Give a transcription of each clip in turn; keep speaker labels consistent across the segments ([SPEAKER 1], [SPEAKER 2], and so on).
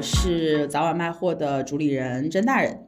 [SPEAKER 1] 我是早晚卖货的主理人甄大人。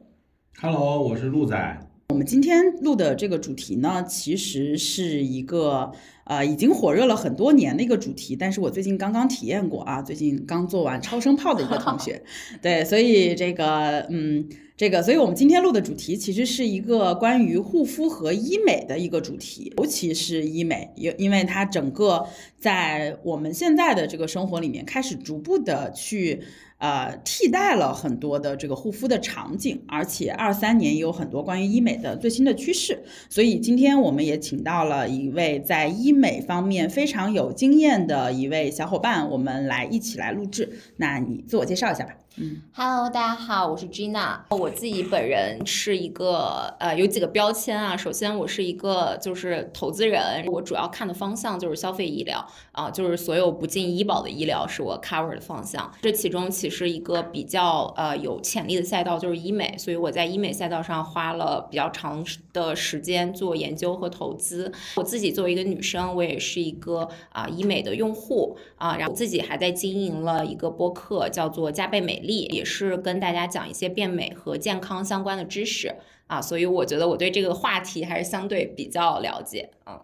[SPEAKER 2] Hello，我是鹿仔。
[SPEAKER 1] 我们今天录的这个主题呢，其实是一个呃已经火热了很多年的一个主题，但是我最近刚刚体验过啊，最近刚做完超声炮的一个同学，对，所以这个嗯。这个，所以我们今天录的主题其实是一个关于护肤和医美的一个主题，尤其是医美，因因为它整个在我们现在的这个生活里面开始逐步的去呃替代了很多的这个护肤的场景，而且二三年也有很多关于医美的最新的趋势，所以今天我们也请到了一位在医美方面非常有经验的一位小伙伴，我们来一起来录制。那你自我介绍一下吧。
[SPEAKER 3] 嗯，Hello，大家好，我是 Gina。我自己本人是一个呃，有几个标签啊。首先，我是一个就是投资人，我主要看的方向就是消费医疗啊，就是所有不进医保的医疗是我 cover 的方向。这其中其实一个比较呃有潜力的赛道就是医美，所以我在医美赛道上花了比较长的时间做研究和投资。我自己作为一个女生，我也是一个啊医美的用户啊，然后自己还在经营了一个播客，叫做加倍美。力也是跟大家讲一些变美和健康相关的知识啊，所以我觉得我对这个话题还是相对比较了解嗯。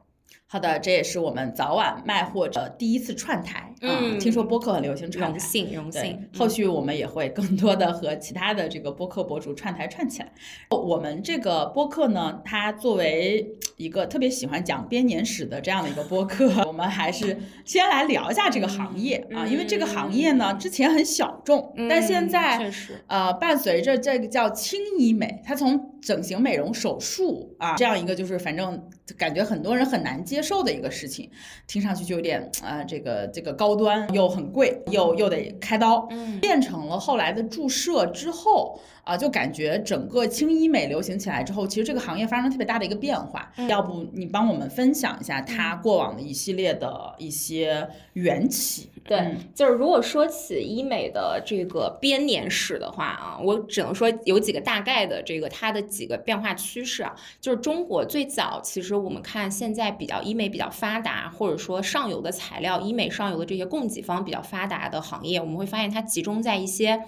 [SPEAKER 1] 好的，这也是我们早晚卖货的第一次串台啊！听说播客很流行串台，
[SPEAKER 3] 荣幸荣幸。
[SPEAKER 1] 后续我们也会更多的和其他的这个播客博主串台串起来。我们这个播客呢，它作为一个特别喜欢讲编年史的这样的一个播客，我们还是先来聊一下这个行业啊，因为这个行业呢之前很小众，但现在呃伴随着这个叫轻医美，它从整形美容手术啊这样一个就是反正感觉很多人很难接。接受的一个事情，听上去就有点啊，这个这个高端又很贵，又又得开刀，
[SPEAKER 3] 嗯，
[SPEAKER 1] 变成了后来的注射之后啊，就感觉整个轻医美流行起来之后，其实这个行业发生特别大的一个变化。要不你帮我们分享一下它过往的一系列的一些缘起？
[SPEAKER 3] 对，就是如果说起医美的这个编年史的话啊，我只能说有几个大概的这个它的几个变化趋势啊，就是中国最早其实我们看现在比较。医美比较发达，或者说上游的材料，医美上游的这些供给方比较发达的行业，我们会发现它集中在一些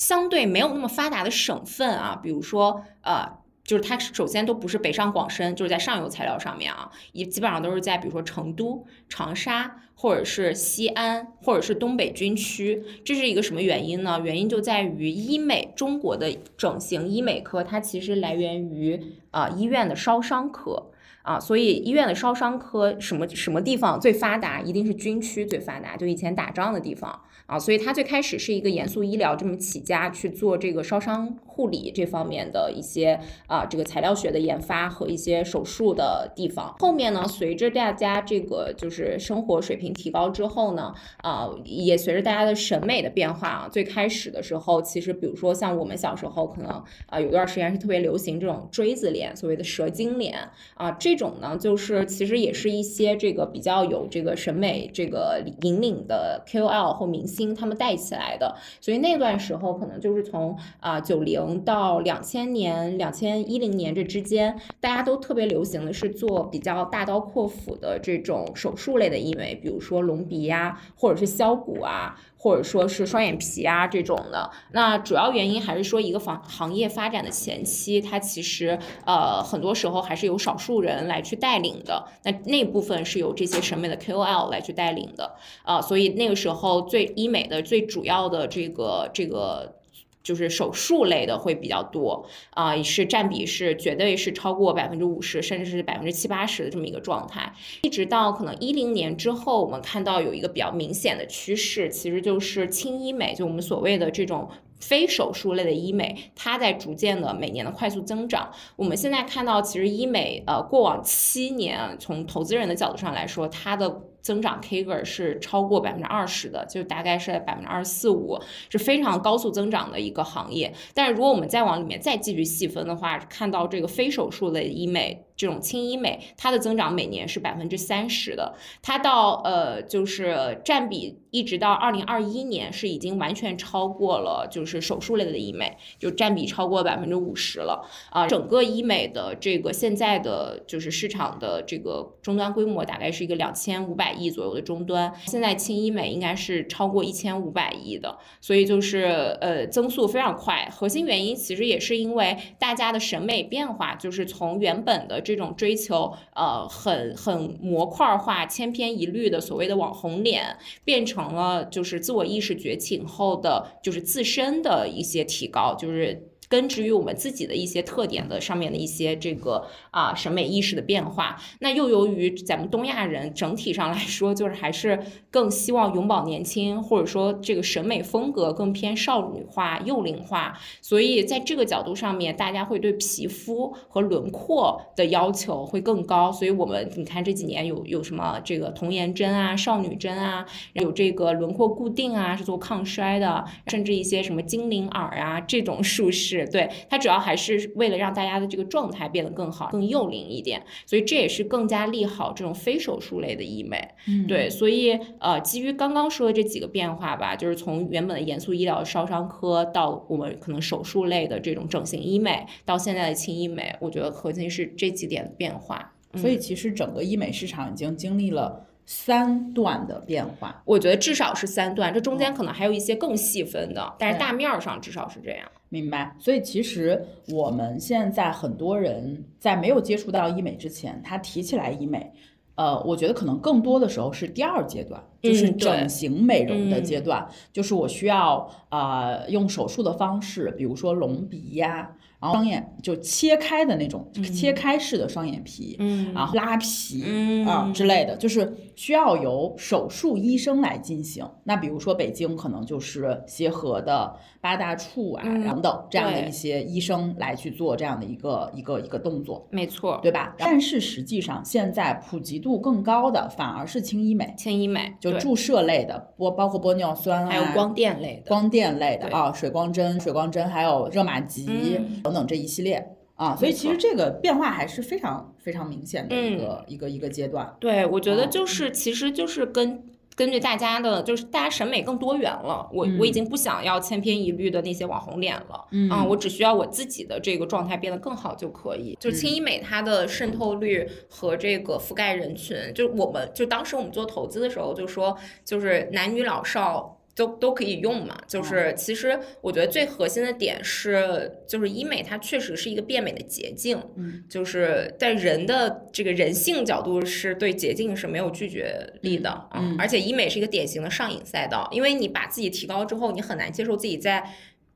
[SPEAKER 3] 相对没有那么发达的省份啊，比如说呃，就是它首先都不是北上广深，就是在上游材料上面啊，也基本上都是在比如说成都、长沙，或者是西安，或者是东北军区。这是一个什么原因呢？原因就在于医美中国的整形医美科，它其实来源于啊医院的烧伤科。啊，所以医院的烧伤科什么什么地方最发达，一定是军区最发达，就以前打仗的地方啊。所以它最开始是一个严肃医疗这么起家去做这个烧伤护理这方面的一些啊这个材料学的研发和一些手术的地方。后面呢，随着大家这个就是生活水平提高之后呢，啊也随着大家的审美的变化啊，最开始的时候，其实比如说像我们小时候可能啊有段时间是特别流行这种锥子脸，所谓的蛇精脸啊这。种呢，就是其实也是一些这个比较有这个审美这个引领的 KOL 或明星他们带起来的，所以那段时候可能就是从啊九零到两千年、两千一零年这之间，大家都特别流行的是做比较大刀阔斧的这种手术类的医美，比如说隆鼻呀，或者是削骨啊。或者说是双眼皮啊这种的，那主要原因还是说一个房行业发展的前期，它其实呃很多时候还是由少数人来去带领的，那那部分是由这些审美的 KOL 来去带领的啊，所以那个时候最医美的最主要的这个这个。就是手术类的会比较多啊，也是占比是绝对是超过百分之五十，甚至是百分之七八十的这么一个状态。一直到可能一零年之后，我们看到有一个比较明显的趋势，其实就是轻医美，就我们所谓的这种非手术类的医美，它在逐渐的每年的快速增长。我们现在看到，其实医美呃过往七年，从投资人的角度上来说，它的增长 K 个是超过百分之二十的，就大概是百分之二十四五，是非常高速增长的一个行业。但是如果我们再往里面再继续细分的话，看到这个非手术类医美。这种轻医美，它的增长每年是百分之三十的，它到呃就是占比一直到二零二一年是已经完全超过了就是手术类的医美，就占比超过百分之五十了啊。整个医美的这个现在的就是市场的这个终端规模大概是一个两千五百亿左右的终端，现在轻医美应该是超过一千五百亿的，所以就是呃增速非常快。核心原因其实也是因为大家的审美变化，就是从原本的。这种追求，呃，很很模块化、千篇一律的所谓的网红脸，变成了就是自我意识觉醒后的，就是自身的一些提高，就是。根植于我们自己的一些特点的上面的一些这个啊审美意识的变化，那又由于咱们东亚人整体上来说，就是还是更希望永葆年轻，或者说这个审美风格更偏少女化、幼龄化，所以在这个角度上面，大家会对皮肤和轮廓的要求会更高。所以我们你看这几年有有什么这个童颜针啊、少女针啊，有这个轮廓固定啊，是做抗衰的，甚至一些什么精灵耳啊这种术式。对它主要还是为了让大家的这个状态变得更好、更幼龄一点，所以这也是更加利好这种非手术类的医美。对，所以呃，基于刚刚说的这几个变化吧，就是从原本的严肃医疗烧伤科到我们可能手术类的这种整形医美，到现在的轻医美，我觉得核心是这几点的变化。
[SPEAKER 1] 所以其实整个医美市场已经经历了。三段的变化，
[SPEAKER 3] 我觉得至少是三段，这中间可能还有一些更细分的，但是大面上至少是这样。
[SPEAKER 1] 明白。所以其实我们现在很多人在没有接触到医美之前，他提起来医美，呃，我觉得可能更多的时候是第二阶段，就是整形美容的阶段，就是我需要啊用手术的方式，比如说隆鼻呀。然后双眼就切开的那种，切开式的双眼皮，嗯，然后拉皮啊之类的，就是需要由手术医生来进行。那比如说北京可能就是协和的八大处啊等等这样的一些医生来去做这样的一个一个一个动作，
[SPEAKER 3] 没错，
[SPEAKER 1] 对吧？但是实际上现在普及度更高的反而是轻医美，
[SPEAKER 3] 轻医美
[SPEAKER 1] 就注射类的，玻包括玻尿酸啊，
[SPEAKER 3] 还有光电类的，
[SPEAKER 1] 光电类的啊，水光针、水光针还有热玛吉。等等这一系列啊，所以其实这个变化还是非常非常明显的一个一个一个阶段。
[SPEAKER 3] 对，我觉得就是其实就是跟根据大家的，就是大家审美更多元了。我我已经不想要千篇一律的那些网红脸了，嗯，我只需要我自己的这个状态变得更好就可以。就轻医美它的渗透率和这个覆盖人群，就我们就当时我们做投资的时候就说，就是男女老少。都都可以用嘛，就是其实我觉得最核心的点是，就是医美它确实是一个变美的捷径，嗯，就是在人的这个人性角度是对捷径是没有拒绝力的，嗯，而且医美是一个典型的上瘾赛道，因为你把自己提高之后，你很难接受自己在。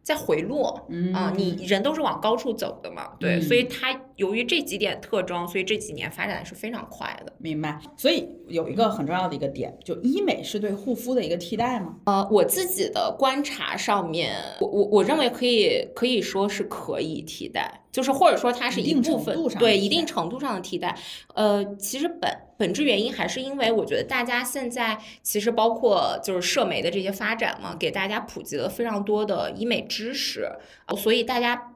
[SPEAKER 3] 在回落，啊，你人都是往高处走的嘛，对，所以它由于这几点特征，所以这几年发展的是非常快的。
[SPEAKER 1] 明白。所以有一个很重要的一个点，就医美是对护肤的一个替代吗？
[SPEAKER 3] 呃，我自己的观察上面，我我我认为可以可以说是可以替代。就是或者说它是一部分，对一定程度上的替代。呃，其实本本质原因还是因为我觉得大家现在其实包括就是社媒的这些发展嘛，给大家普及了非常多的医美知识，所以大家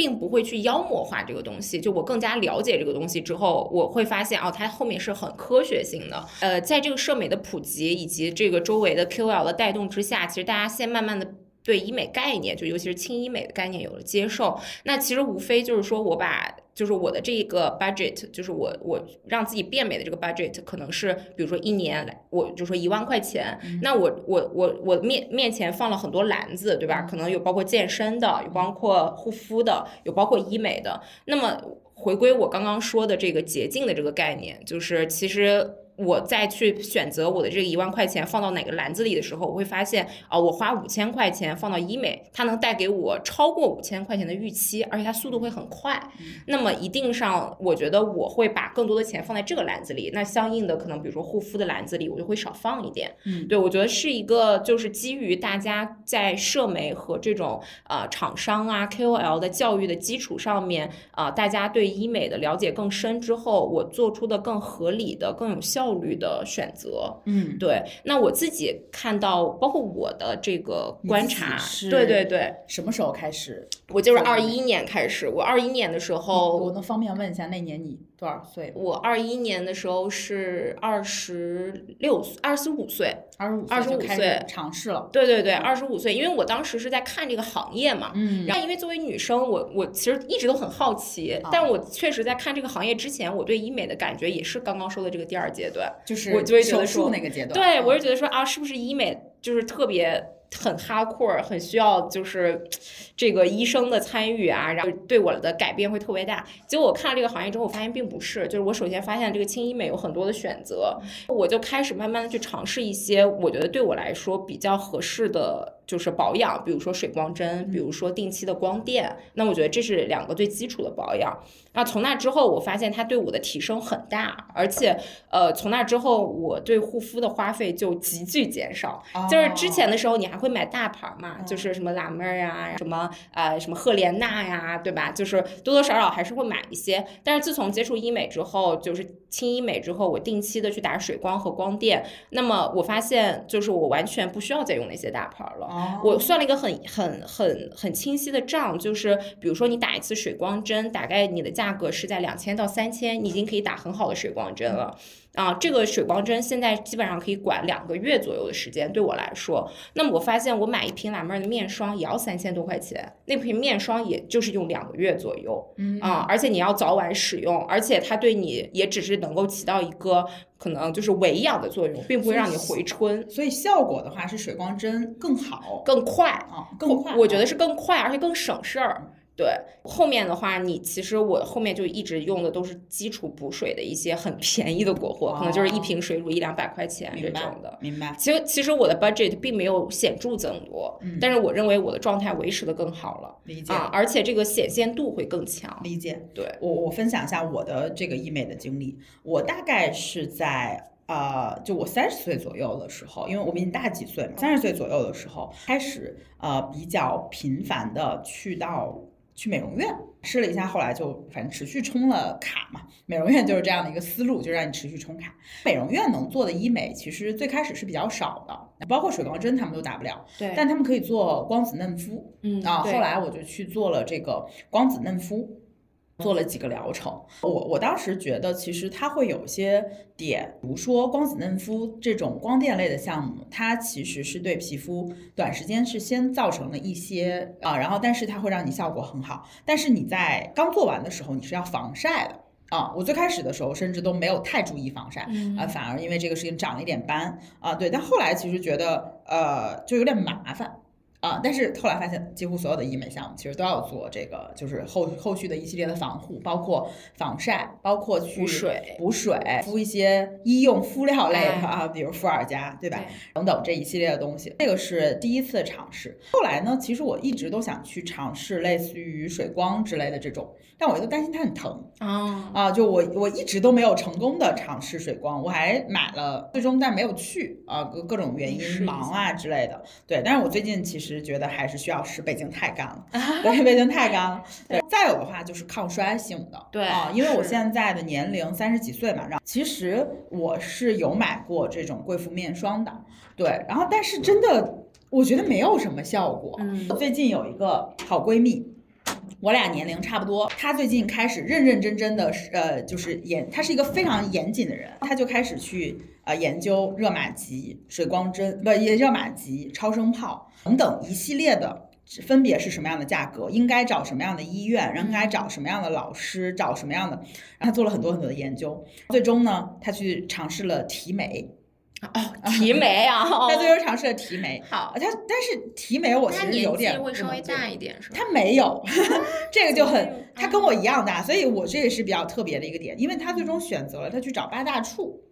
[SPEAKER 3] 并不会去妖魔化这个东西。就我更加了解这个东西之后，我会发现哦，它后面是很科学性的。呃，在这个社美的普及以及这个周围的 QOL 的带动之下，其实大家先慢慢的。对医美概念，就尤其是轻医美的概念有了接受，那其实无非就是说我把就是我的这个 budget，就是我我让自己变美的这个 budget，可能是比如说一年来，我就说一万块钱，那我我我我面面前放了很多篮子，对吧？可能有包括健身的，有包括护肤的，有包括医美的。那么回归我刚刚说的这个捷径的这个概念，就是其实。我再去选择我的这个一万块钱放到哪个篮子里的时候，我会发现啊，我花五千块钱放到医美，它能带给我超过五千块钱的预期，而且它速度会很快。那么一定上，我觉得我会把更多的钱放在这个篮子里。那相应的，可能比如说护肤的篮子里，我就会少放一点。嗯，对，我觉得是一个就是基于大家在社媒和这种呃厂商啊 KOL 的教育的基础上面啊，大家对医美的了解更深之后，我做出的更合理的、更有效。效率的选择，嗯，对。那我自己看到，包括我的这个观察，对对对，
[SPEAKER 1] 什么时候开始？
[SPEAKER 3] 我就是二一年开始。我二一年的时候，
[SPEAKER 1] 我能方便问一下，那年你多少岁？
[SPEAKER 3] 我二一年的时候是二十六岁，二十五岁。
[SPEAKER 1] 二十五
[SPEAKER 3] 25
[SPEAKER 1] 就开始
[SPEAKER 3] 岁
[SPEAKER 1] 尝试了。
[SPEAKER 3] 对对对，二十五岁，因为我当时是在看这个行业嘛。
[SPEAKER 1] 嗯
[SPEAKER 3] 然后，因为作为女生，我我其实一直都很好奇，
[SPEAKER 1] 啊
[SPEAKER 3] 但我确实在看这个行业之前，我对医美的感觉也是刚刚说的这个第二阶段。
[SPEAKER 1] 就是
[SPEAKER 3] 我就会觉得
[SPEAKER 1] 手术
[SPEAKER 3] 说
[SPEAKER 1] 那个阶段。
[SPEAKER 3] 对，我
[SPEAKER 1] 是
[SPEAKER 3] 是觉得说啊，是不是医美就是特别很哈酷很需要就是这个医生的参与啊，然后对我的改变会特别大。结果我看了这个行业之后，我发现并不是，就是我首先发现这个轻医美有很多的选择，我就开始慢慢的去尝试一些我觉得对我来说比较合适的。就是保养，比如说水光针，比如说定期的光电，那我觉得这是两个最基础的保养。那从那之后，我发现它对我的提升很大，而且，呃，从那之后，我对护肤的花费就急剧减少。就是之前的时候，你还会买大牌嘛，
[SPEAKER 1] 哦
[SPEAKER 3] 就是什么辣妹儿啊，什么呃什么赫莲娜呀，对吧？就是多多少少还是会买一些。但是自从接触医美之后，就是轻医美之后，我定期的去打水光和光电，那么我发现就是我完全不需要再用那些大牌了。
[SPEAKER 1] 哦
[SPEAKER 3] 我算了一个很很很很清晰的账，就是比如说你打一次水光针，大概你的价格是在两千到三千，你已经可以打很好的水光针了。啊，这个水光针现在基本上可以管两个月左右的时间，对我来说。那么我发现我买一瓶蓝妹儿的面霜也要三千多块钱，那瓶面霜也就是用两个月左右。
[SPEAKER 1] 嗯
[SPEAKER 3] 啊，而且你要早晚使用，而且它对你也只是能够起到一个可能就是维养的作用，并不会让你回春，
[SPEAKER 1] 所以效果的话是水光针更好
[SPEAKER 3] 更快。
[SPEAKER 1] 啊，更快。
[SPEAKER 3] 我觉得是更快，而且更省事儿。对，后面的话，你其实我后面就一直用的都是基础补水的一些很 便宜的国货，可能就是一瓶水乳一两百块钱这
[SPEAKER 1] 明白
[SPEAKER 3] 种的。
[SPEAKER 1] 明白。
[SPEAKER 3] 其实其实我的 budget 并没有显著增多，
[SPEAKER 1] 嗯
[SPEAKER 3] 但是我认为我的状态维持的更好了
[SPEAKER 1] 理解
[SPEAKER 3] 啊，而且这个显现度会更强。
[SPEAKER 1] 理解。
[SPEAKER 3] 对，
[SPEAKER 1] 我我分享一下我的这个医美的经历，我大概是在。呃，就我三十岁左右的时候，因为我比你大几岁嘛，三十岁左右的时候开始呃比较频繁的去到去美容院试了一下，后来就反正持续充了卡嘛。美容院就是这样的一个思路，就让你持续充卡。美容院能做的医美其实最开始是比较少的，包括水光针他们都打不了，
[SPEAKER 3] 对，
[SPEAKER 1] 但他们可以做光子嫩肤。
[SPEAKER 3] 嗯
[SPEAKER 1] 啊，后来我就去做了这个光子嫩肤。做了几个疗程，我我当时觉得其实它会有一些点，比如说光子嫩肤这种光电类的项目，它其实是对皮肤短时间是先造成了一些啊，然后但是它会让你效果很好，但是你在刚做完的时候你是要防晒的。啊，我最开始的时候甚至都没有太注意防晒，
[SPEAKER 3] 嗯
[SPEAKER 1] 啊，反而因为这个事情长了一点斑。啊，对，但后来其实觉得呃就有点麻烦。啊，但是后来发现，几乎所有的医美项目其实都要做这个，就是后后续的一系列的防护，包括防晒，包括去
[SPEAKER 3] 补水
[SPEAKER 1] 补水，敷一些医用敷料类的
[SPEAKER 3] 哎
[SPEAKER 1] 啊，比如敷尔佳，对吧？
[SPEAKER 3] 对
[SPEAKER 1] 等等这一系列的东西，这个是第一次尝试。后来呢，其实我一直都想去尝试类似于水光之类的这种，但我又担心它很疼
[SPEAKER 3] 啊，
[SPEAKER 1] 啊，就我我一直都没有成功的尝试水光，我还买了，最终但没有去啊，各各种原因忙啊之类的。对，但是我最近其实觉得还是需要使，北京太干了，对，北京太干了。对，再有的话就是抗衰性的，
[SPEAKER 3] 对
[SPEAKER 1] 啊，因为我现在的年龄三十几岁嘛，然后其实我是有买过这种贵妇面霜的，对，然后但是真的我觉得没有什么效果。
[SPEAKER 3] 嗯
[SPEAKER 1] 最近有一个好闺蜜。我俩年龄差不多，她最近开始认认真真的，呃，就是严，她是一个非常严谨的人，她就开始去呃研究热玛吉、水光针，不也热玛吉、超声炮等等一系列的。分别是什么样的价格？应该找什么样的医院？应该找什么样的老师？找什么样的？然后她做了很多很多的研究，最终呢，他去尝试了提眉，
[SPEAKER 3] 哦，提 眉啊，
[SPEAKER 1] 他最终尝试了提眉。
[SPEAKER 3] 好
[SPEAKER 1] 他，，但是提眉我其实有点
[SPEAKER 3] 稍微大一点是吧？
[SPEAKER 1] 他没有，这个就很，他跟我一样大，所以我这也是比较特别的一个点，因为他最终选择了他去找八大处，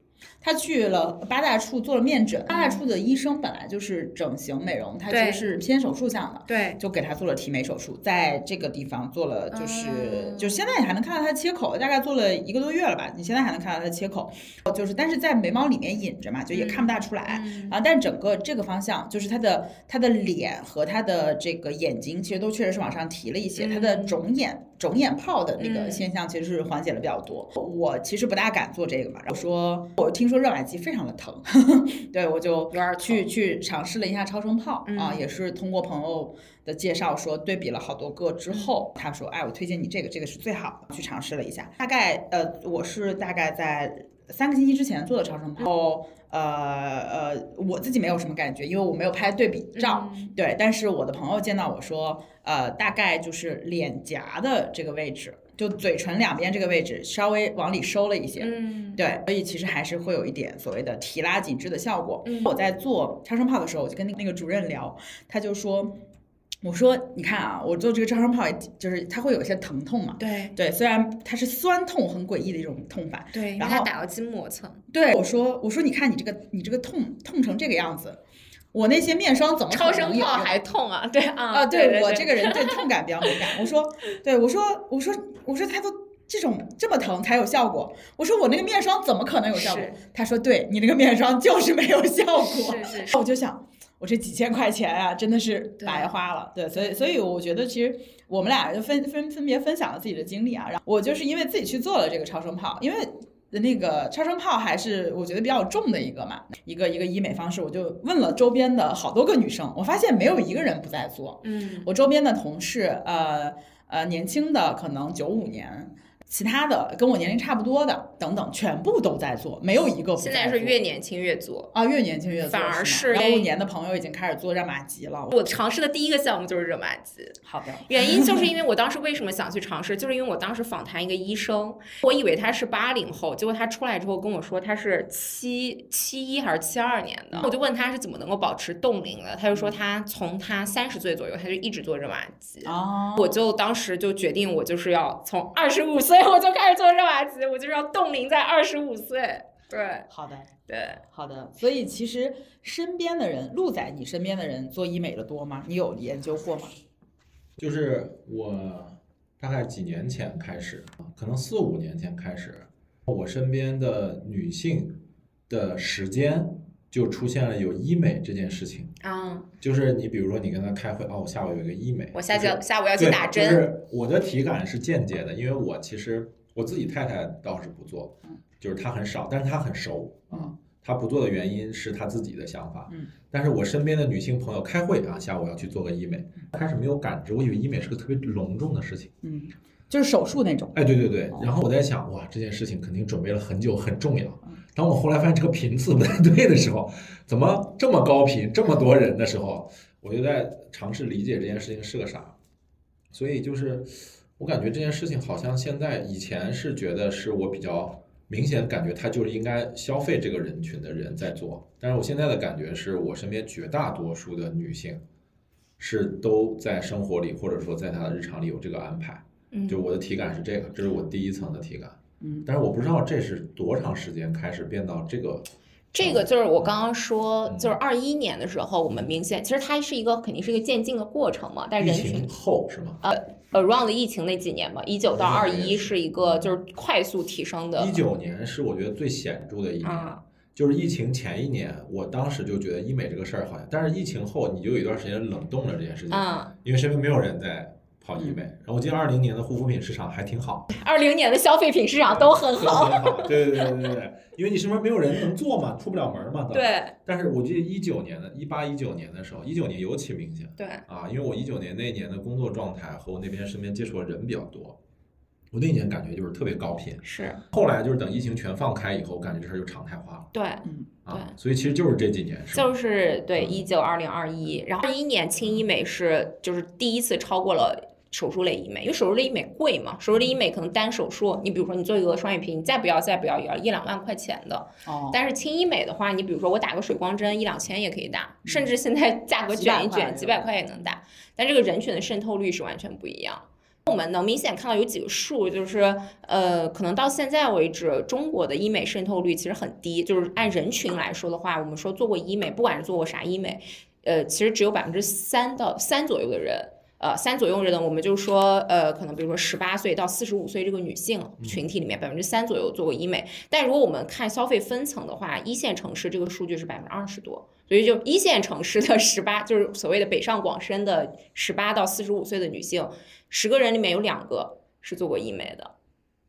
[SPEAKER 1] 他去了八大处做了面诊，八大处的医生本来就是整形美容，他其实是偏手术向的。
[SPEAKER 3] 对，
[SPEAKER 1] 就给他做了提眉手术，在这个地方做了，就是、
[SPEAKER 3] 嗯
[SPEAKER 1] 就现在你还能看到他的切口，大概做了一个多月了吧，你现在还能看到他的切口，就是但是在眉毛里面隐着嘛，就也看不大出来。
[SPEAKER 3] 嗯
[SPEAKER 1] 啊，但整个这个方向，就是他的他的脸和他的这个眼睛，其实都确实是往上提了一些，他的
[SPEAKER 3] 嗯
[SPEAKER 1] 肿眼肿眼泡的那个
[SPEAKER 3] 嗯
[SPEAKER 1] 现象其实是缓解了比较多。我其实不大敢做这个嘛，然后说我听说热玛吉非常的疼，对我就
[SPEAKER 3] 有点儿
[SPEAKER 1] 去去尝试了一下超声炮、啊，
[SPEAKER 3] 嗯
[SPEAKER 1] 也是通过朋友的介绍说对比了好多个之后，他说哎，我推荐你这个，这个是最好的，去尝试了一下。大概呃，我是大概在三个星期之前做的超声炮，呃呃，我自己没有什么感觉，因为我没有拍对比照。
[SPEAKER 3] 嗯
[SPEAKER 1] 对，但是我的朋友见到我说，呃，大概就是脸颊的这个位置，就嘴唇两边这个位置稍微往里收了一些。
[SPEAKER 3] 嗯，
[SPEAKER 1] 对，所以其实还是会有一点所谓的提拉紧致的效果。
[SPEAKER 3] 嗯
[SPEAKER 1] 我在做超声炮的时候，我就跟那那个主任聊，他就说，我说你看啊，我做这个超声炮，也就是它会有一些疼痛嘛。
[SPEAKER 3] 对
[SPEAKER 1] 对，虽然它是酸痛，很诡异的一种痛法。
[SPEAKER 3] 对，
[SPEAKER 1] 然后
[SPEAKER 3] 它打到筋膜层，
[SPEAKER 1] 对，我说我说你看你这个你这个痛痛成这个样子，我那些面霜怎么可
[SPEAKER 3] 超声
[SPEAKER 1] 能有用
[SPEAKER 3] 炮还痛啊，对啊
[SPEAKER 1] 啊，
[SPEAKER 3] 对
[SPEAKER 1] 我这个人对痛感比较敏感。我说，对我说，我说，我说他都这种这么疼才有效果。我说我那个面霜怎么可能有效果？他说，对你那个面霜就是没有效果。
[SPEAKER 3] 是是是，
[SPEAKER 1] 我就想，我这几千块钱啊，真的是白花了。对，所以所以我觉得其实我们俩就分分分别分享了自己的经历啊。然后我就是因为自己去做了这个超声炮，因为。那个超声炮还是我觉得比较重的一个嘛，一个一个医美方式，我就问了周边的好多个女生，我发现没有一个人不在做。
[SPEAKER 3] 嗯
[SPEAKER 1] 我周边的同事，呃呃，年轻的可能九五年，其他的跟我年龄差不多的等等，全部都在做，没有一个不
[SPEAKER 3] 现在是越年轻越做。
[SPEAKER 1] 啊越年轻越做，
[SPEAKER 3] 反而
[SPEAKER 1] 是
[SPEAKER 3] 是
[SPEAKER 1] 幺五年的朋友已经开始做热玛吉了。
[SPEAKER 3] 我尝试的第一个项目就是热玛吉，
[SPEAKER 1] 好的，
[SPEAKER 3] 原因就是因 为我当时为什么想去尝试，就是因为我当时访谈一个医生，我以为他是八零后，结果他出来之后跟我说他是七七一还是七二年的，我就问他是怎么能够保持冻龄的，他就说他从他三十岁左右他就一直做热玛吉。
[SPEAKER 1] 哦，
[SPEAKER 3] 我就当时就决定，我就是要从二十五岁我就开始做热玛吉，我就是要冻龄在二十五岁。对
[SPEAKER 1] 好的，
[SPEAKER 3] 对，
[SPEAKER 1] 好的。所以其实身边的人，陆仔，你身边的人做医美的多吗？你有研究过吗？
[SPEAKER 2] 就是我大概几年前开始，可能四五年前开始，我身边的女性的时间就出现了有医美这件事情。
[SPEAKER 3] 啊，
[SPEAKER 2] 就是你比如说你跟他开会，哦，我下午有一个医美，
[SPEAKER 3] 我下
[SPEAKER 2] 就是
[SPEAKER 3] 下下午要去
[SPEAKER 2] 对
[SPEAKER 3] 打针，
[SPEAKER 2] 就是我的体感是间接的，因为我其实我自己太太倒是不做
[SPEAKER 1] 嗯，
[SPEAKER 2] 就是她很少，但是她很熟啊
[SPEAKER 1] 嗯。
[SPEAKER 2] 她不做的原因是她自己的想法，
[SPEAKER 1] 嗯，
[SPEAKER 2] 但是我身边的女性朋友开会啊，下午要去做个医美，开始没有感知，我以为医美是个特别隆重的事情，
[SPEAKER 1] 嗯，就是手术那种。
[SPEAKER 2] 哎，对对对
[SPEAKER 1] 哦，
[SPEAKER 2] 然后我在想，哇，这件事情肯定准备了很久，很重要
[SPEAKER 1] 嗯。
[SPEAKER 2] 当我后来发现这个频次不太对的时候，怎么这么高频，这么多人的时候，我就在尝试理解这件事情是个啥。所以就是我感觉这件事情好像现在以前是觉得是我比较明显感觉他就是应该消费这个人群的人在做，但是我现在的感觉是我身边绝大多数的女性是都在生活里或者说在她的日常里有这个安排。
[SPEAKER 3] 嗯
[SPEAKER 2] 就我的体感是这个，这是我第一层的体感，
[SPEAKER 1] 嗯，
[SPEAKER 2] 但是我不知道这是多长时间开始变到这个，
[SPEAKER 3] 这个就是我刚刚说，
[SPEAKER 2] 嗯。
[SPEAKER 3] 就是二一年的时候，我们明显其实它是一个肯定是一个渐进的过程嘛，但
[SPEAKER 2] 疫
[SPEAKER 3] 人群
[SPEAKER 2] 情后是吗？
[SPEAKER 3] 呃，around 疫情那几年嘛，一九到二
[SPEAKER 2] 19
[SPEAKER 3] 一是一个就是快速提升的
[SPEAKER 2] 一九年是我觉得最显著的一年，
[SPEAKER 3] 啊，
[SPEAKER 2] 就是疫情前一年，我当时就觉得医美这个事儿好像，但是疫情后你就有一段时间冷冻了这件事情，
[SPEAKER 3] 嗯，
[SPEAKER 2] 因为身边没有人在跑医美，然后我记得二零年的护肤品市场还挺好，
[SPEAKER 3] 二零年的消费品市场都很
[SPEAKER 2] 都
[SPEAKER 3] 好，
[SPEAKER 2] 很好，对对对对对。对，因为你身边没有人能做嘛，出不了门嘛，吧。
[SPEAKER 3] 对。
[SPEAKER 2] 但是我记得一九年的，一八一九年的时候，一九年尤其明显。
[SPEAKER 3] 对，
[SPEAKER 2] 啊，因为我一九年那一年的工作状态和我那边身边接触的人比较多，我那一年感觉就是特别高频。
[SPEAKER 3] 是，
[SPEAKER 2] 后来就是等疫情全放开以后，感觉这事儿就常态化了。
[SPEAKER 3] 对。
[SPEAKER 2] 嗯啊，所以其实就是这几年是
[SPEAKER 3] 就是对
[SPEAKER 2] 嗯。
[SPEAKER 3] 一九二零二一，然后二一年轻医美是就是第一次超过了手术类医美，因为手术类医美贵嘛，手术类医美可能单手术，你比如说你做一个双眼皮，你再不要再不要也要一两万块钱的，
[SPEAKER 1] 哦，
[SPEAKER 3] 但是轻医美的话，你比如说我打个水光针一两千也可以打，甚至现在价格卷一卷，几百块。也能打，但这个人群的渗透率是完全不一样。我们能明显看到有几个数，就是呃，可能到现在为止，中国的医美渗透率其实很低。就是按人群来说的话，我们说做过医美，不管是做过啥医美，呃，其实只有百分之三到三左右的人，呃，三左右的人，我们就说，呃，可能比如说十八岁到四十五岁这个女性群体里面，百分之三左右做过医美。但如果我们看消费分层的话，一线城市这个数据是百分之二十多，所以就一线城市的十八，就是所谓的北上广深的十八到四十五岁的女性，十个人里面有两个是做过医美的。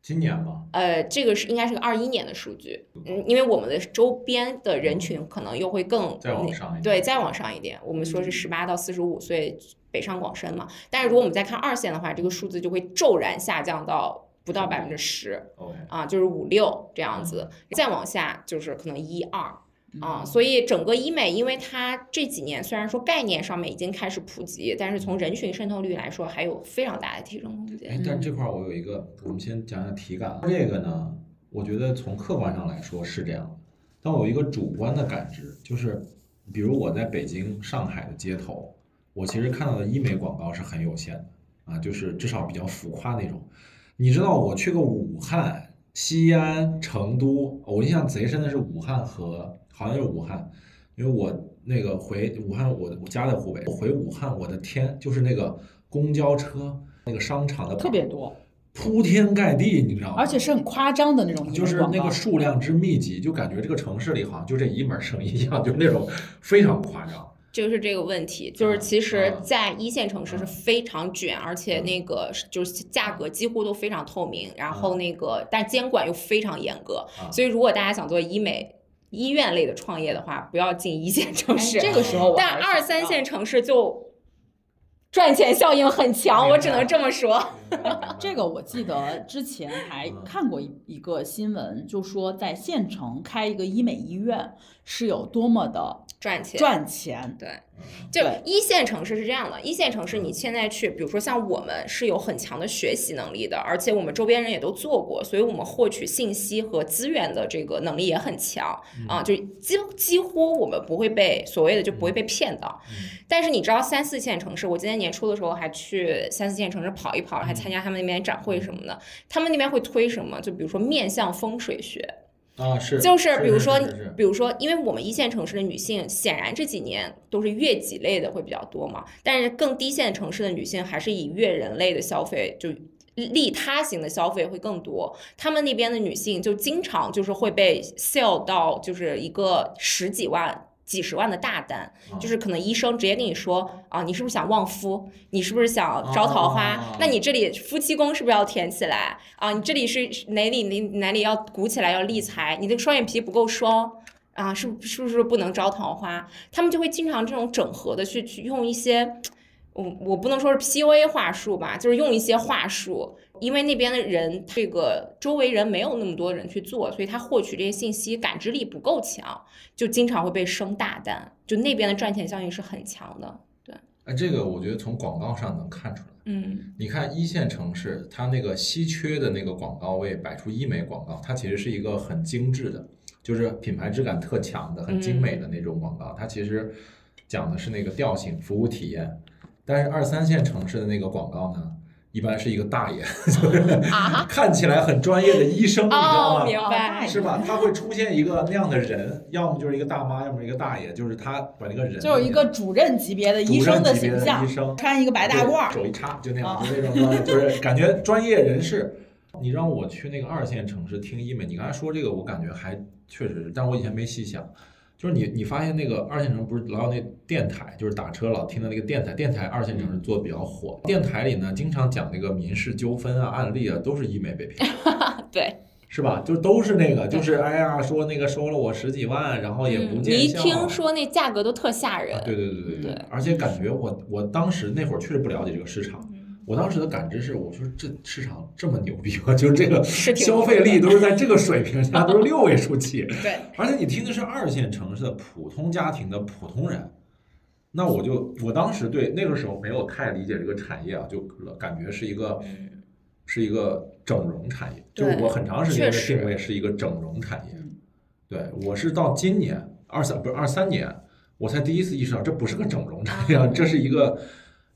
[SPEAKER 2] 今年吗？
[SPEAKER 3] 呃，这个是应该是个二一年的数据，嗯，因为我们的周边的人群可能又会更
[SPEAKER 2] 再往上一点
[SPEAKER 3] 对，再往上一点。我们说是十八到四十五岁，北上广深嘛。但是如果我们再看二线的话，这个数字就会骤然下降到不到百分之十啊，就是五六这样子。再往下就是可能一二。
[SPEAKER 1] 嗯
[SPEAKER 3] 啊，所以整个医美，因为它这几年虽然说概念上面已经开始普及，但是从人群渗透率来说，还有非常大的提升空间。
[SPEAKER 2] 哎，但这块儿我有一个，我们先讲讲体感。这个呢，我觉得从客观上来说是这样的，但我有一个主观的感知，就是比如我在北京、上海的街头，我其实看到的医美广告是很有限的啊，就是至少比较浮夸那种。你知道我去过武汉、西安、成都，我印象贼深的是武汉和好像是武汉，因为我那个回武汉，我我家在湖北，我回武汉，我的天，就是那个公交车、那个商场的
[SPEAKER 1] 特别多，
[SPEAKER 2] 铺天盖地，你知道吗？
[SPEAKER 1] 而且是很夸张的那种
[SPEAKER 2] 就是那个数量之密集，就感觉这个城市里好像就这一门生意一样，就是那种非常夸张。
[SPEAKER 3] 就是这个问题，就是其实
[SPEAKER 2] 啊，
[SPEAKER 3] 在一线城市是
[SPEAKER 2] 啊
[SPEAKER 3] 非常卷，而且那个就是价格几乎都非常透明，然后那个但监管又非常严格，
[SPEAKER 2] 啊
[SPEAKER 3] 所以如果大家想做医美医院类的创业的话，不要进一线城
[SPEAKER 1] 哎
[SPEAKER 3] 市。
[SPEAKER 1] 这个时候
[SPEAKER 3] 但二三线城市就赚钱效应很强，我只能这么说。
[SPEAKER 1] 这个我记得之前还
[SPEAKER 2] 嗯
[SPEAKER 1] 看过一一个新闻，就说在县城开一个医美医院是有多么的
[SPEAKER 3] 赚钱，
[SPEAKER 1] 赚钱。
[SPEAKER 3] 对，就一线城市是这样的，一线城市你现在去，比如说像我们是有很强的学习能力的，而且我们周边人也都做过，所以我们获取信息和资源的这个能力也很强啊，就几几乎我们不会被所谓的就不会被骗到。但是你知道三四线城市，我今年年初的时候还去三四线城市跑一跑，还参加他们那边展会什么的，他们那边会推什么？就比如说面向风水学，
[SPEAKER 2] 啊，是，
[SPEAKER 3] 就是比如说比如说，因为我们一线城市的女性，显然这几年都是月己类的会比较多嘛，但是更低线城市的女性还是以月人类的消费就。利他型的消费会更多，他们那边的女性就经常就是会被 sell 到就是一个十几万、几十万的大单，
[SPEAKER 2] 啊
[SPEAKER 3] 就是可能医生直接跟你说啊，你是不是想旺夫？你是不是想招桃花？
[SPEAKER 2] 哦
[SPEAKER 3] 那你这里夫妻宫是不是要填起来啊？你这里是哪里哪哪里要鼓起来要立财？你这个双眼皮不够双啊，是是不是不能招桃花？他们就会经常这种整合的去去用一些。我我不能说是 PUA 话术吧，就是用一些话术，因为那边的人，这个周围人没有那么多人去做，所以他获取这些信息感知力不够强，就经常会被升大单，就那边的赚钱效应是很强的。对，
[SPEAKER 2] 啊，这个我觉得从广告上能看出来。
[SPEAKER 3] 嗯
[SPEAKER 2] 你看一线城市，它那个稀缺的那个广告位摆出医美广告，它其实是一个很精致的，就是品牌质感特强的、很精美的那种广告。它其实讲的是那个调性、服务体验。但是二三线城市的那个广告呢，一般是一个大爷，就是
[SPEAKER 3] 啊，
[SPEAKER 2] 看起来很专业的医生，你知道
[SPEAKER 3] 哦，
[SPEAKER 2] 吗？
[SPEAKER 3] 明
[SPEAKER 1] 哦
[SPEAKER 3] 白，
[SPEAKER 2] 是吧？他会出现一个那样的人，要么就是一个大妈，要么一个大爷，就是他把那个人
[SPEAKER 1] 就是一个主任级别的医生
[SPEAKER 2] 的
[SPEAKER 1] 形象
[SPEAKER 2] 医，生，
[SPEAKER 1] 穿一个白大褂，
[SPEAKER 2] 手一插就那样，
[SPEAKER 1] 啊
[SPEAKER 2] 就那种就是感觉专业人士。你让我去那个二线城市听医美，你刚才说这个，我感觉还确实，但我以前没细想。就是你，你发现那个二线城不是老有那电台，就是打车老听的那个电台，电台二线城市做的比较火。电台里呢，经常讲那个民事纠纷啊、案例啊，都是医美被骗。
[SPEAKER 3] 对，
[SPEAKER 2] 是吧？就都是那个，就是哎呀，说那个收了我十几万，然后也不
[SPEAKER 3] 嗯，你一
[SPEAKER 2] 见效。
[SPEAKER 3] 听说那价格都特吓人
[SPEAKER 2] 啊，，对对对对
[SPEAKER 3] 对
[SPEAKER 2] 而且感觉我我当时那会儿确实不了解这个市场，
[SPEAKER 3] 嗯
[SPEAKER 2] 我当时的感知是，我说这市场这么牛逼吗？就是这个消费力都是在这个水平下，都是六位数起，
[SPEAKER 1] 对，
[SPEAKER 2] 而且你听的是二线城市的普通家庭的普通人。那我就我当时对那个时候没有太理解这个产业啊，就感觉是一个
[SPEAKER 3] 嗯
[SPEAKER 2] 是一个整容产业，就是我很长时间的定位是一个整容产业。
[SPEAKER 1] 嗯
[SPEAKER 2] 对我是到今年二三不是二三年，我才第一次意识到这不是个整容产业，啊，这是一个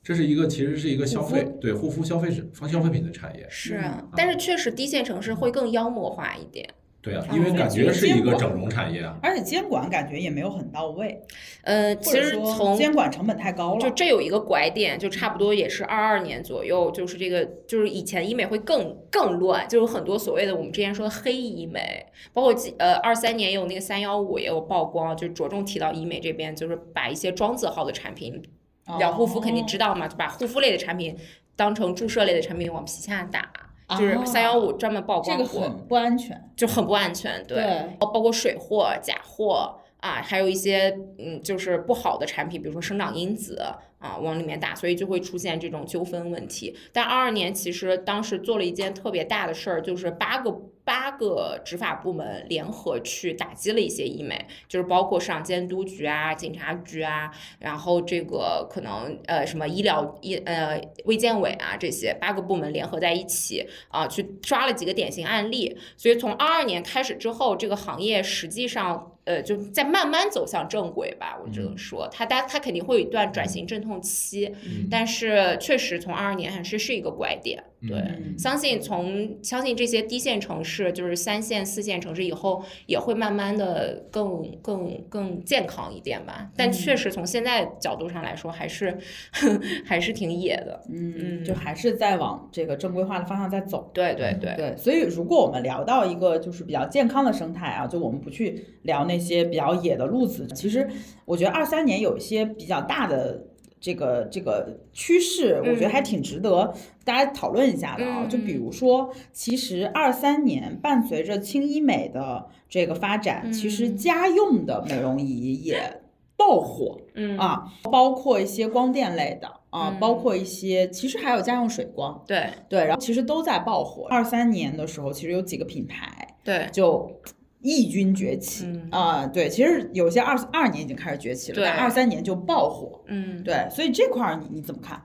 [SPEAKER 2] 这是一个其实是一个消费对护肤消费品消费品的产业。
[SPEAKER 3] 是啊，但是确实低线城市会更妖魔化一点。
[SPEAKER 2] 对啊，
[SPEAKER 1] 嗯
[SPEAKER 2] 因为感觉是一个整容产业啊。
[SPEAKER 1] 而且监管感觉也没有很到位，
[SPEAKER 3] 呃，其实从
[SPEAKER 1] 监管成本太高了就。
[SPEAKER 3] 这有一个拐点，就差不多也是二二年左右，就是这个，就是以前医美会更更乱，就有很多所谓的我们之前说的黑医美，包括几呃二三年也有那个三幺五也有曝光，就着重提到医美这边，就是把一些庄字号的产品，
[SPEAKER 1] 哦。
[SPEAKER 3] 养护肤肯定知道嘛，就把护肤类的产品当成注射类的产品往皮下打，就是
[SPEAKER 1] 啊
[SPEAKER 3] 三幺五专门曝光过，
[SPEAKER 1] 个很不安全。
[SPEAKER 3] 就很不安全，对，
[SPEAKER 1] 对。
[SPEAKER 3] 包括水货、假货啊，还有一些嗯，就是不好的产品，比如说生长因子啊，往里面打，所以就会出现这种纠纷问题。但二二年其实当时做了一件特别大的事儿，就是八个八个执法部门联合去打击了一些医美，就是包括市场监督局啊、警察局啊，然后这个可能呃什么医疗医呃卫健委啊这些八个部门联合在一起啊，去抓了几个典型案例。所以从二二年开始之后，这个行业实际上呃就在慢慢走向正轨吧，我只能说，它它它肯定会有一段转型阵痛期，
[SPEAKER 2] 嗯。
[SPEAKER 3] 但是确实从二二年还是是一个拐点，对。
[SPEAKER 1] 嗯
[SPEAKER 3] 相信从相信这些低线城市，就是三线、四线城市以后也会慢慢的更更更健康一点吧。但确实从现在角度上来说，还是 还是挺野的。
[SPEAKER 1] 嗯，就还是在往这个正规化的方向在走。
[SPEAKER 3] 对对对，
[SPEAKER 1] 对，所以如果我们聊到一个就是比较健康的生态啊，就我们不去聊那些比较野的路子，其实我觉得二三年有一些比较大的这个这个趋势，我觉得还挺值得大家讨论一下的啊。
[SPEAKER 3] 嗯
[SPEAKER 1] 就比如说，其实二三年伴随着轻医美的这个发展，其实
[SPEAKER 3] 嗯
[SPEAKER 1] 家用的美容仪也爆火。
[SPEAKER 3] 嗯
[SPEAKER 1] 啊，包括一些光电类的啊，
[SPEAKER 3] 嗯
[SPEAKER 1] 包括一些其实还有家用水光，
[SPEAKER 3] 对
[SPEAKER 1] 对，然后其实都在爆火。二三年的时候，其实有几个品牌
[SPEAKER 3] 对
[SPEAKER 1] 就异军崛起。
[SPEAKER 3] 嗯。
[SPEAKER 1] 啊、对，其实有些二二年已经开始崛起了，
[SPEAKER 3] 对。
[SPEAKER 1] 但二三年就爆火。
[SPEAKER 3] 嗯，
[SPEAKER 1] 对，所以这块儿你你怎么看？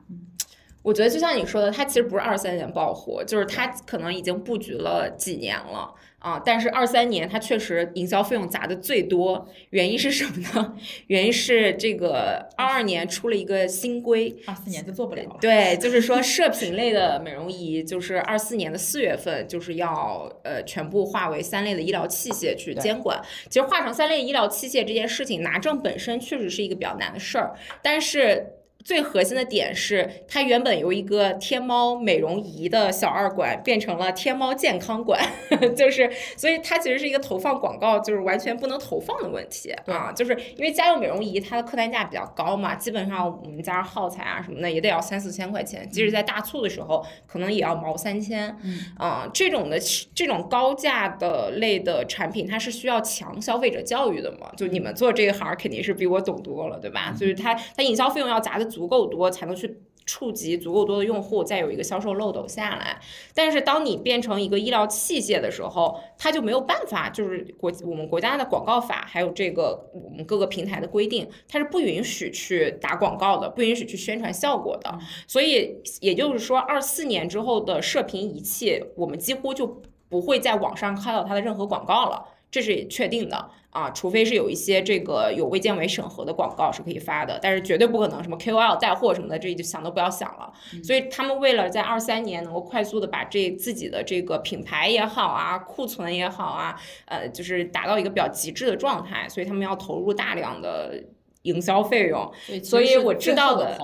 [SPEAKER 3] 我觉得就像你说的，它其实不是二三年爆火，就是它可能已经布局了几年了啊。但是二三年它确实营销费用砸的最多，原因是什么呢？原因是这个二二年出了一个新规，
[SPEAKER 1] 二四年就做不了了。
[SPEAKER 3] 对，就是说射频类的美容仪，就是二四年的四月份，就是要呃全部划为三类的医疗器械去监管。其实划成三类医疗器械这件事情，拿证本身确实是一个比较难的事儿，但是。最核心的点是，它原本由一个天猫美容仪的小二馆变成了天猫健康馆，就是，所以它其实是一个投放广告就是完全不能投放的问题啊，就是因为家用美容仪它的客单价比较高嘛，基本上我们加上耗材啊什么的也得要三四千块钱，即使在大促的时候，可能也要毛三千，
[SPEAKER 1] 嗯
[SPEAKER 3] 啊、这种的这种高价的类的产品，它是需要强消费者教育的嘛？就你们做这一行肯定是比我懂多了，对吧？就是它它营销费用要砸的足够多，才能去触及足够多的用户，再有一个销售漏斗下来。但是当你变成一个医疗器械的时候，它就没有办法，就是国我们国家的广告法，还有这个我们各个平台的规定，它是不允许去打广告的，不允许去宣传效果的。所以也就是说，二四年之后的射频仪器，我们几乎就不会在网上看到它的任何广告了。这是确定的啊，除非是有一些这个有卫健委审核的广告是可以发的，但是绝对不可能什么 KOL 带货什么的，这就想都不要想了。所以他们为了在二三年能够快速的把这自己的这个品牌也好啊，库存也好啊，呃，就是达到一个比较极致的状态，所以他们要投入大量的营销费用。
[SPEAKER 1] 所以
[SPEAKER 3] 我知道
[SPEAKER 1] 的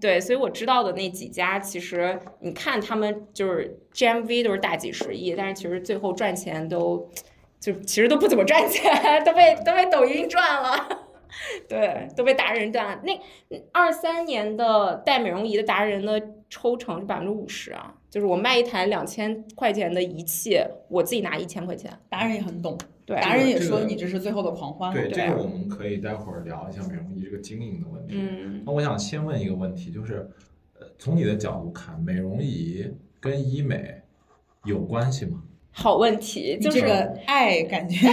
[SPEAKER 3] 对，所以我知道的那几家，其实你看他们就是 GMV 都是大几十亿，但是其实最后赚钱都就其实都不怎么赚钱，都被都被抖音赚了。对，都被达人赚了。那二三年的带美容仪的达人的抽成是百分之五十啊，就是我卖一台两千块钱的仪器，我自己拿一千块钱。
[SPEAKER 1] 达人也很懂，
[SPEAKER 3] 对，
[SPEAKER 1] 达人也说你这是最后的狂欢了。
[SPEAKER 2] 对，这个我们可以待会儿聊一下美容仪这个经营的问题。
[SPEAKER 3] 嗯，
[SPEAKER 2] 那我想先问一个问题，就是，呃，从你的角度看，美容仪跟医美有关系吗？
[SPEAKER 3] 好问题，就是
[SPEAKER 1] 你这个爱感觉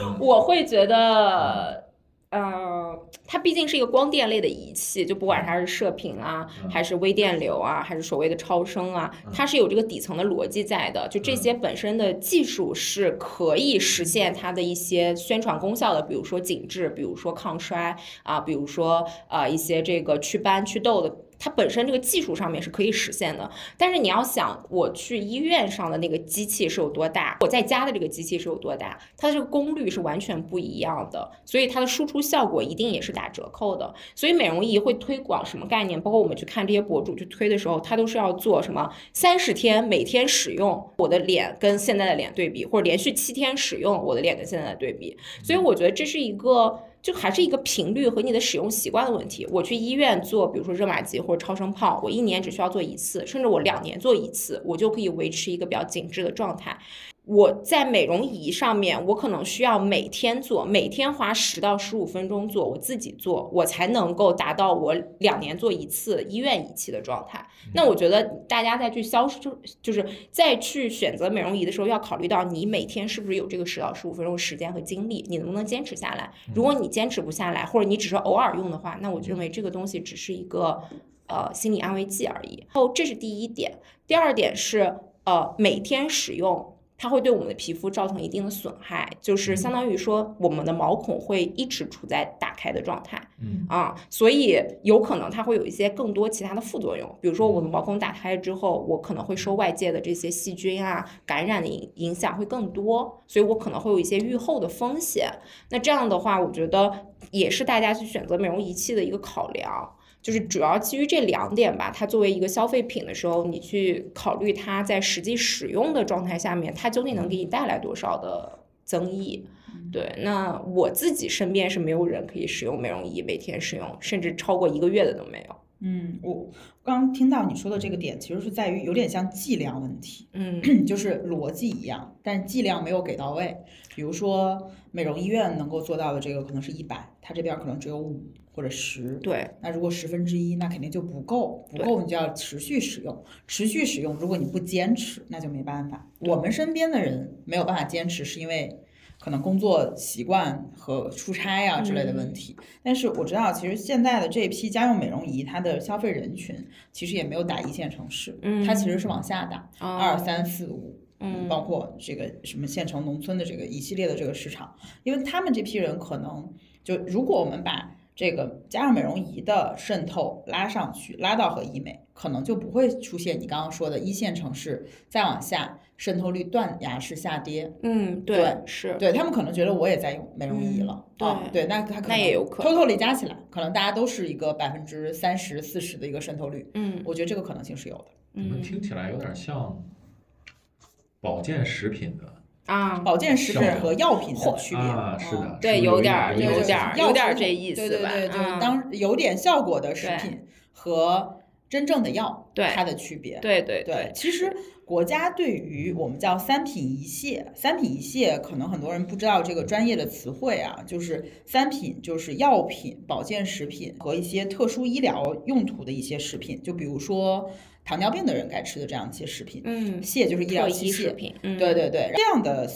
[SPEAKER 2] 嗯
[SPEAKER 3] 我会觉得，呃，它毕竟是一个光电类的仪器，就不管它是射频啊，
[SPEAKER 2] 嗯
[SPEAKER 3] 还是微电流啊，还是所谓的超声啊，它是有这个底层的逻辑在的。就这些本身的技术是可以实现它的一些宣传功效的，比如说紧致，比如说抗衰啊，比如说呃一些这个祛斑祛痘的。它本身这个技术上面是可以实现的，但是你要想，我去医院上的那个机器是有多大，我在家的这个机器是有多大，它的这个功率是完全不一样的，所以它的输出效果一定也是打折扣的。所以美容仪会推广什么概念？包括我们去看这些博主去推的时候，他都是要做什么三十天每天使用我的脸跟现在的脸对比，或者连续七天使用我的脸跟现在的对比。所以我觉得这是一个。就还是一个频率和你的使用习惯的问题。我去医院做，比如说热玛吉或者超声炮，我一年只需要做一次，甚至我两年做一次，我就可以维持一个比较紧致的状态。我在美容仪上面，我可能需要每天做，每天花十到十五分钟做，我自己做，我才能够达到我两年做一次医院仪器的状态。那我觉得大家再去销售，就是再去选择美容仪的时候，要考虑到你每天是不是有这个十到十五分钟时间和精力，你能不能坚持下来。如果你坚持不下来，或者你只是偶尔用的话，那我认为这个东西只是一个呃心理安慰剂而已。后这是第一点，第二点是呃每天使用。它会对我们的皮肤造成一定的损害，就是相当于说我们的毛孔会一直处在打开的状态，
[SPEAKER 2] 嗯
[SPEAKER 3] 啊，所以有可能它会有一些更多其他的副作用，比如说我的毛孔打开之后，我可能会受外界的这些细菌啊感染的影影响会更多，所以我可能会有一些愈后的风险。那这样的话，我觉得也是大家去选择美容仪器的一个考量。就是主要基于这两点吧，它作为一个消费品的时候，你去考虑它在实际使用的状态下面，它究竟能给你带来多少的增益？对，那我自己身边是没有人可以使用美容仪每天使用，甚至超过一个月的都没有。
[SPEAKER 1] 嗯，我刚听到你说的这个点，其实是在于有点像剂量问题，
[SPEAKER 3] 嗯
[SPEAKER 1] 就是逻辑一样，但是剂量没有给到位。比如说美容医院能够做到的这个可能是一百，它这边可能只有五或者十。
[SPEAKER 3] 对，
[SPEAKER 1] 那如果十分之一，那肯定就不够，不够你就要持续使用，持续使用。如果你不坚持，那就没办法。我们身边的人没有办法坚持，是因为可能工作习惯和出差啊之类的问题。但是我知道，其实现在的这批家用美容仪，它的消费人群其实也没有打一线城市，
[SPEAKER 3] 嗯
[SPEAKER 1] 它其实是往下打，
[SPEAKER 3] 啊
[SPEAKER 1] 二三四五。
[SPEAKER 3] 嗯
[SPEAKER 1] 包括这个什么县城、农村的这个一系列的这个市场，因为他们这批人可能就如果我们把这个加上美容仪的渗透拉上去，拉到和医美，可能就不会出现你刚刚说的一线城市再往下渗透率断崖式下跌。
[SPEAKER 3] 嗯，
[SPEAKER 1] 对
[SPEAKER 3] 是，
[SPEAKER 1] 对他们可能觉得我也在用美容仪了，
[SPEAKER 3] 嗯
[SPEAKER 1] 啊，对，那他可能
[SPEAKER 3] 那也有可能
[SPEAKER 1] total 加起来，可能大家都是一个百分之三十、四十的一个渗透率，
[SPEAKER 3] 嗯
[SPEAKER 1] 我觉得这个可能性是有的。
[SPEAKER 3] 嗯
[SPEAKER 2] 你们听起来有点像保健食品的
[SPEAKER 3] 啊，
[SPEAKER 1] 保健食品和药品的区别
[SPEAKER 2] 啊，是
[SPEAKER 1] 嗯。
[SPEAKER 2] 的，
[SPEAKER 3] 对，
[SPEAKER 2] 是不是
[SPEAKER 3] 点儿，
[SPEAKER 2] 有
[SPEAKER 3] 有点儿，
[SPEAKER 1] 药
[SPEAKER 3] 有点儿
[SPEAKER 1] 品
[SPEAKER 3] 这意思吧？
[SPEAKER 1] 对对对，就是
[SPEAKER 3] 嗯。
[SPEAKER 1] 当有点效果的食
[SPEAKER 3] 对。
[SPEAKER 1] 品和真正的药，
[SPEAKER 3] 对
[SPEAKER 1] 它的区别。
[SPEAKER 3] 对对
[SPEAKER 1] 对，其实国家对于我们叫三品一泻，三品一泻可能很多人不知道这个专业的词汇啊，就是三品就是药品、保健食品和一些特殊医疗用途的一些食品，就比如说糖尿病的人该吃的这样一些食品，
[SPEAKER 3] 嗯，
[SPEAKER 1] 泻就是医疗器械，
[SPEAKER 3] 嗯，
[SPEAKER 1] 对对对，这样的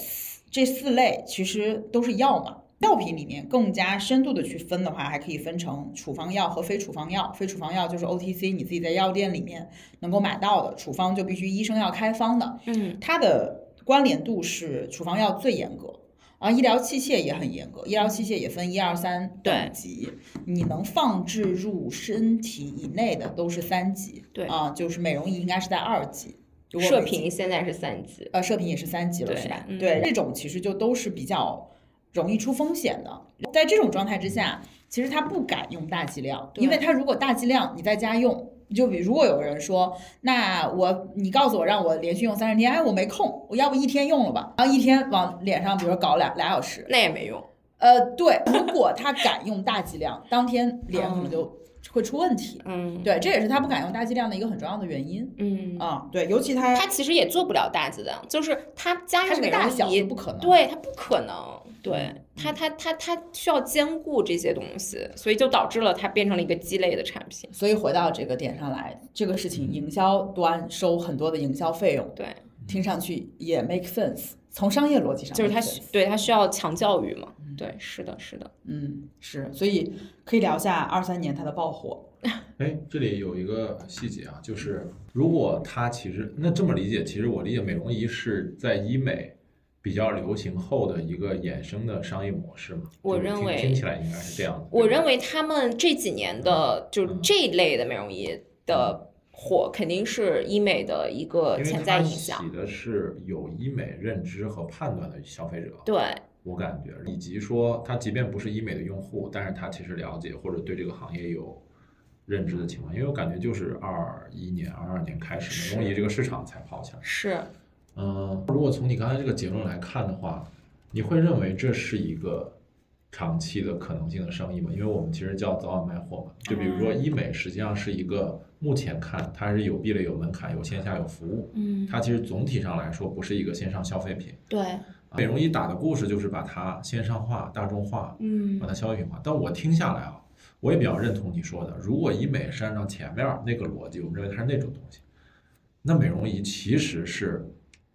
[SPEAKER 1] 这四类其实都是药嘛。药品里面更加深度的去分的话，还可以分成处方药和非处方药。非处方药就是 OTC，你自己在药店里面能够买到的；处方就必须医生要开方的。
[SPEAKER 3] 嗯
[SPEAKER 1] 它的关联度是处方药最严格，啊，医疗器械也很严格，医疗器械也分一二三等级，你能放置入身体以内的都是三级，
[SPEAKER 3] 对
[SPEAKER 1] 啊，就是美容仪应该是在二级，
[SPEAKER 3] 射频现在是三级，
[SPEAKER 1] 呃，射频也是三级了，是吧？
[SPEAKER 3] 嗯
[SPEAKER 1] 对，这种其实就都是比较容易出风险的。在这种状态之下，其实他不敢用大剂量，因为他如果大剂量你在家用，就比如果有人说，那我你告诉我让我连续用三十天，哎，我没空，我要不一天用了吧？然后一天往脸上，比如说搞俩俩小时，
[SPEAKER 3] 那也没用。
[SPEAKER 1] 呃，对，如果他敢用大剂量，当天脸可能就会出问题。
[SPEAKER 3] 嗯，
[SPEAKER 1] 对，这也是他不敢用大剂量的一个很重要的原因
[SPEAKER 3] 嗯，
[SPEAKER 1] 啊。对，尤其他
[SPEAKER 3] 他其实也做不了大剂量，就是他加
[SPEAKER 1] 它
[SPEAKER 3] 上美容
[SPEAKER 1] 是个大小
[SPEAKER 3] 仪
[SPEAKER 1] 不可能。
[SPEAKER 3] 对他不可能，对
[SPEAKER 1] 嗯
[SPEAKER 3] 它它它它需要兼顾这些东西，所以就导致了它变成了一个鸡肋的产品。
[SPEAKER 1] 所以回到这个点上来，这个事情营销端收很多的营销费用，
[SPEAKER 3] 对，
[SPEAKER 1] 听上去也 make sense。从商业逻辑上
[SPEAKER 3] 就是他需对他需要强教育嘛。对，是的，是的。
[SPEAKER 1] 嗯是，所以可以聊一下二三年它的爆火。
[SPEAKER 2] 哎，这里有一个细节啊，就是如果它其实那这么理解，其实我理解美容仪是在医美比较流行后的一个衍生的商业模式嘛？
[SPEAKER 3] 我认为
[SPEAKER 2] 听起来应该是这样的。
[SPEAKER 3] 我认为他们这几年的就
[SPEAKER 2] 嗯
[SPEAKER 3] 这一类的美容仪的火，肯定是医美的一个潜在影响。
[SPEAKER 2] 洗的是有医美认知和判断的消费者，
[SPEAKER 3] 对，
[SPEAKER 2] 我感觉，以及说他即便不是医美的用户，但是他其实了解或者对这个行业有认知的情况，因为我感觉就是二一年、二二年开始，美容仪这个市场才跑起来。
[SPEAKER 3] 是，
[SPEAKER 2] 嗯，如果从你刚才这个结论来看的话，你会认为这是一个长期的可能性的生意吗，因为我们其实叫早晚卖货嘛。就比如说
[SPEAKER 3] 嗯。
[SPEAKER 2] 医美，实际上是一个目前看它是有壁垒、有门槛、有线下、有服务，
[SPEAKER 3] 嗯，
[SPEAKER 2] 它其实总体上来说不是一个线上消费品。
[SPEAKER 3] 对，
[SPEAKER 2] 美容仪打的故事就是把它线上化、大众化，
[SPEAKER 3] 嗯
[SPEAKER 2] 把它消费品化。但我听下来啊，我也比较认同你说的，如果医美是按照前面那个逻辑，我们认为它是那种东西，那美容仪其实是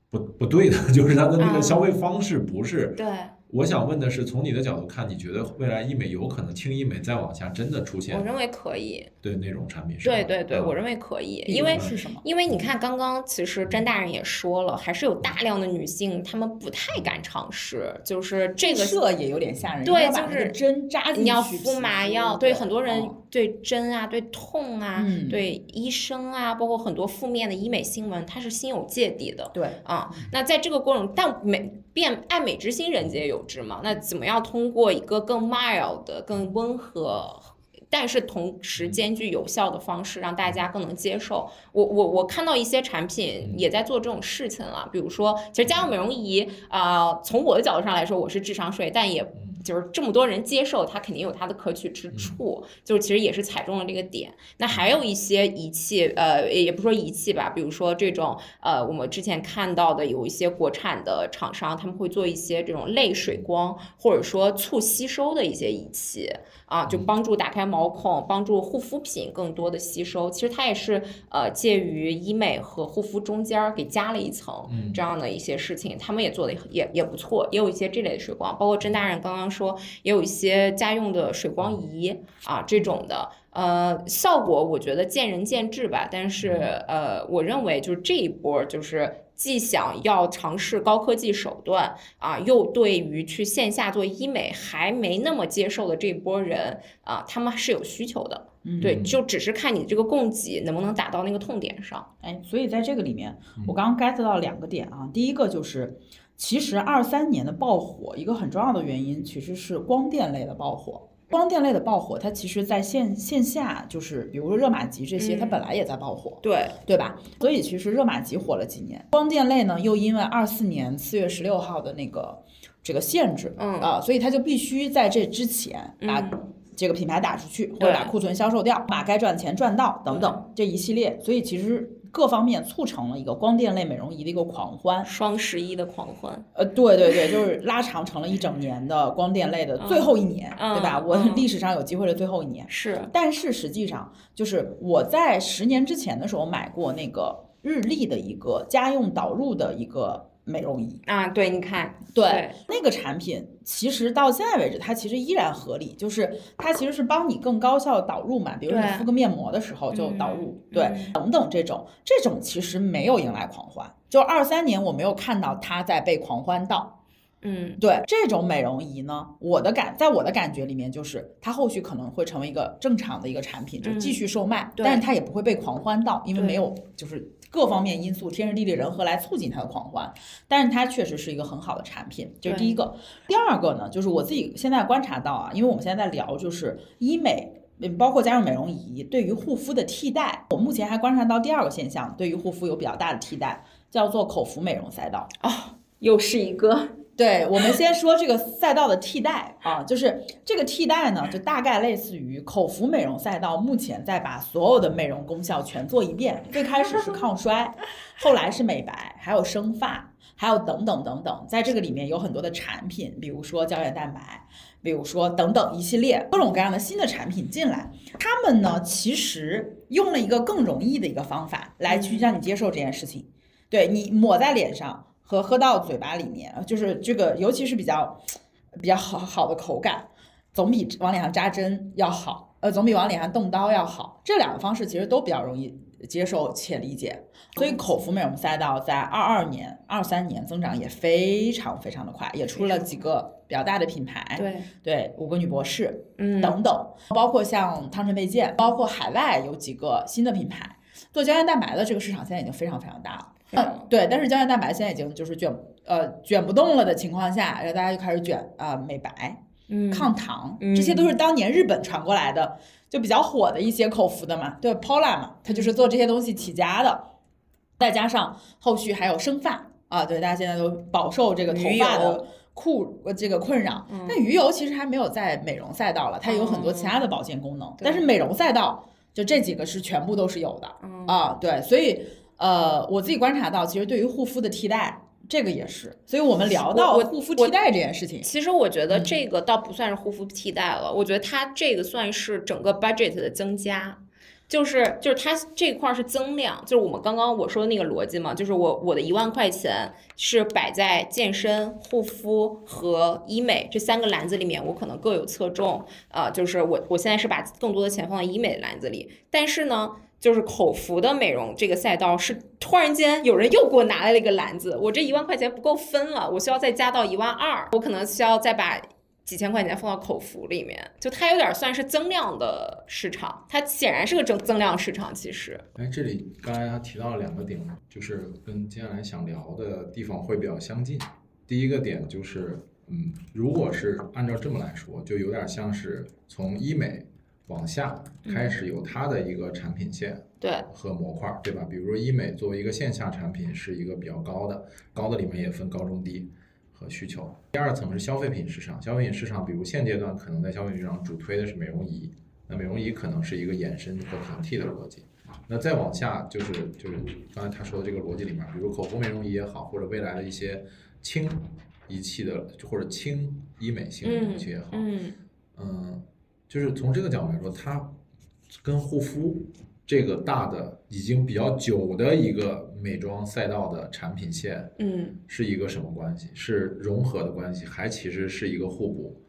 [SPEAKER 2] 不不对的，就是它的那个
[SPEAKER 3] 啊
[SPEAKER 2] 消费方式不是。
[SPEAKER 3] 对，
[SPEAKER 2] 我想问的是，从你的角度看，你觉得未来医美有可能轻医美再往下真的出现我
[SPEAKER 3] 认为可以，
[SPEAKER 2] 对那种产品是吗？
[SPEAKER 3] 对对对，
[SPEAKER 2] 嗯
[SPEAKER 3] 我认为可以，因为
[SPEAKER 1] 是什么？
[SPEAKER 3] 因为你看，刚刚其实詹大人也说了，还是有大量的女性她们不太敢尝试，就是这个
[SPEAKER 1] 色也有点吓人，
[SPEAKER 3] 对就是
[SPEAKER 1] 针扎进去，
[SPEAKER 3] 你要敷麻药，对很多人
[SPEAKER 1] 哦
[SPEAKER 3] 对针啊、对痛啊、
[SPEAKER 1] 嗯
[SPEAKER 3] 对医生啊，包括很多负面的医美新闻，他是心有芥蒂的。
[SPEAKER 1] 对，
[SPEAKER 3] 啊，那在这个过程，但美变爱美之心，人皆有之嘛。那怎么样通过一个更 mild 的、更温和，但是同时兼具有效的方式，让大家更能接受？我我我看到一些产品也在做这种事情了，比如说，其实家用美容仪啊、从我的角度上来说，我是智商税，但也
[SPEAKER 2] 嗯
[SPEAKER 3] 就是这么多人接受，它肯定有它的可取之处，就是其实也是踩中了这个点。那还有一些仪器，呃，也不说仪器吧，比如说这种，呃，我们之前看到的有一些国产的厂商，他们会做一些这种类水光或者说促吸收的一些仪器啊，就帮助打开毛孔，帮助护肤品更多的吸收。其实它也是呃介于医美和护肤中间儿给加了一层
[SPEAKER 2] 嗯
[SPEAKER 3] 这样的一些事情，他们也做的也也不错，也有一些这类的水光，包括甄大人刚刚说也有一些家用的水光仪啊这种的。呃，效果我觉得见仁见智吧，但是呃，我认为就是这一波儿就是既想要尝试高科技手段啊，又对于去线下做医美还没那么接受的这一波人啊，他们是有需求的。
[SPEAKER 1] 嗯
[SPEAKER 3] 对，
[SPEAKER 2] 嗯
[SPEAKER 3] 就只是看你这个供给能不能打到那个痛点上。
[SPEAKER 1] 哎，所以在这个里面，
[SPEAKER 2] 嗯
[SPEAKER 1] 我刚刚 get 到两个点啊。第一个就是，其实二三年的爆火，一个很重要的原因其实是光电类的爆火。光电类的爆火，它其实在线线下，就是比如说热玛吉这些，它
[SPEAKER 3] 嗯。
[SPEAKER 1] 本来也在爆火，
[SPEAKER 3] 对，
[SPEAKER 1] 对吧？所以其实热玛吉火了几年，光电类呢又因为二四年四月十六号的那个这个限制，
[SPEAKER 3] 嗯
[SPEAKER 1] 啊，所以它就必须在这之前把
[SPEAKER 3] 嗯
[SPEAKER 1] 这个品牌打出去，或者把库存销售掉，把该赚的钱赚到等等这一系列，所以其实各方面促成了一个光电类美容仪的一个狂欢。
[SPEAKER 3] 双十一的狂欢。
[SPEAKER 1] 呃，对对对，就是拉长成了一整年的光电类的最后一年，
[SPEAKER 3] 嗯
[SPEAKER 1] 对吧？我
[SPEAKER 3] 嗯
[SPEAKER 1] 历史上有机会的最后一年。
[SPEAKER 3] 是，
[SPEAKER 1] 但是实际上，就是我在十年之前的时候买过那个日立的一个家用导入的一个美容仪，
[SPEAKER 3] 啊，对，你看，
[SPEAKER 1] 对那个产品，其实到现在为止，它其实依然合理，就是它其实是帮你更高效地导入嘛，比如你敷个面膜的时候就导入，对，等等这种，这种其实没有迎来狂欢，就二三年我没有看到它在被狂欢到。
[SPEAKER 3] 嗯，
[SPEAKER 1] 对这种美容仪呢，我的感，在我的感觉里面，就是它后续可能会成为一个正常的一个产品，就
[SPEAKER 3] 嗯
[SPEAKER 1] 继续售卖，
[SPEAKER 3] 对
[SPEAKER 1] 但是它也不会被狂欢到，因为没有就是各方面因素，天时地利人和来促进它的狂欢。但是它确实是一个很好的产品，这是第一个。第二个呢，就是我自己现在观察到啊，因为我们现在在聊就是医美。嗯，包括家用美容仪对于护肤的替代，我目前还观察到第二个现象，对于护肤有比较大的替代，叫做口服美容赛道啊。
[SPEAKER 3] 又是一个，
[SPEAKER 1] 对，我们先说这个赛道的替代啊，就是这个替代呢，就大概类似于口服美容赛道，目前在把所有的美容功效全做一遍。最开始是抗衰，后来是美白，还有生发，还有等等等等，在这个里面有很多的产品，比如说胶原蛋白，比如说等等一系列各种各样的新的产品进来，他们呢其实用了一个更容易的一个方法来去让你接受这件事情，对你抹在脸上。和喝到嘴巴里面，就是这个，尤其是比较比较好好的口感，总比往脸上扎针要好，呃，总比往脸上动刀要好。这两个方式其实都比较容易接受且理解，所以口服美容赛道在二二年、二三年增长也非常非常的快，也出了几个比较大的品牌，
[SPEAKER 3] 对，
[SPEAKER 1] 对，五个女博士
[SPEAKER 3] 嗯，
[SPEAKER 1] 等等，包括像汤臣倍健，包括海外有几个新的品牌做胶原蛋白的这个市场现在已经非常非常大了。嗯，对，但是胶原蛋白现在已经就是卷呃卷不动了的情况下，然后大家就开始卷啊、呃美白、
[SPEAKER 3] 嗯，
[SPEAKER 1] 抗糖，
[SPEAKER 3] 嗯
[SPEAKER 1] 这些都是当年日本传过来的，就比较火的一些口服的嘛，对，Pola 嘛，它就是做这些东西起家的，再加上后续还有生发啊，对，大家现在都饱受这个头发的
[SPEAKER 3] 油
[SPEAKER 1] 酷呃这个困扰。
[SPEAKER 3] 嗯
[SPEAKER 1] 但鱼油其实还没有在美容赛道了，它有很多其他的保健功能，
[SPEAKER 3] 对
[SPEAKER 1] 但是美容赛道就这几个是全部都是有的
[SPEAKER 3] 嗯
[SPEAKER 1] 啊。对，所以呃，我自己观察到，其实对于护肤的替代。这个也是，所以我们聊到护肤替代这件事情，
[SPEAKER 3] 其实我觉得
[SPEAKER 1] 嗯
[SPEAKER 3] 这个倒不算是护肤替代了，我觉得它这个算是整个 budget 的增加。就是就是它这块儿是增量，就是我们刚刚我说的那个逻辑嘛，就是我我的一万块钱是摆在健身、护肤和医美这三个篮子里面，我可能各有侧重。啊、就是我我现在是把更多的钱放在医美篮子里，但是呢，就是口服的美容这个赛道是突然间有人又给我拿来了一个篮子，我这一万块钱不够分了，我需要再加到一万二，我可能需要再把。几千块钱放到口服里面，就它有点算是增量的市场，它显然是个增增量市场。其实，
[SPEAKER 2] 哎，这里刚才他提到了两个点，就是跟接下来想聊的地方会比较相近。第一个点就是，嗯，如果是按照这么来说，就有点像是从医美往下开始有它的一个产品线
[SPEAKER 3] 对，
[SPEAKER 2] 和模块儿，对吧？比如说医美作为一个线下产品是一个比较高的，高的里面也分高中低和需求。第二层是消费品市场，消费品市场，比如现阶段可能在消费品市场主推的是美容仪，那美容仪可能是一个衍生和平替的逻辑。那再往下就是就是刚才他说的这个逻辑里面，比如口服美容仪也好，或者未来的一些轻仪器的或者轻医美型的仪器也好，
[SPEAKER 3] 嗯
[SPEAKER 2] 嗯，就是从这个角度来说，它跟护肤这个大的已经比较久的一个美妆赛道的产品线
[SPEAKER 3] 嗯
[SPEAKER 2] 是一个什么关系？是融合的关系，还其实是一个互补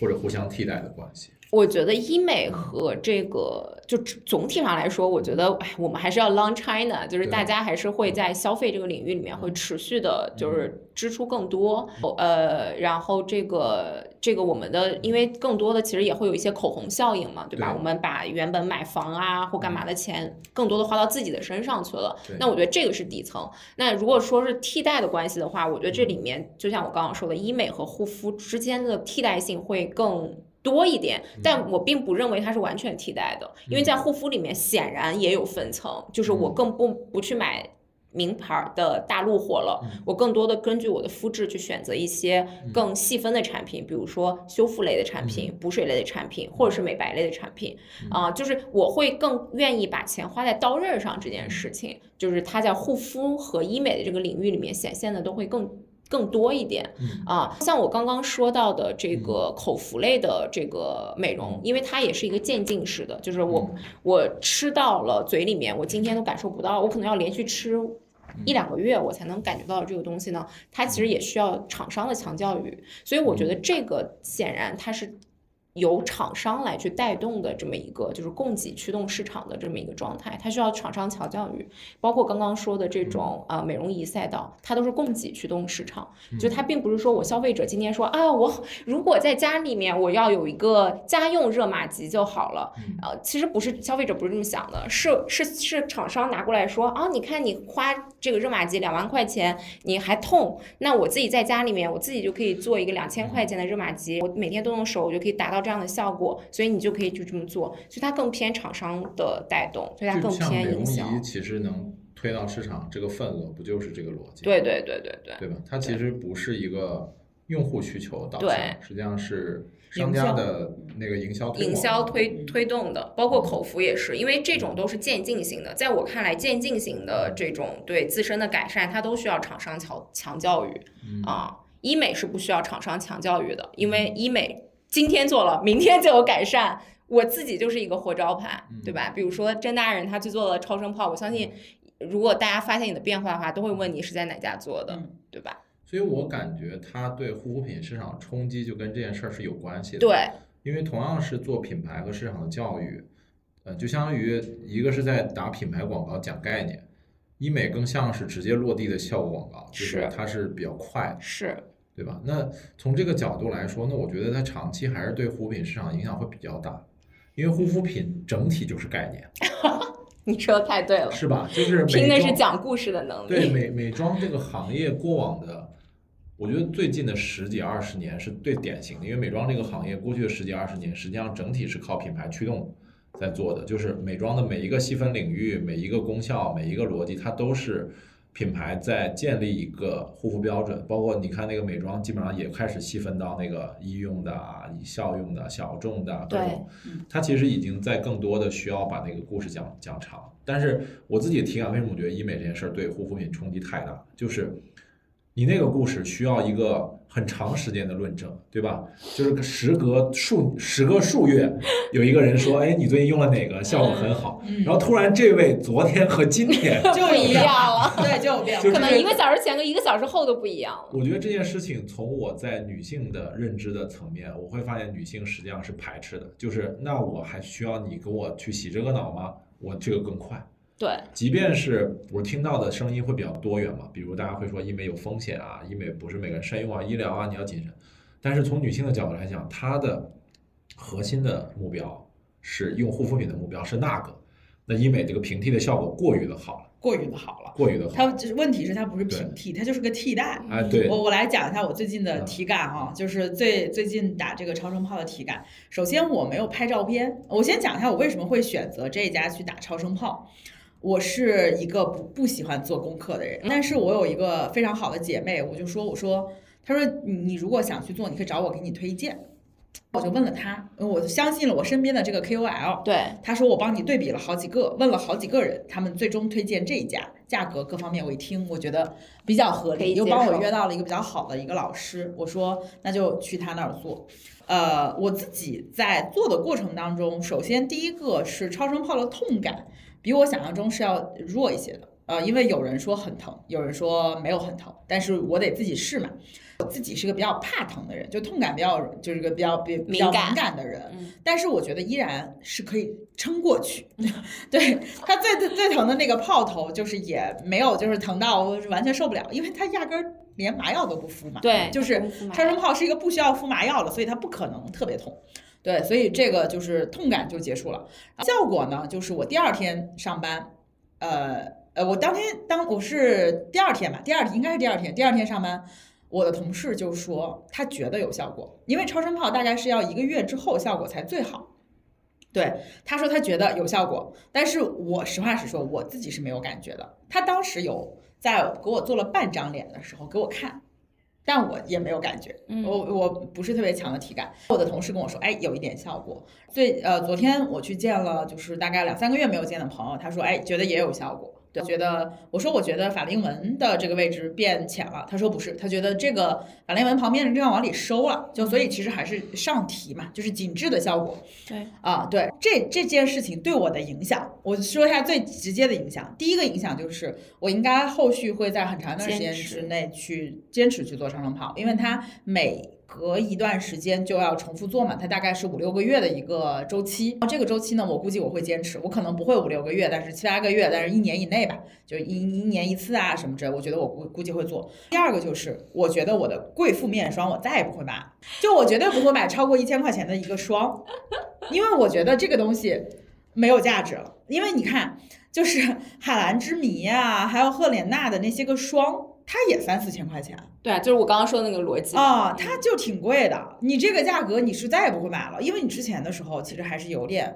[SPEAKER 2] 或者互相替代的关系？
[SPEAKER 3] 我觉得医美和这个就总体上来说，我觉得哎，我们还是要 long China，就是大家还是会在消费这个领域里面会持续的，就是支出更多。呃，然后这个这个我们的，因为更多的其实也会有一些口红效应嘛，对吧？
[SPEAKER 2] 对
[SPEAKER 3] 我们把原本买房啊或干嘛的钱，更多的花到自己的身上去了。那我觉得这个是底层。那如果说是替代的关系的话，我觉得这里面就像我刚刚说的，医美和护肤之间的替代性会更。多一点，但我并不认为它是完全替代的，因为在护肤里面显然也有分层，就是我更不不去买名牌的大陆货了，我更多的根据我的肤质去选择一些更细分的产品，比如说修复类的产品、补水类的产品，或者是美白类的产品，啊、就是我会更愿意把钱花在刀刃上这件事情，就是它在护肤和医美的这个领域里面显现的都会更。更多一点
[SPEAKER 2] 嗯。
[SPEAKER 3] 啊，像我刚刚说到的这个口服类的这个美容，因为它也是一个渐进式的，就是我我吃到了嘴里面，我今天都感受不到，我可能要连续吃一两个月，我才能感觉到这个东西呢。它其实也需要厂商的强教育，所以我觉得这个显然它是。由厂商来去带动的这么一个就是供给驱动市场的这么一个状态，它需要厂商调教育，包括刚刚说的这种啊、呃美容仪赛道，它都是供给驱动市场，就它并不是说我消费者今天说啊，我如果在家里面我要有一个家用热玛吉就好了，呃，其实不是消费者不是这么想的，是是是厂商拿过来说啊，你看你花这个热玛吉两万块钱，你还痛，那我自己在家里面我自己就可以做一个两千块钱的热玛吉，我每天动动手我就可以达到这样的效果，所以你就可以就这么做，所以它更偏厂商的带动，所以它更偏营销。
[SPEAKER 2] 其实能推到市场，这个份额不就是这个逻辑？
[SPEAKER 3] 对对对对对。
[SPEAKER 2] 对吧？它其实不是一个用户需求导向
[SPEAKER 3] 对，
[SPEAKER 2] 实际上是商家的那个营销推
[SPEAKER 3] 营销推推动的，包括口服也是，因为这种都是渐进型的。在我看来，渐进型的这种对自身的改善，它都需要厂商强强教育
[SPEAKER 2] 嗯
[SPEAKER 3] 啊。医美是不需要厂商强教育的，因为医美今天做了，明天就有改善。我自己就是一个活招牌，
[SPEAKER 2] 嗯
[SPEAKER 3] 对吧？比如说甄大人他去做了超声炮，我相信如果大家发现你的变化的话，都会问你是在哪家做的，
[SPEAKER 1] 嗯
[SPEAKER 3] 对吧？
[SPEAKER 2] 所以我感觉它对护肤品市场冲击就跟这件事儿是有关系的。，
[SPEAKER 3] 对，
[SPEAKER 2] 因为同样是做品牌和市场的教育，呃，就相当于一个是在打品牌广告讲概念，医美更像是直接落地的效果广告，就是
[SPEAKER 3] 是
[SPEAKER 2] 它是比较快的，
[SPEAKER 3] 是，
[SPEAKER 2] 对吧？那从这个角度来说，那我觉得它长期还是对护肤品市场影响会比较大，因为护肤品整体就是概念，
[SPEAKER 3] 你说的太对了，
[SPEAKER 2] 是吧？就是
[SPEAKER 3] 拼的是讲故事的能力。
[SPEAKER 2] 对美美妆这个行业过往的，我觉得最近的十几二十年是最典型的，因为美妆这个行业过去的十几二十年，实际上整体是靠品牌驱动在做的，就是美妆的每一个细分领域、每一个功效、每一个逻辑，它都是品牌在建立一个护肤标准，包括你看那个美妆，基本上也开始细分到那个医用的啊、效用的、小众的各
[SPEAKER 3] 对
[SPEAKER 2] 种，它其实已经在更多的需要把那个故事讲讲长。但是我自己的体感，为什么我觉得医美这件事儿对护肤品冲击太大？就是你那个故事需要一个很长时间的论证，对吧？就是时隔数时隔数月，有一个人说，哎，你最近用了哪个，效果很好，
[SPEAKER 1] 嗯
[SPEAKER 2] 然后突然这位昨天和今天。
[SPEAKER 1] 就
[SPEAKER 3] 不一样了，
[SPEAKER 1] 对，就有变化。
[SPEAKER 2] 就
[SPEAKER 3] 可能一个小时前跟一个小时后都不一样了。
[SPEAKER 2] 我觉得这件事情从我在女性的认知的层面，我会发现女性实际上是排斥的，就是那我还需要你给我去洗这个脑吗？我这个更快。
[SPEAKER 3] 对，
[SPEAKER 2] 即便是我听到的声音会比较多元嘛，比如大家会说医美有风险啊，医美不是每个人善用啊，医疗啊你要谨慎。但是从女性的角度来讲，她的核心的目标是用护肤品的目标是那个，那医美这个平替的效果过于的好了，
[SPEAKER 1] 过于的好了。
[SPEAKER 2] 过于的好。
[SPEAKER 1] 它就是问题是它不是平替，它就是个替代。
[SPEAKER 2] 哎，对，
[SPEAKER 1] 我我来讲一下我最近的
[SPEAKER 2] 嗯
[SPEAKER 1] 体感啊，就是最最近打这个超声炮的体感。首先我没有拍照片，我先讲一下我为什么会选择这一家去打超声炮。我是一个不不喜欢做功课的人，但是我有一个非常好的姐妹，我就说我说，她说你你如果想去做，你可以找我给你推荐。我就问了她，我相信了我身边的这个 KOL，
[SPEAKER 3] 对，
[SPEAKER 1] 她说我帮你对比了好几个，问了好几个人，他们最终推荐这一家，价格各方面我一听，我觉得比较合理，又帮我约到了一个比较好的一个老师，我说那就去他那儿做。呃，我自己在做的过程当中，首先第一个是超声炮的痛感比我想象中是要弱一些的，呃，因为有人说很疼，有人说没有很疼，但是我得自己试嘛。我自己是个比较怕疼的人，就痛感比较就是个比较比比较
[SPEAKER 3] 敏感
[SPEAKER 1] 的人，
[SPEAKER 3] 嗯，
[SPEAKER 1] 但是我觉得依然是可以撑过去。对它最最最疼的那个炮头，就是也没有就是疼到完全受不了，因为他压根儿连麻药都不敷嘛。
[SPEAKER 3] 对，
[SPEAKER 1] 就是超声炮是一个不需要敷麻药的，所以它不可能特别痛。对，所以这个就是痛感就结束了。效果呢，就是我第二天上班，呃呃，我当天当我是第二天吧，第二应该是第二天，第二天上班，我的同事就说他觉得有效果，因为超声炮大概是要一个月之后效果才最好。对，他说他觉得有效果，但是我实话实说，我自己是没有感觉的。他当时有在给我做了半张脸的时候给我看，但我也没有感觉，
[SPEAKER 3] 嗯
[SPEAKER 1] 我我不是特别强的体感。我的同事跟我说，哎，有一点效果。最呃，昨天我去见了，就是大概两三个月没有见的朋友，他说，哎，觉得也有效果。对，觉得我说我觉得法令纹的这个位置变浅了，他说不是，他觉得这个法令纹旁边的地方往里收了，就所以其实还是上提嘛，就是紧致的效果。
[SPEAKER 3] 对，
[SPEAKER 1] 啊，对这这件事情对我的影响，我说一下最直接的影响。第一个影响就是，我应该后续会在很长一段时间之内去坚持去做超声炮，因为它每隔一段时间就要重复做嘛，它大概是五六个月的一个周期。这个周期呢，我估计我会坚持，我可能不会五六个月，但是七八个月，但是一年以内吧，就一一年一次啊什么之类，我觉得我估估计会做。第二个就是，我觉得我的贵妇面霜我再也不会买，就我绝对不会买超过一千块钱的一个霜。因为我觉得这个东西没有价值了。因为你看，就是海蓝之谜啊，还有赫莲娜的那些个霜，它也三四千块钱
[SPEAKER 3] 对啊，就是我刚刚说的那个逻辑嘛
[SPEAKER 1] 啊，它就挺贵的。你这个价格你是再也不会买了，因为你之前的时候其实还是有点。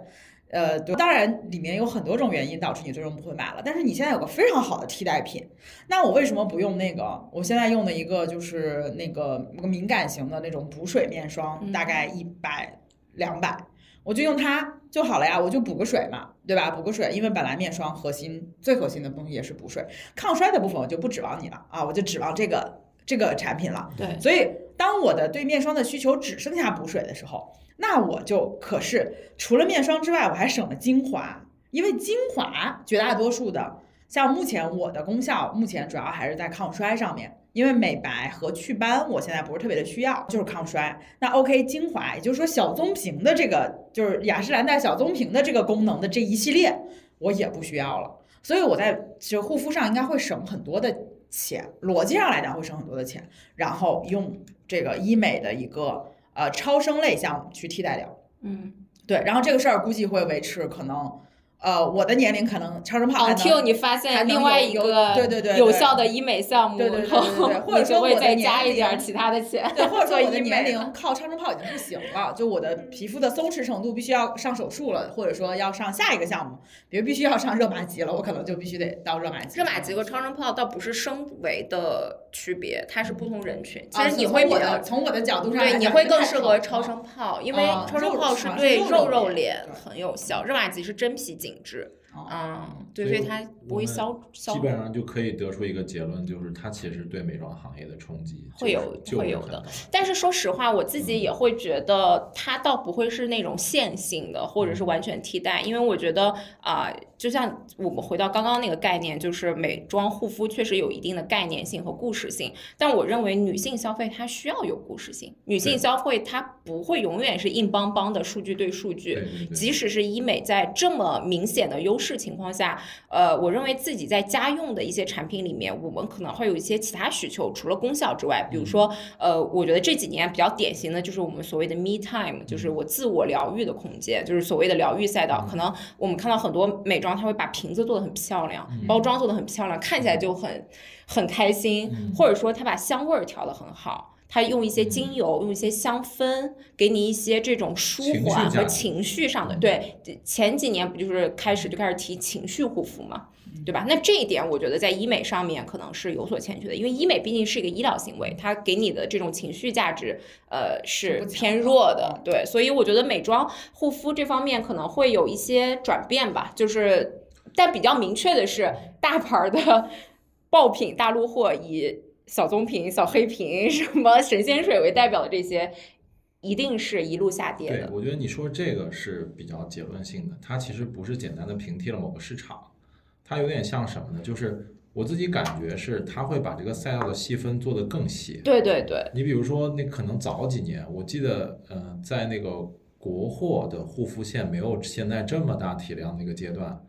[SPEAKER 1] 呃，对，当然里面有很多种原因导致你最终不会买了，但是你现在有个非常好的替代品，那我为什么不用那个？我现在用的一个就是那个那个敏感型的那种补水面霜，
[SPEAKER 3] 嗯
[SPEAKER 1] 大概一百两百，我就用它就好了呀，我就补个水嘛，对吧？补个水，因为本来面霜核心最核心的东西也是补水，抗衰的部分我就不指望你了啊，我就指望这个这个产品了。
[SPEAKER 3] 对，
[SPEAKER 1] 所以当我的对面霜的需求只剩下补水的时候，那我就可是除了面霜之外，我还省了精华，因为精华绝大多数的，像目前我的功效，目前主要还是在抗衰上面。因为美白和祛斑，我现在不是特别的需要，就是抗衰。那 OK，精华，也就是说小棕瓶的这个，就是雅诗兰黛小棕瓶的这个功能的这一系列，我也不需要了。所以我在就护肤上应该会省很多的钱，逻辑上来讲会省很多的钱，然后用这个医美的一个呃超声类项目去替代掉。
[SPEAKER 3] 嗯，
[SPEAKER 1] 对，然后这个事儿估计会维持可能呃，我的年龄可能超声炮还能
[SPEAKER 3] until 你发现另外一个
[SPEAKER 1] 对对对对
[SPEAKER 3] 有效的医美项目，
[SPEAKER 1] 对对对或者
[SPEAKER 3] 你就会
[SPEAKER 1] 说我
[SPEAKER 3] 再加一点儿其他的钱，
[SPEAKER 1] 对，或者说
[SPEAKER 3] 做
[SPEAKER 1] 我的年龄靠超声炮已经不行了，就我的皮肤的松弛程度必须要上手术了，或者说要上下一个项目，比如必须要上热玛吉了，我可能就必须得到热玛吉。
[SPEAKER 3] 热玛吉和超声炮倒不是生维的区别，它是不同人群。其
[SPEAKER 1] 啊，
[SPEAKER 3] 实你
[SPEAKER 1] 会我
[SPEAKER 3] 会比较
[SPEAKER 1] 的从我的角度上
[SPEAKER 3] 对，
[SPEAKER 1] 来讲
[SPEAKER 3] 你会更适合超声炮，因为
[SPEAKER 1] 啊
[SPEAKER 3] 超声炮是对
[SPEAKER 1] 肉
[SPEAKER 3] 肉
[SPEAKER 1] 脸
[SPEAKER 3] 很有效，热玛吉是真皮紧致，嗯，对，
[SPEAKER 2] 所以
[SPEAKER 3] 它不会消消
[SPEAKER 2] 基本上就可以得出一个结论，就是它其实对美妆行业的冲击
[SPEAKER 3] 会有
[SPEAKER 2] 就
[SPEAKER 3] 会有的但是说实话，我自己也会觉得它倒不会是那种线性的，或者是完全替代，因为我觉得啊、就像我们回到刚刚那个概念，就是美妆护肤确实有一定的概念性和故事性，但我认为女性消费它需要有故事性，女性消费它不会永远是硬邦邦的数据对数据，即使是医美在这么明显的优势情况下，呃，我认为自己在家用的一些产品里面，我们可能会有一些其他需求，除了功效之外，比如说，呃，我觉得这几年比较典型的就是我们所谓的 me time，就是。我自我疗愈的空间，就是所谓的疗愈赛道。可能我们看到很多美妆，它会把瓶子做的很漂亮，包装做的很漂亮，看起来就很很开心，或者说它把香味儿调的很好。它用一些精油，用一些香氛，给你一些这种舒缓和情绪上的。对，前几年不就是开始就开始提情绪护肤嘛，对吧？那这一点我觉得在医美上面可能是有所欠缺的，因为医美毕竟是一个医疗行为，它给你的这种情绪价值，呃，是偏弱的。对，所以我觉得美妆护肤这方面可能会有一些转变吧，就是，但比较明确的是，大牌儿的 爆品大陆货以小棕瓶、小黑瓶、什么神仙水为代表的这些，一定是一路下跌
[SPEAKER 2] 对，
[SPEAKER 3] 的。
[SPEAKER 2] 我觉得你说这个是比较结论性的，它其实不是简单的平替了某个市场，它有点像什么呢？就是我自己感觉是它会把这个赛道的细分做得更细。
[SPEAKER 3] 对对对，
[SPEAKER 2] 你比如说，那可能早几年，我记得，呃，在那个国货的护肤线没有现在这么大体量的一个阶段，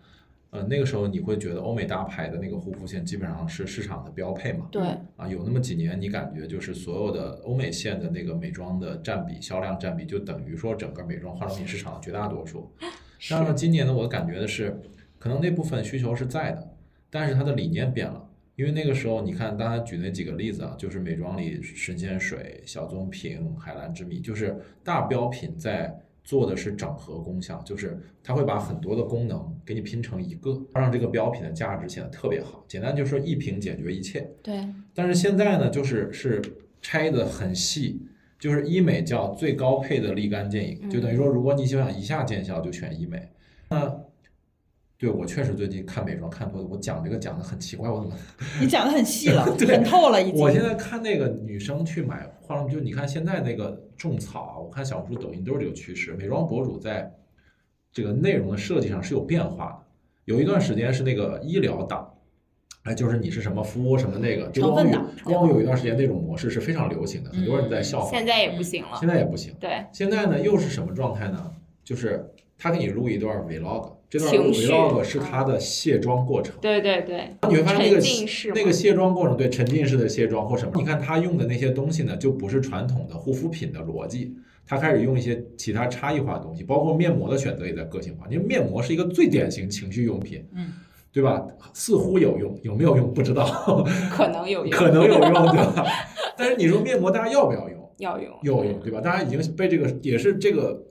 [SPEAKER 2] 呃，那个时候你会觉得欧美大牌的那个护肤线基本上是市场的标配嘛？
[SPEAKER 3] 对，
[SPEAKER 2] 啊，有那么几年，你感觉就是所有的欧美线的那个美妆的占比、销量占比，就等于说整个美妆化妆品市场的绝大多数。
[SPEAKER 3] 是
[SPEAKER 2] 但是今年呢，我感觉的是，可能那部分需求是在的，但是它的理念变了。因为那个时候，你看刚才举那几个例子啊，就是美妆里神仙水、小棕瓶、海蓝之谜，就是大标品在做的是整合功效，就是它会把很多的功能给你拼成一个，让这个标品的价值显得特别好。简单就是说，一瓶解决一切。
[SPEAKER 3] 对，
[SPEAKER 2] 但是现在呢，就是是拆的很细，就是医美叫最高配的立竿见影，就等于说，如果你想一下见效，就选医美。那对我确实最近看美妆看多了，我讲这个讲的很奇怪，我怎么？
[SPEAKER 1] 你讲的很细了，
[SPEAKER 2] 对
[SPEAKER 1] 很透了已经。
[SPEAKER 2] 我现在看那个女生去买化妆品，就你看现在那个种草啊，我看小红书、抖音都是这个趋势。美妆博主在这个内容的设计上是有变化的。有一段时间是那个医疗党，哎，就是你是什么肤什么那个，就光宇
[SPEAKER 1] 成分党
[SPEAKER 2] 光有一段时间那种模式是非常流行的，很多人在效仿。
[SPEAKER 3] 现在也不行了。
[SPEAKER 2] 现在也不行。
[SPEAKER 3] 对，
[SPEAKER 2] 现在呢，又是什么状态呢？就是他给你录一段 vlog，这段 vlog 是他的卸妆过程。
[SPEAKER 3] 对对对，
[SPEAKER 2] 你会发现那个那个卸妆过程，对沉浸式的卸妆或什么，你看他用的那些东西呢，就不是传统的护肤品的逻辑，他开始用一些其他差异化的东西，包括面膜的选择也在个性化。因为面膜是一个最典型情绪用品，
[SPEAKER 1] 嗯，
[SPEAKER 2] 对吧？似乎有用，有没有用不知道，
[SPEAKER 3] 可能有 用，
[SPEAKER 2] 可能有用，对吧？但是你说面膜大家要不要用？
[SPEAKER 3] 要用，
[SPEAKER 2] 要用，对吧？大家已经被这个也是这个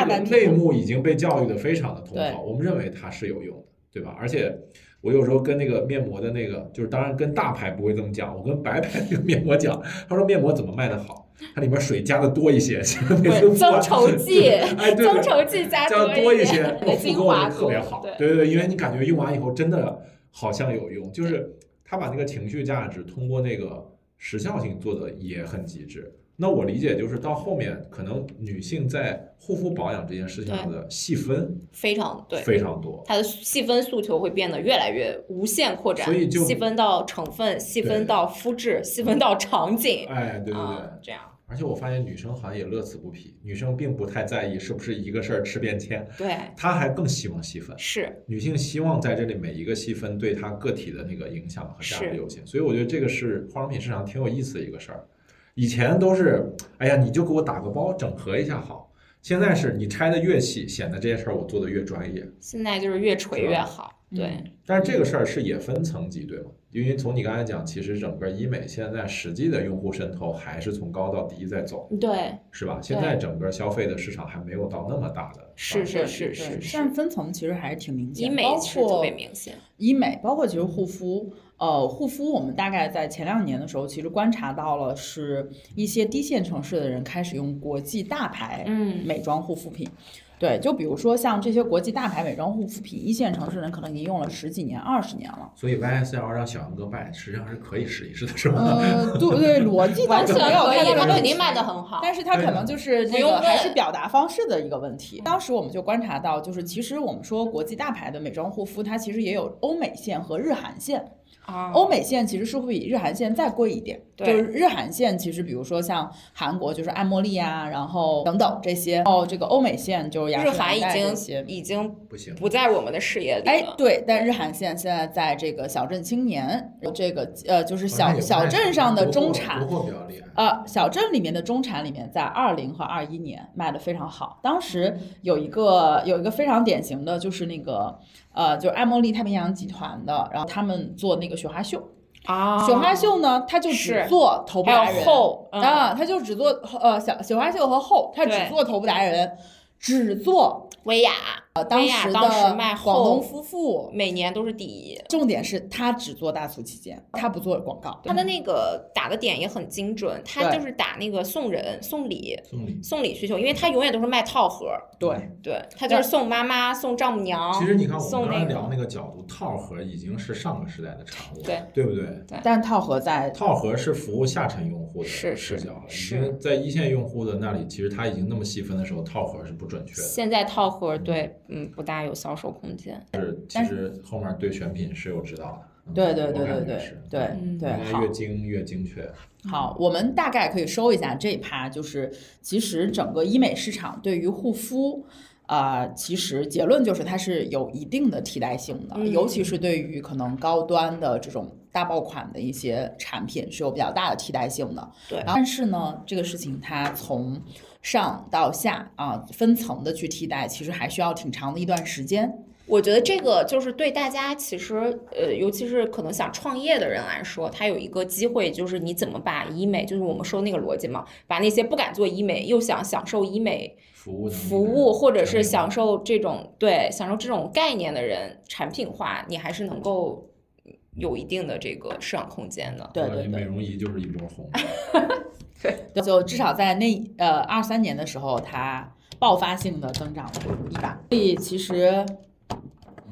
[SPEAKER 2] 这个
[SPEAKER 1] 大难题
[SPEAKER 2] 类目已经被教育的非常的通
[SPEAKER 1] 对
[SPEAKER 2] 透，我们认为它是有用的，对吧？而且我有时候跟那个面膜的那个，就是当然跟大牌不会这么讲，我跟白牌那个面膜讲，他说面膜怎么卖的好，它里面水加的多一些，
[SPEAKER 3] 增稠剂，
[SPEAKER 2] 哎，对
[SPEAKER 3] 增
[SPEAKER 2] 对
[SPEAKER 3] 稠剂加
[SPEAKER 2] 加多
[SPEAKER 3] 一
[SPEAKER 2] 一些，
[SPEAKER 3] 精华
[SPEAKER 2] 的特别好，
[SPEAKER 3] 对
[SPEAKER 2] 对对对，因为你感觉用完以后真的好像有用，就是他把那个情绪价值通过那个时效性做的也很极致。那我理解就是到后面可能女性在护肤保养这件事情上的细分
[SPEAKER 3] 非常对。
[SPEAKER 2] 非常多，
[SPEAKER 3] 它的细分诉求会变得越来越无限扩展，
[SPEAKER 2] 所以就
[SPEAKER 3] 细分到成分，细分到肤质，细分到场景，
[SPEAKER 2] 哎，对对对。
[SPEAKER 3] 啊，这样，
[SPEAKER 2] 而且我发现女生好像也乐此不疲，女生并不太在意是不是一个事儿吃遍天，
[SPEAKER 3] 对，
[SPEAKER 2] 她还更希望细分。
[SPEAKER 3] 是，
[SPEAKER 2] 女性希望在这里每一个细分对她个体的那个影响和价值
[SPEAKER 3] 是
[SPEAKER 2] 有限，所以我觉得这个是化妆品市场挺有意思的一个事儿。以前都是，哎呀，你就给我打个包，整合一下好。现在是你拆的越细，显得这些事儿我做的越专业。
[SPEAKER 3] 现在就是越锤越好，对，
[SPEAKER 1] 嗯
[SPEAKER 2] 但是这个事儿是也分层级，对吗？因为从你刚才讲，其实整个医美现在实际的用户渗透还是从高到低在走，
[SPEAKER 3] 对，
[SPEAKER 2] 是吧？现在整个消费的市场还没有到那么大的
[SPEAKER 3] 是是是是是
[SPEAKER 1] 但，分层其实还是挺明显，
[SPEAKER 3] 医美特
[SPEAKER 1] 括
[SPEAKER 3] 别明显，
[SPEAKER 1] 医美，包括其实护肤，呃，护肤我们大概在前两年的时候，其实观察到了是一些低线城市的人开始用国际大牌
[SPEAKER 3] 嗯
[SPEAKER 1] 美妆护肤品。对，就比如说像这些国际大牌美妆护肤品，一线城市人可能已经用了十几年、二十年了。
[SPEAKER 2] 所以 YSL 让小杨哥卖，实际上是可以试一试的，是吧？
[SPEAKER 1] 呃，对对，逻辑倒
[SPEAKER 3] 完全
[SPEAKER 1] 没有
[SPEAKER 3] 他肯定卖的很好，
[SPEAKER 1] 但是他可能就是这
[SPEAKER 3] 不用
[SPEAKER 1] 个还是表达方式的一个问题。当时我们就观察到，就是其实我们说国际大牌的美妆护肤，它其实也有欧美线和日韩线。
[SPEAKER 3] 啊，
[SPEAKER 1] 欧美线其实是会比日韩线再贵一点，就是日韩线其实比如说像韩国就是爱茉莉啊，然后等等这些，哦这个欧美线就是雅
[SPEAKER 3] 日
[SPEAKER 1] 诗兰
[SPEAKER 3] 韩已经
[SPEAKER 1] 黛这些。
[SPEAKER 3] 已经
[SPEAKER 2] 不行，
[SPEAKER 3] 不在我们的视野里了，，
[SPEAKER 1] 哎对，但日韩线现在在这个小镇青年，这个呃就是小小镇上的中产，
[SPEAKER 2] 国货比较厉害。
[SPEAKER 1] 呃，小镇里面的中产里面，在二零和二一年卖的非常好。当时有一个有一个非常典型的，就是那个呃，就是爱茉莉太平洋集团的，然后他们做那个雪花秀。
[SPEAKER 3] 啊，
[SPEAKER 1] 雪花秀呢，它就只做头部达人。
[SPEAKER 3] 后嗯。
[SPEAKER 1] 啊，它就只做呃小雪花秀和后，它只做头部达人，只做
[SPEAKER 3] 薇娅，
[SPEAKER 1] 呃当时
[SPEAKER 3] 当时
[SPEAKER 1] 的
[SPEAKER 3] 卖
[SPEAKER 1] 广东夫妇。
[SPEAKER 3] 每年都是第一。
[SPEAKER 1] 重点是他只做大促期间，他不做广告。
[SPEAKER 3] 他的那个打的点也很精准，他就是打那个送人、送礼、
[SPEAKER 2] 送礼。
[SPEAKER 3] 送礼需求，因为他永远都是卖套盒，
[SPEAKER 1] 对
[SPEAKER 3] 对他就是送妈妈、送丈母娘。
[SPEAKER 2] 其实你看，我们刚才聊，那个角度，套盒已经是上个时代的产物了，
[SPEAKER 3] 对
[SPEAKER 2] 对不对？
[SPEAKER 1] 但套盒在
[SPEAKER 2] 套盒是服务下沉用户的
[SPEAKER 3] 是是
[SPEAKER 2] 视角了，
[SPEAKER 3] 是
[SPEAKER 2] 因为在一线用户的那里，其实他已经那么细分的时候，套盒是不准确的。
[SPEAKER 3] 现在套盒对，嗯，不大有销售空间。
[SPEAKER 2] 是，其实后面对选品是有指导的。嗯
[SPEAKER 1] 对对对对对对
[SPEAKER 3] 嗯
[SPEAKER 1] 对，
[SPEAKER 2] 越精越精确。
[SPEAKER 1] 好，我们大概可以收一下这一趴，就是其实整个医美市场对于护肤。啊、其实结论就是它是有一定的替代性的，
[SPEAKER 3] 嗯
[SPEAKER 1] 尤其是对于可能高端的这种大爆款的一些产品是有比较大的替代性的。
[SPEAKER 3] 对
[SPEAKER 1] 但是呢，这个事情它从上到下啊分层的去替代，其实还需要挺长的一段时间。
[SPEAKER 3] 我觉得这个就是对大家，其实呃，尤其是可能想创业的人来说，他有一个机会，就是你怎么把医美，就是我们说那个逻辑嘛，把那些不敢做医美又想享受医美
[SPEAKER 2] 服务
[SPEAKER 3] 服务，或者是享受这种对享受这种概念的人，产品化，你还是能够有一定的这个市场空间的。
[SPEAKER 1] 对对对
[SPEAKER 2] 美容仪就是一波红。
[SPEAKER 1] 就至少在那呃二三年的时候，它爆发性的增长了一把。所以其实，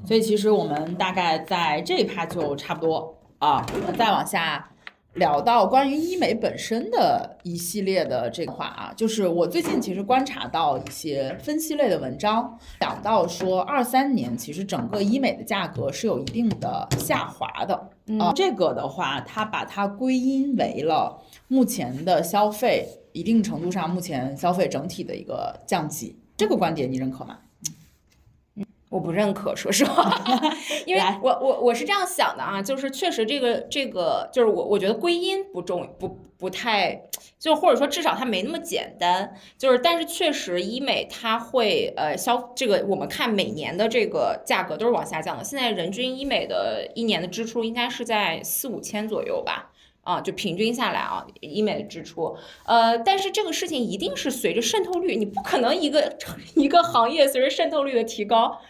[SPEAKER 1] 所以其实我们大概在这一趴就差不多啊，我们再往下。聊到关于医美本身的一系列的这个话啊，就是我最近其实观察到一些分析类的文章，讲到说二三年其实整个医美的价格是有一定的下滑的，啊，这个的话，它把它归因为了目前的消费，一定程度上目前消费整体的一个降级。这个观点你认可吗？
[SPEAKER 3] 我不认可，说实话，因为我我我是这样想的啊，就是确实这个这个就是我我觉得归因不重不不太，就或者说至少它没那么简单，就是但是确实医美它会呃消这个我们看每年的这个价格都是往下降的，现在人均医美的一年的支出应该是在四五千左右吧。啊，就平均下来啊，医美的支出，呃，但是这个事情一定是随着渗透率，你不可能一个一个行业随着渗透率的提高，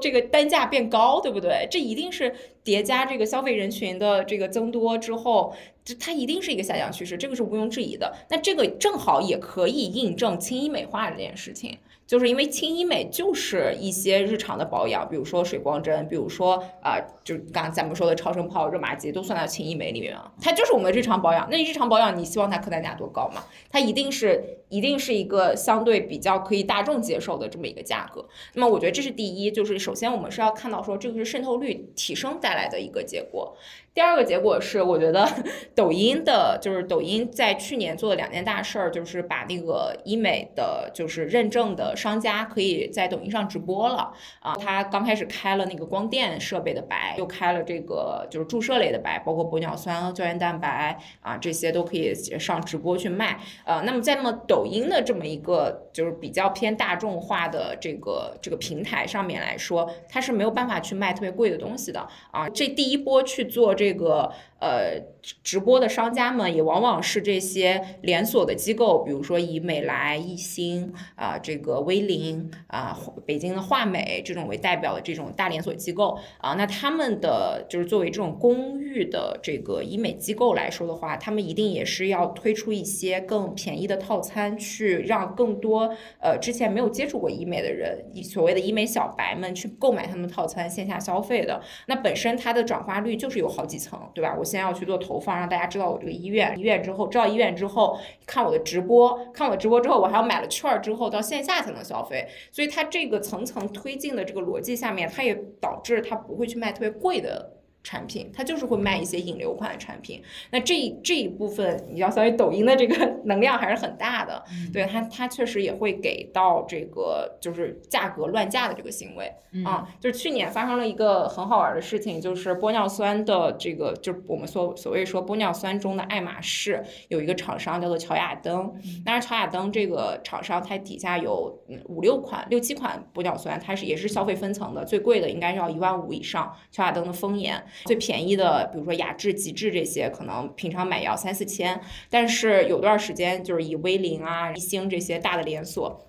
[SPEAKER 3] 这个单价变高，对不对？这一定是叠加这个消费人群的这个增多之后，它一定是一个下降趋势，这个是毋庸置疑的。那这个正好也可以印证轻医美化这件事情。就是因为轻医美就是一些日常的保养，比如说水光针，比如说啊、就刚刚咱们说的超声炮、热玛吉，都算到轻医美里面了。它就是我们日常保养。那日常保养，你希望它客单价多高嘛？它一定是一定是一个相对比较可以大众接受的这么一个价格。那么我觉得这是第一，就是首先我们是要看到说这个是渗透率提升带来的一个结果。第二个结果是，我觉得 抖音的，就是抖音在去年做的两件大事儿，就是把那个医美的，就是认证的商家可以在抖音上直播了啊。他刚开始开了那个光电设备的白，又开了这个就是注射类的白，包括玻尿酸、胶原蛋白啊，这些都可以上直播去卖。呃，那么在那么抖音的这么一个就是比较偏大众化的这个这个平台上面来说，它是没有办法去卖特别贵的东西的啊。这第一波去做这个呃直播的商家们，也往往是这些连锁的机构，比如说以美莱、艺星啊、这个威林啊、北京的华美这种为代表的这种大连锁机构啊，那他们的就是作为这种公寓的这个医美机构来说的话，他们一定也是要推出一些更便宜的套餐，去让更多呃之前没有接触过医美的人，所谓的医美小白们去购买他们套餐线下消费的。那本身它的转化率就是有好几层，对吧？我先要去做投放，让大家知道我这个医院，医院之后知道医院之后看我的直播，看我直播之后，我还要买了券儿之后到线下才能消费，所以它这个层层推进的这个逻辑下面，它也导致它不会去卖特别贵的。产品，它就是会卖一些引流款的产品。那这一这一部分，你要相当于抖音的这个能量还是很大的。对它，它确实也会给到这个就是价格乱价的这个行为啊。就是去年发生了一个很好玩的事情，就是玻尿酸的这个，就是我们所所谓说玻尿酸中的爱马仕，有一个厂商叫做乔雅登。当然，乔雅登这个厂商它底下有五六款、六七款玻尿酸，它是也是消费分层的，最贵的应该是要一万五以上。乔雅登的丰颜。最便宜的，比如说雅致、极致这些，可能平常买要三四千，但是有段时间就是以威林啊、一星这些大的连锁，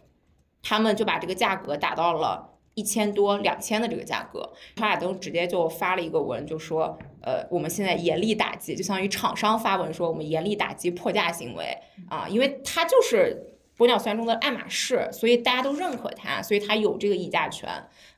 [SPEAKER 3] 他们就把这个价格打到了一千多、两千的这个价格。乔雅登直接就发了一个文，就说，呃，我们现在严厉打击，就相当于厂商发文说，我们严厉打击破价行为啊，因为它就是玻尿酸中的爱马仕，所以大家都认可它，所以它有这个议价权。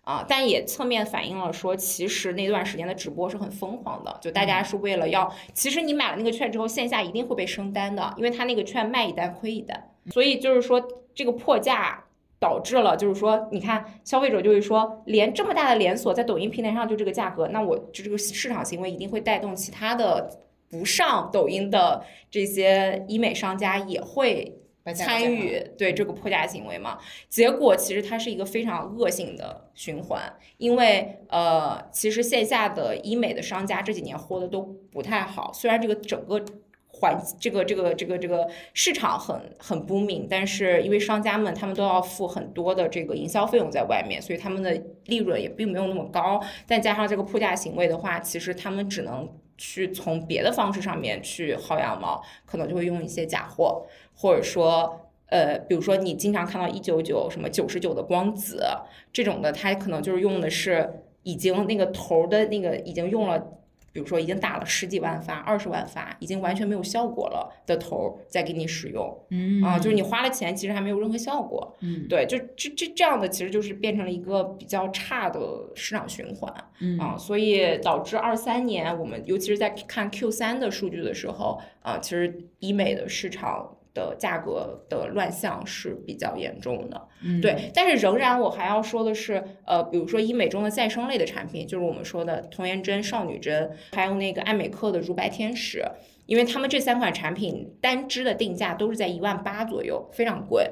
[SPEAKER 3] 啊，但也侧面反映了说，其实那段时间的直播是很疯狂的，就大家是为了要，其实你买了那个券之后，线下一定会被升单的，因为他那个券卖一单亏一单，所以就是说这个破价导致了，就是说你看消费者就会说，连这么大的连锁在抖音平台上就这个价格，那我就这个市场行为一定会带动其他的不上抖音的这些医美商家也会。参与对这个破价行为嘛？结果其实它是一个非常恶性的循环，因为呃，其实线下的医美的商家这几年活的都不太好。虽然这个整个环这个这个这个这个市场很很不明，但是因为商家们他们都要付很多的这个营销费用在外面，所以他们的利润也并没有那么高。再加上这个破价行为的话，其实他们只能去从别的方式上面去薅羊毛，可能就会用一些假货。或者说，呃，比如说你经常看到一九九什么九十九的光子这种的，它可能就是用的是已经那个头的那个已经用了，比如说已经打了十几万发、二十万发，已经完全没有效果了的头再给你使用，
[SPEAKER 1] 嗯
[SPEAKER 3] 啊，就是你花了钱，其实还没有任何效果，
[SPEAKER 1] 嗯，
[SPEAKER 3] 对，就这这这样的其实就是变成了一个比较差的市场循环，
[SPEAKER 1] 嗯
[SPEAKER 3] 啊，所以导致二三年我们尤其是在看 Q 三的数据的时候，啊，其实医美的市场。的价格的乱象是比较严重的，对，但是仍然我还要说的是，呃，比如说医美中的再生类的产品，就是我们说的童颜针、少女针，还有那个爱美克的如白天使，因为他们这三款产品单支的定价都是在一万八左右，非常贵。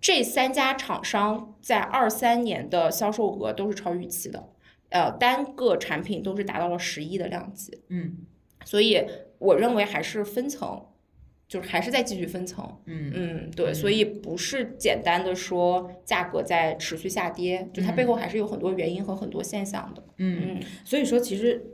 [SPEAKER 3] 这三家厂商在二三年的销售额都是超预期的，呃，单个产品都是达到了十亿的量级，
[SPEAKER 1] 嗯，
[SPEAKER 3] 所以我认为还是分层。就是还是在继续分层，
[SPEAKER 1] 嗯。
[SPEAKER 3] 嗯，对，所以不是简单的说价格在持续下跌，就它背后还是有很多原因和很多现象的，
[SPEAKER 1] 嗯，嗯所以说其实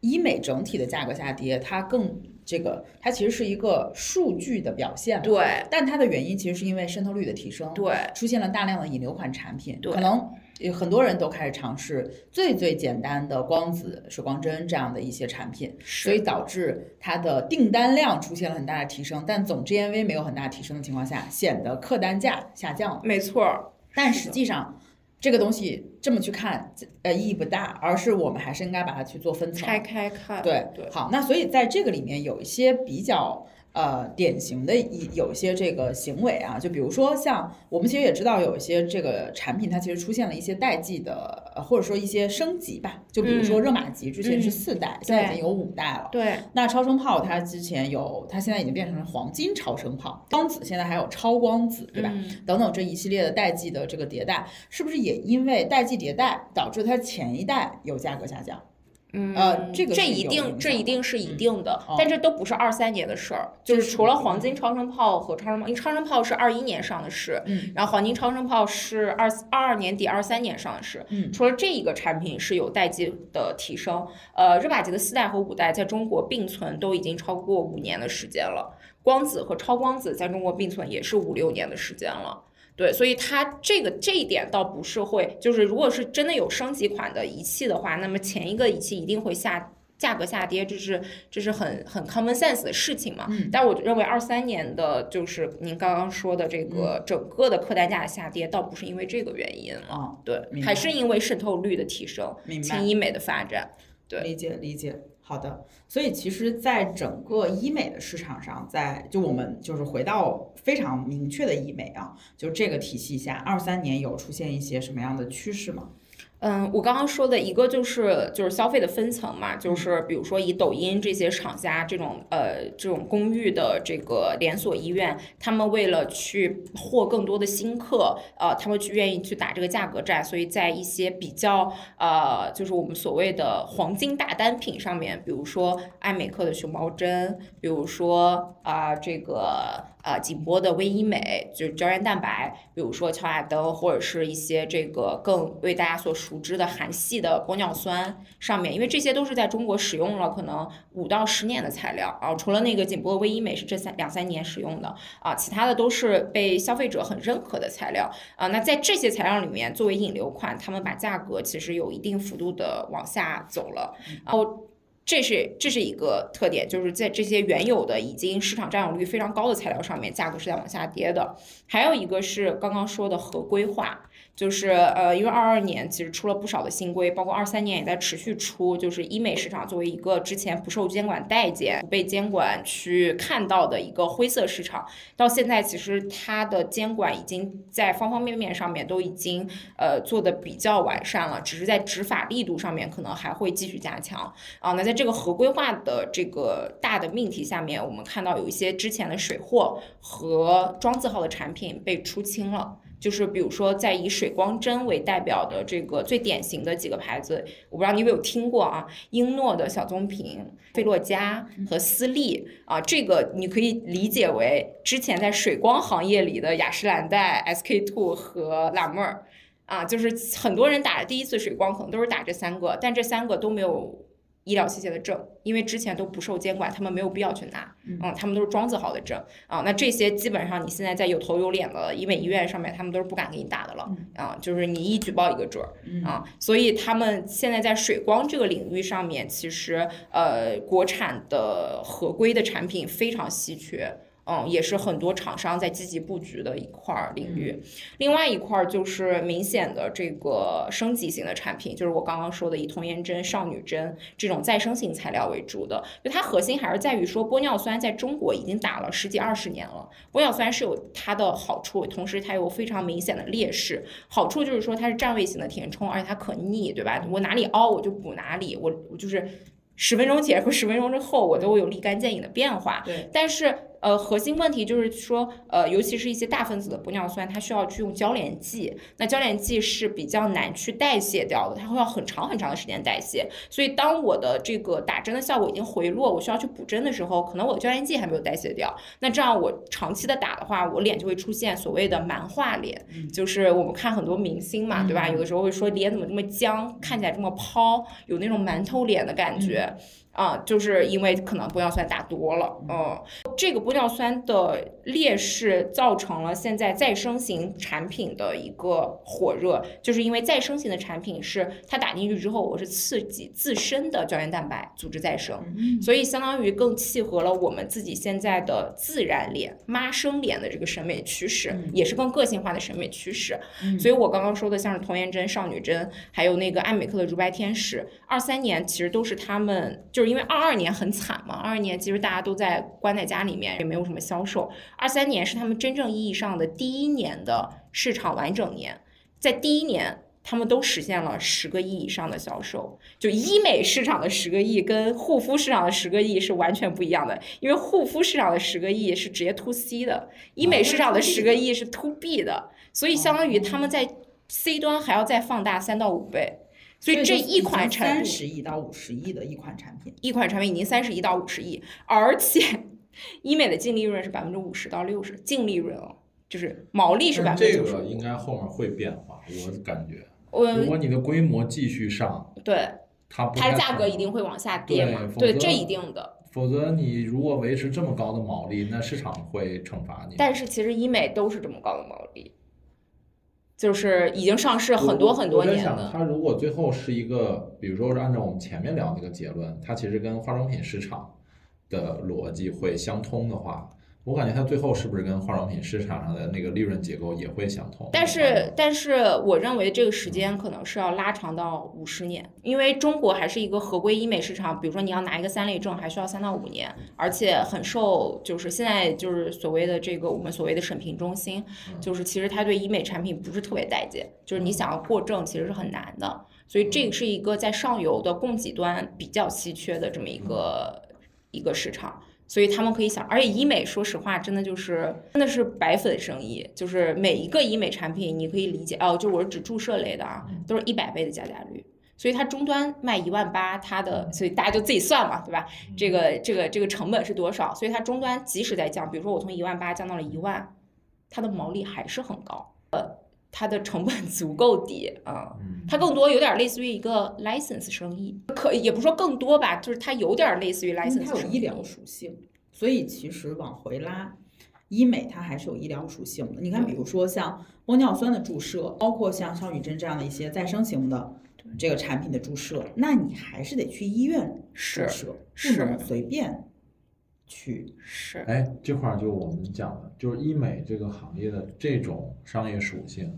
[SPEAKER 1] 医美整体的价格下跌，它更这个它其实是一个数据的表现，
[SPEAKER 3] 对，
[SPEAKER 1] 但它的原因其实是因为渗透率的提升，
[SPEAKER 3] 对，
[SPEAKER 1] 出现了大量的引流款产品，
[SPEAKER 3] 对，
[SPEAKER 1] 可能。有很多人都开始尝试最最简单的光子水光针这样的一些产品，所以导致它的订单量出现了很大的提升，但总 GMV 没有很大提升的情况下，显得客单价下降了。
[SPEAKER 3] 没错，
[SPEAKER 1] 但实际上这个东西这么去看，呃，意义不大，而是我们还是应该把它去做分层，
[SPEAKER 3] 拆开看。
[SPEAKER 1] 对
[SPEAKER 3] 对。
[SPEAKER 1] 好，那所以在这个里面有一些比较。呃，典型的一有一些这个行为啊，就比如说像我们其实也知道有一些这个产品，它其实出现了一些代际的，或者说一些升级吧。就比如说热玛吉之前是四代，现在已经有五代了。
[SPEAKER 3] 对。
[SPEAKER 1] 那超声炮它之前有，它现在已经变成了黄金超声炮。光子现在还有超光子，对吧？等等这一系列的代际的这个迭代，是不是也因为代际迭代导致它前一代有价格下降？
[SPEAKER 3] 嗯，
[SPEAKER 1] 呃这个
[SPEAKER 3] 这一定这一定是一
[SPEAKER 1] 嗯
[SPEAKER 3] 定的，
[SPEAKER 1] 哦
[SPEAKER 3] 但这都不是二三年的事儿，就是除了黄金超声炮和超声炮，因为超声炮是二一年上的市，
[SPEAKER 1] 嗯
[SPEAKER 3] 然后黄金超声炮是二二二年底二三年上的市，
[SPEAKER 1] 嗯
[SPEAKER 3] 除了这一个产品是有代际的提升，呃，热玛吉的四代和五代在中国并存都已经超过五年的时间了，光子和超光子在中国并存也是五六年的时间了。对，所以它这个这一点倒不是会，就是如果是真的有升级款的仪器的话，那么前一个仪器一定会下价格下跌，这是这是很很 common sense 的事情嘛。
[SPEAKER 1] 嗯
[SPEAKER 3] 但我认为二三年的就是您刚刚说的这
[SPEAKER 1] 嗯
[SPEAKER 3] 个整个的客单价的下跌，倒不是因为这个原因了，
[SPEAKER 1] 啊，
[SPEAKER 3] 对还是因为渗透率的提升，
[SPEAKER 1] 明白
[SPEAKER 3] 轻医美的发展。对
[SPEAKER 1] 理解理解，好的。所以其实，在整个医美的市场上，在就我们就是回到非常明确的医美啊，就这个体系下，二三年有出现一些什么样的趋势吗？
[SPEAKER 3] 嗯，我刚刚说的一个就是就是消费的分层嘛，
[SPEAKER 1] 嗯。
[SPEAKER 3] 就是比如说以抖音这些厂家这种呃这种公寓的这个连锁医院，他们为了去获更多的新客，呃，他们去愿意去打这个价格战，所以在一些比较呃就是我们所谓的黄金大单品上面，比如说爱美克的熊猫针，比如说啊、这个呃紧波的微医美，就是胶原蛋白，比如说乔雅登或者是一些这个更为大家所熟知的韩系的玻尿酸上面，因为这些都是在中国使用了可能五到十年的材料啊，除了那个紧波微医美是这三两三年使用的啊，其他的都是被消费者很认可的材料啊。那在这些材料里面，作为引流款，他们把价格其实有一定幅度的往下走了，然后。这是这是一个特点，就是在这些原有的已经市场占有率非常高的材料上面，价格是在往下跌的。还有一个是刚刚说的合规化，就是呃，因为二二年其实出了不少的新规，包括二三年也在持续出，就是医美市场作为一个之前不受监管待见、不被监管去看到的一个灰色市场，到现在其实它的监管已经在方方面面上面都已经呃做的比较完善了，只是在执法力度上面可能还会继续加强啊。那在这个合规化的这个大的命题下面，我们看到有一些之前的水货和庄字号的产品被出清了。就是比如说，在以水光针为代表的这个最典型的几个牌子，我不知道你有没有听过啊？英诺的小棕瓶、菲洛嘉和丝丽啊，这个你可以理解为之前在水光行业里的雅诗兰黛、SK two 和辣妹儿啊，就是很多人打的第一次水光可能都是打这三个，但这三个都没有医疗器械的证，因为之前都不受监管，他们没有必要去拿，嗯，他们都是装字号的证啊。那这些基本上你现在在有头有脸的医美医院上面，他们都是不敢给你打的了啊，就是你一举报一个准儿啊。所以他们现在在水光这个领域上面，其实呃，国产的合规的产品非常稀缺。嗯，也是很多厂商在积极布局的一块儿领域。另外一块儿就是明显的这个升级型的产品，就是我刚刚说的以童颜针、少女针这种再生型材料为主的。就它核心还是在于说，玻尿酸在中国已经打了十几二十年了。玻尿酸是有它的好处，同时它有非常明显的劣势。好处就是说它是占位型的填充，而且它可逆，对吧？我哪里凹我就补哪里，我我就是十分钟前和十分钟之后我都有立竿见影的变化。
[SPEAKER 1] 对，
[SPEAKER 3] 但是呃，核心问题就是说，呃，尤其是一些大分子的玻尿酸，它需要去用交联剂，那交联剂是比较难去代谢掉的，它会要很长很长的时间代谢。所以当我的这个打针的效果已经回落，我需要去补针的时候，可能我的交联剂还没有代谢掉。那这样我长期的打的话，我脸就会出现所谓的蛮化脸，就是我们看很多明星嘛，对吧？有的时候会说脸怎么这么僵，看起来这么抛，有那种馒头脸的感觉。啊，就是因为可能玻尿酸打多了，嗯，这个玻尿酸的劣势造成了现在再生型产品的一个火热，就是因为再生型的产品是它打进去之后，我是刺激自身的胶原蛋白组织再生，所以相当于更契合了我们自己现在的自然脸、妈生脸的这个审美趋势，也是更个性化的审美趋势。所以我刚刚说的像是童颜针、少女针，还有那个爱美克的如白天使，二三年其实都是他们，就是因为二二年很惨嘛，二二年其实大家都在关在家里面，也没有什么销售。二三年是他们真正意义上的第一年的市场完整年，在第一年。他们都实现了十个亿以上的销售，就医美市场的十个亿跟护肤市场的十个亿是完全不一样的，因为护肤市场的十个亿是直接 to C 的，医美市场的十个亿是 to B 的，所以相当于他们在 C 端还要再放大三到五倍。所以这一款产品三，
[SPEAKER 1] 十亿到五十亿的一款产品，
[SPEAKER 3] 一款产品已经三十亿到五十亿，而且医美的净利润是百分之五十到六十，净利润哦，就是毛利是百分之九十
[SPEAKER 2] 这个应该后面会变化，我感觉，如果你的规模继续上，
[SPEAKER 3] 对
[SPEAKER 2] 它不
[SPEAKER 3] 它
[SPEAKER 2] 的
[SPEAKER 3] 价格一定会往下跌
[SPEAKER 2] 对
[SPEAKER 3] 嘛，对，这一定的。
[SPEAKER 2] 否则你如果维持这么高的毛利，那市场会惩罚你。
[SPEAKER 3] 但是其实医美都是这么高的毛利，就是已经上市很多很多
[SPEAKER 2] 我在想，
[SPEAKER 3] 年了。
[SPEAKER 2] 它如果最后是一个，比如说是按照我们前面聊那个结论，它其实跟化妆品市场的逻辑会相通的话，我感觉它最后是不是跟化妆品市场上的那个利润结构也会相通？
[SPEAKER 3] 但是，但是我认为这个时间可能是要拉长到五十年，因为中国还是一个合规医美市场。比如说你要拿一个三类证，还需要三到五年，而且很受就是现在就是所谓的这个我们所谓的审评中心，就是其实它对医美产品不是特别待见，就是你想要过证其实是很难的。所以这个是一个在上游的供给端比较稀缺的这么一个一个市场。所以他们可以想，而且医美说实话，真的就是真的是白粉生意，就是每一个医美产品，你可以理解哦，就我是指注射类的啊，都是一百倍的加价率。所以它终端卖一万八，它的所以大家就自己算嘛，对吧？这个这个这个成本是多少？所以它终端即使在降，比如说我从一万八降到了一万，它的毛利还是很高，呃，它的成本 足够低啊。
[SPEAKER 2] 嗯，
[SPEAKER 3] 它更多有点类似于一个 license 生意，可也不说更多吧，就是它有点类似于 license
[SPEAKER 1] 它有
[SPEAKER 3] 生意。
[SPEAKER 1] 医疗属性，所以其实往回拉，医美它还是有医疗属性的。你看，比如说像玻尿酸的注射，包括像少女针这样的一些再生型的这个产品的注射，那你还是得去医院注
[SPEAKER 3] 是
[SPEAKER 1] 射，不
[SPEAKER 3] 是
[SPEAKER 1] 能随便去。
[SPEAKER 3] 是，
[SPEAKER 2] 哎，这块儿就我们讲的，就是医美这个行业的这种商业属性，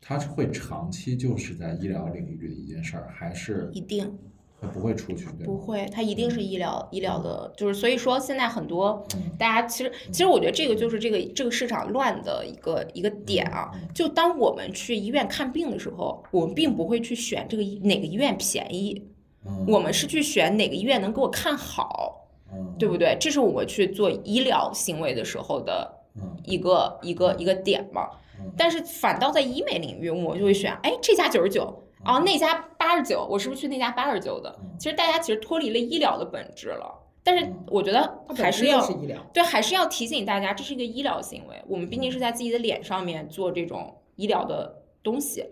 [SPEAKER 2] 它是会长期就是在医疗领域的一件事儿，还是
[SPEAKER 3] 一定
[SPEAKER 2] 它不会出去，对吗？
[SPEAKER 3] 不会，它一定是医疗医疗的，就是所以说现在很多
[SPEAKER 2] 嗯
[SPEAKER 3] 大家其实其实我觉得这个就是这个这个市场乱的一个一个点啊。
[SPEAKER 2] 嗯
[SPEAKER 3] 就当我们去医院看病的时候，我们并不会去选这个医哪个医院便宜，
[SPEAKER 2] 嗯
[SPEAKER 3] 我们是去选哪个医院能给我看好，
[SPEAKER 2] 嗯
[SPEAKER 3] 对不对？这是我们去做医疗行为的时候的
[SPEAKER 2] 嗯
[SPEAKER 3] 一个一个一个点嘛
[SPEAKER 2] 嗯。
[SPEAKER 3] 但是反倒在医美领域，我就会选，哎，这家九十九，啊，那家八十九，我是不是去那家八十九的
[SPEAKER 2] 嗯？
[SPEAKER 3] 其实大家其实脱离了医疗的本质了。但是
[SPEAKER 2] 嗯
[SPEAKER 3] 我觉得还是要
[SPEAKER 1] 就是医疗。
[SPEAKER 3] 对，还是要提醒大家，这是一个医疗行为，我们毕竟是在自己的脸上面做这种医疗的东西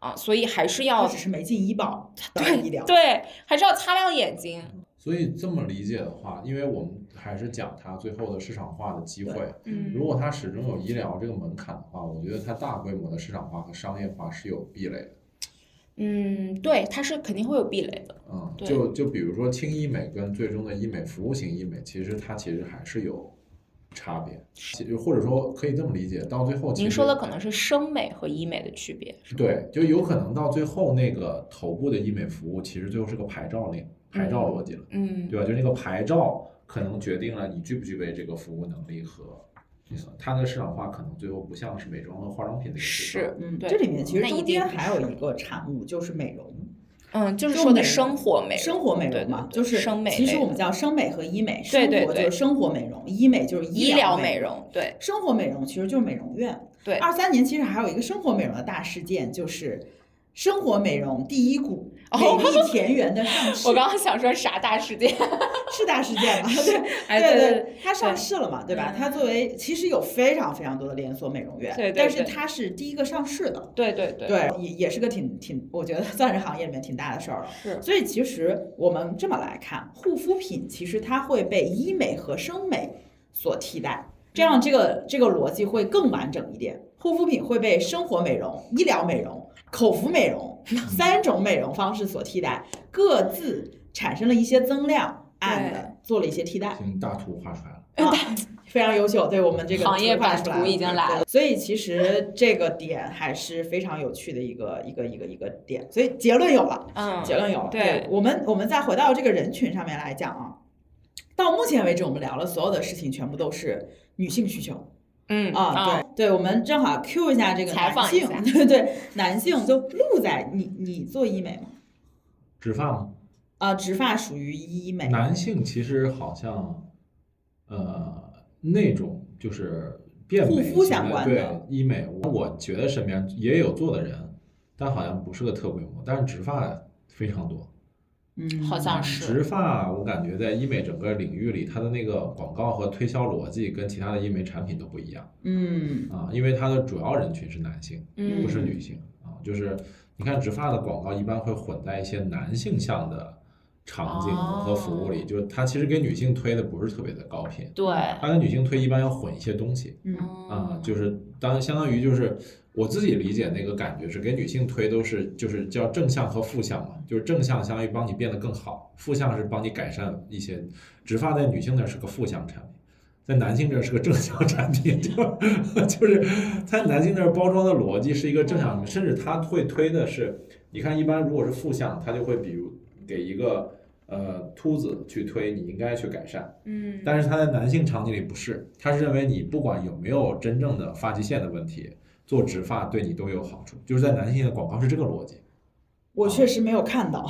[SPEAKER 3] 啊，所以还是要
[SPEAKER 1] 只是没进医保，对医疗。
[SPEAKER 3] 对，还是要擦亮眼睛。
[SPEAKER 2] 所以这么理解的话，因为我们还是讲它最后的市场化的机会。
[SPEAKER 3] 嗯
[SPEAKER 2] 如果它始终有医疗这个门槛的话，我觉得它大规模的市场化和商业化是有壁垒的。
[SPEAKER 3] 嗯，对，它是肯定会有壁垒的。
[SPEAKER 2] 嗯，就就比如说轻医美跟最终的医美服务型医美，其实它其实还是有差别。其实或者说可以这么理解，到最后
[SPEAKER 3] 您说的可能是生美和医美的区别，是？
[SPEAKER 2] 对，就有可能到最后那个头部的医美服务，其实最后是个牌照令、牌照逻辑了，
[SPEAKER 3] 嗯，
[SPEAKER 2] 对吧？就那个牌照可能决定了你具不具备这个服务能力和。嗯它的市场化可能最后不像是美妆和化妆品的一个市场
[SPEAKER 3] 是，
[SPEAKER 1] 嗯，
[SPEAKER 3] 对
[SPEAKER 1] 这里面其实中间还有一个产物，就是美容。
[SPEAKER 3] 嗯，就是说的生活美容，
[SPEAKER 1] 生活美容嘛，就是
[SPEAKER 3] 生美。
[SPEAKER 1] 其实我们叫生美和医美，
[SPEAKER 3] 对对对
[SPEAKER 1] 生活就是生活美容，医美就是
[SPEAKER 3] 医
[SPEAKER 1] 疗
[SPEAKER 3] 疗美
[SPEAKER 1] 容。
[SPEAKER 3] 容，对
[SPEAKER 1] 生活美容其实就是美容院。
[SPEAKER 3] 对
[SPEAKER 1] 二三年其实还有一个生活美容的大事件，就是生活美容第一股
[SPEAKER 3] 哦
[SPEAKER 1] 美丽田园的上市，
[SPEAKER 3] 我刚刚想说啥大事件？
[SPEAKER 1] 是大事件吗？对
[SPEAKER 3] 哎，
[SPEAKER 1] 对
[SPEAKER 3] 对
[SPEAKER 1] 对，它上市了嘛，对吧？
[SPEAKER 3] 嗯
[SPEAKER 1] 它作为其实有非常非常多的连锁美容院，
[SPEAKER 3] 对对对
[SPEAKER 1] 但是它是第一个上市的，
[SPEAKER 3] 对对对
[SPEAKER 1] 对，也也是个挺挺，我觉得算是行业里面挺大的事儿了。
[SPEAKER 3] 是
[SPEAKER 1] 所以其实我们这么来看，护肤品其实它会被医美和生美所替代，这样这个这个逻辑会更完整一点。护肤品会被生活美容、医疗美容、口服美容三种美容方式所替代，各自产生了一些增量，，and 做了一些替代。
[SPEAKER 2] 行，大图画出来了。
[SPEAKER 1] 啊，非常优秀，对我们这个
[SPEAKER 3] 行业
[SPEAKER 1] 画
[SPEAKER 3] 版图
[SPEAKER 1] 出来了
[SPEAKER 3] 已经来了。
[SPEAKER 1] 所以其实这个点还是非常有趣的一个一个一个一个点。所以结论有了，
[SPEAKER 3] 嗯，
[SPEAKER 1] 结论有了。
[SPEAKER 3] 对
[SPEAKER 1] 我们我们再回到这个人群上面来讲啊，到目前为止我们聊了所有的事情，全部都是女性需求
[SPEAKER 3] 嗯
[SPEAKER 1] 啊。对，对，我们正好 Q 一下这个
[SPEAKER 3] 采
[SPEAKER 1] 男性
[SPEAKER 3] 访一下，
[SPEAKER 1] 对 对，男性就鹿仔，你你做医美吗？
[SPEAKER 2] 植发吗？
[SPEAKER 1] 啊，植发属于医美。
[SPEAKER 2] 男性其实好像，呃，那种就是变美
[SPEAKER 1] 护肤
[SPEAKER 2] 型
[SPEAKER 1] 相关的
[SPEAKER 2] 医美，我我觉得身边也有做的人，但好像不是个特规模，但是植发非常多。
[SPEAKER 1] 嗯，
[SPEAKER 3] 好像是
[SPEAKER 2] 植发我感觉在医美整个领域里，它的那个广告和推销逻辑跟其他的医美产品都不一样
[SPEAKER 1] 嗯
[SPEAKER 2] 啊，因为它的主要人群是男性，
[SPEAKER 3] 嗯
[SPEAKER 2] 不是女性啊。就是你看植发的广告一般会混在一些男性向的场景和服务里，就是它其实给女性推的不是特别的高频，
[SPEAKER 3] 对，
[SPEAKER 2] 它跟女性推一般要混一些东西。
[SPEAKER 1] 嗯
[SPEAKER 2] 啊，就是当相当于就是我自己理解那个感觉是给女性推都是就是叫正向和负向嘛，就是正向相当于帮你变得更好，负向是帮你改善一些。植发在女性那儿是个负向产品，在男性这儿是个正向产品，就就是在男性那儿包装的逻辑是一个正向，甚至他会推的是，你看一般如果是负向，他就会比如给一个。呃，秃子去推，你应该去改善，
[SPEAKER 3] 嗯，
[SPEAKER 2] 但是他在男性场景里不是，他是认为你不管有没有真正的发际线的问题，做植发对你都有好处，就是在男性的广告是这个逻辑。
[SPEAKER 1] 我确实没有看到。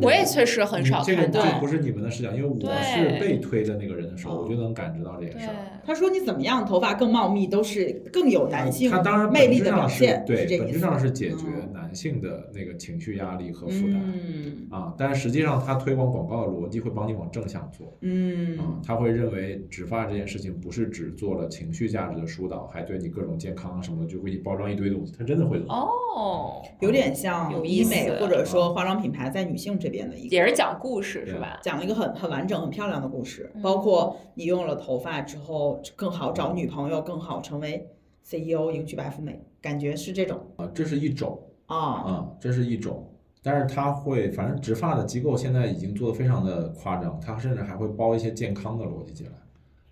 [SPEAKER 3] 我也确实很少
[SPEAKER 2] 你这个
[SPEAKER 3] 看到。
[SPEAKER 2] 这不是你们的视角，因为我是被推的那个人的时候，
[SPEAKER 1] 哦
[SPEAKER 2] 我就能感知到这件事儿。
[SPEAKER 1] 他说你怎么样，头发更茂密，都是更有男性
[SPEAKER 2] 他当然
[SPEAKER 1] 魅力的表现，
[SPEAKER 2] 对。本质上是解决
[SPEAKER 1] 嗯
[SPEAKER 2] 男性的那个情绪压力和负担。
[SPEAKER 1] 嗯
[SPEAKER 2] 啊，但是实际上，他推广广告的逻辑会帮你往正向做。啊
[SPEAKER 1] 嗯，
[SPEAKER 2] 他会认为植发这件事情不是只做了情绪价值的疏导，还对你各种健康什么的，就给你包装一堆东西。他真的会做。
[SPEAKER 3] 哦，
[SPEAKER 1] 有点像
[SPEAKER 3] 有
[SPEAKER 1] 医美或者说化妆品牌在女性这边的一个。
[SPEAKER 3] 也是讲故事是吧？
[SPEAKER 1] 讲了一个很很完整、很漂亮的故事，
[SPEAKER 3] 嗯
[SPEAKER 1] 包括你用了头发之后更好找女朋友，更好成为 CEO，迎娶白富美，感觉是这种
[SPEAKER 2] 啊，这是一种
[SPEAKER 1] 啊。
[SPEAKER 2] 啊，这是一种。但是他会，反正植发的机构现在已经做的非常的夸张，它甚至还会包一些健康的逻辑进来。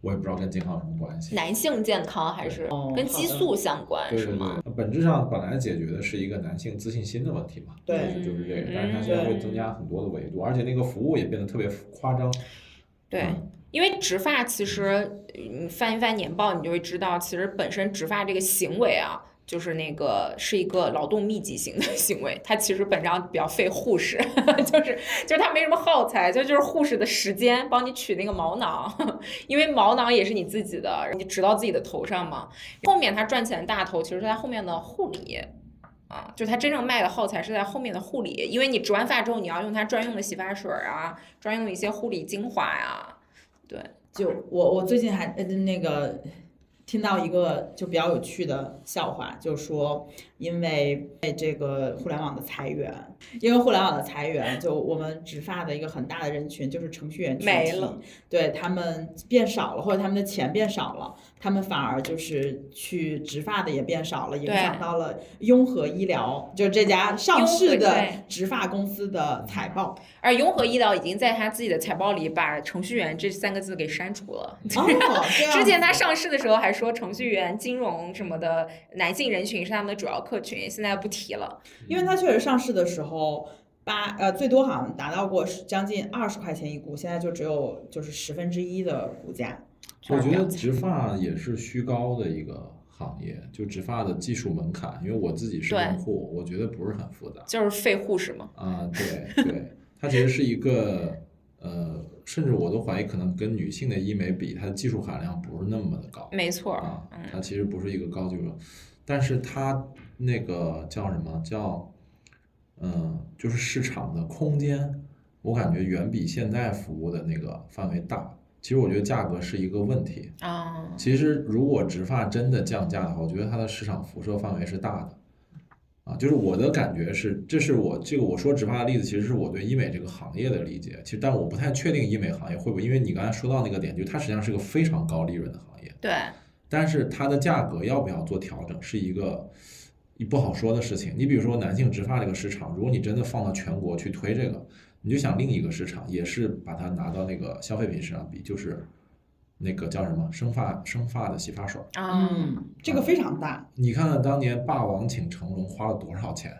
[SPEAKER 2] 我也不知道跟健康有什么关系。
[SPEAKER 3] 男性健康还是
[SPEAKER 1] 哦
[SPEAKER 3] 跟激素相关
[SPEAKER 2] 对对
[SPEAKER 3] 是吗？
[SPEAKER 2] 对，本质上本来解决的是一个男性自信心的问题嘛，
[SPEAKER 1] 对
[SPEAKER 2] 就是就是这个，但是它现在会增加很多的维度，而且那个服务也变得特别夸张。
[SPEAKER 3] 对
[SPEAKER 2] 嗯，
[SPEAKER 3] 因为植发其实你翻一翻年报，你就会知道，其实本身植发这个行为啊。就是那个是一个劳动密集型的行为，它其实本质上比较费护士，就是就是它没什么耗材，就就是护士的时间帮你取那个毛囊，因为毛囊也是你自己的，你植到自己的头上嘛。后面它赚钱的大头其实是在后面的护理，啊，就它真正卖的耗材是在后面的护理，因为你植完发之后，你要用它专用的洗发水啊，专用的一些护理精华呀、对，
[SPEAKER 1] 就我我最近还呃那个听到一个就比较有趣的笑话，就说因为这个互联网的裁员，因为互联网的裁员，就我们植发的一个很大的人群就是程序员
[SPEAKER 3] 没了，
[SPEAKER 1] 对他们变少了，或者他们的钱变少了，他们反而就是去植发的也变少了，影响到了雍和医疗，就这家上市的植发公司的财报。
[SPEAKER 3] 而雍和医疗已经在他自己的财报里把程序员这三个字给删除了。
[SPEAKER 1] 哦，
[SPEAKER 3] 之前他上市的时候还说程序员、金融什么的男性人群是他们的主要客群，现在不提了。
[SPEAKER 1] 因为他确实上市的时候八呃最多好像达到过将近二十块钱一股，现在就只有就是十分之一的股价。
[SPEAKER 2] 我觉得植发也是虚高的一个行业，就植发的技术门槛，因为我自己是用户，我觉得不是很复杂
[SPEAKER 3] 就是废护士嘛。
[SPEAKER 2] 啊。对对，它其实是一个呃，甚至我都怀疑可能跟女性的医美比，它的技术含量不是那么的高
[SPEAKER 3] 没错，
[SPEAKER 2] 啊
[SPEAKER 3] 嗯，
[SPEAKER 2] 它其实不是一个高技术，但是它那个叫什么叫嗯，就是市场的空间，我感觉远比现在服务的那个范围大。其实我觉得价格是一个问题。
[SPEAKER 3] 啊，
[SPEAKER 2] 其实如果植发真的降价的话，我觉得它的市场辐射范围是大的。啊，就是我的感觉是，这是我这个我说植发的例子，其实是我对医美这个行业的理解。其实，但我不太确定医美行业会不会，因为你刚才说到那个点，就它实际上是个非常高利润的行业。
[SPEAKER 3] 对，
[SPEAKER 2] 但是它的价格要不要做调整，是一个一不好说的事情。你比如说男性植发这个市场，如果你真的放到全国去推这个，你就想另一个市场，也是把它拿到那个消费品市场比，就是那个叫什么生发生发的洗发水儿。
[SPEAKER 3] 啊，
[SPEAKER 1] 嗯，这个非常大。
[SPEAKER 2] 你看看当年霸王请成龙花了多少钱，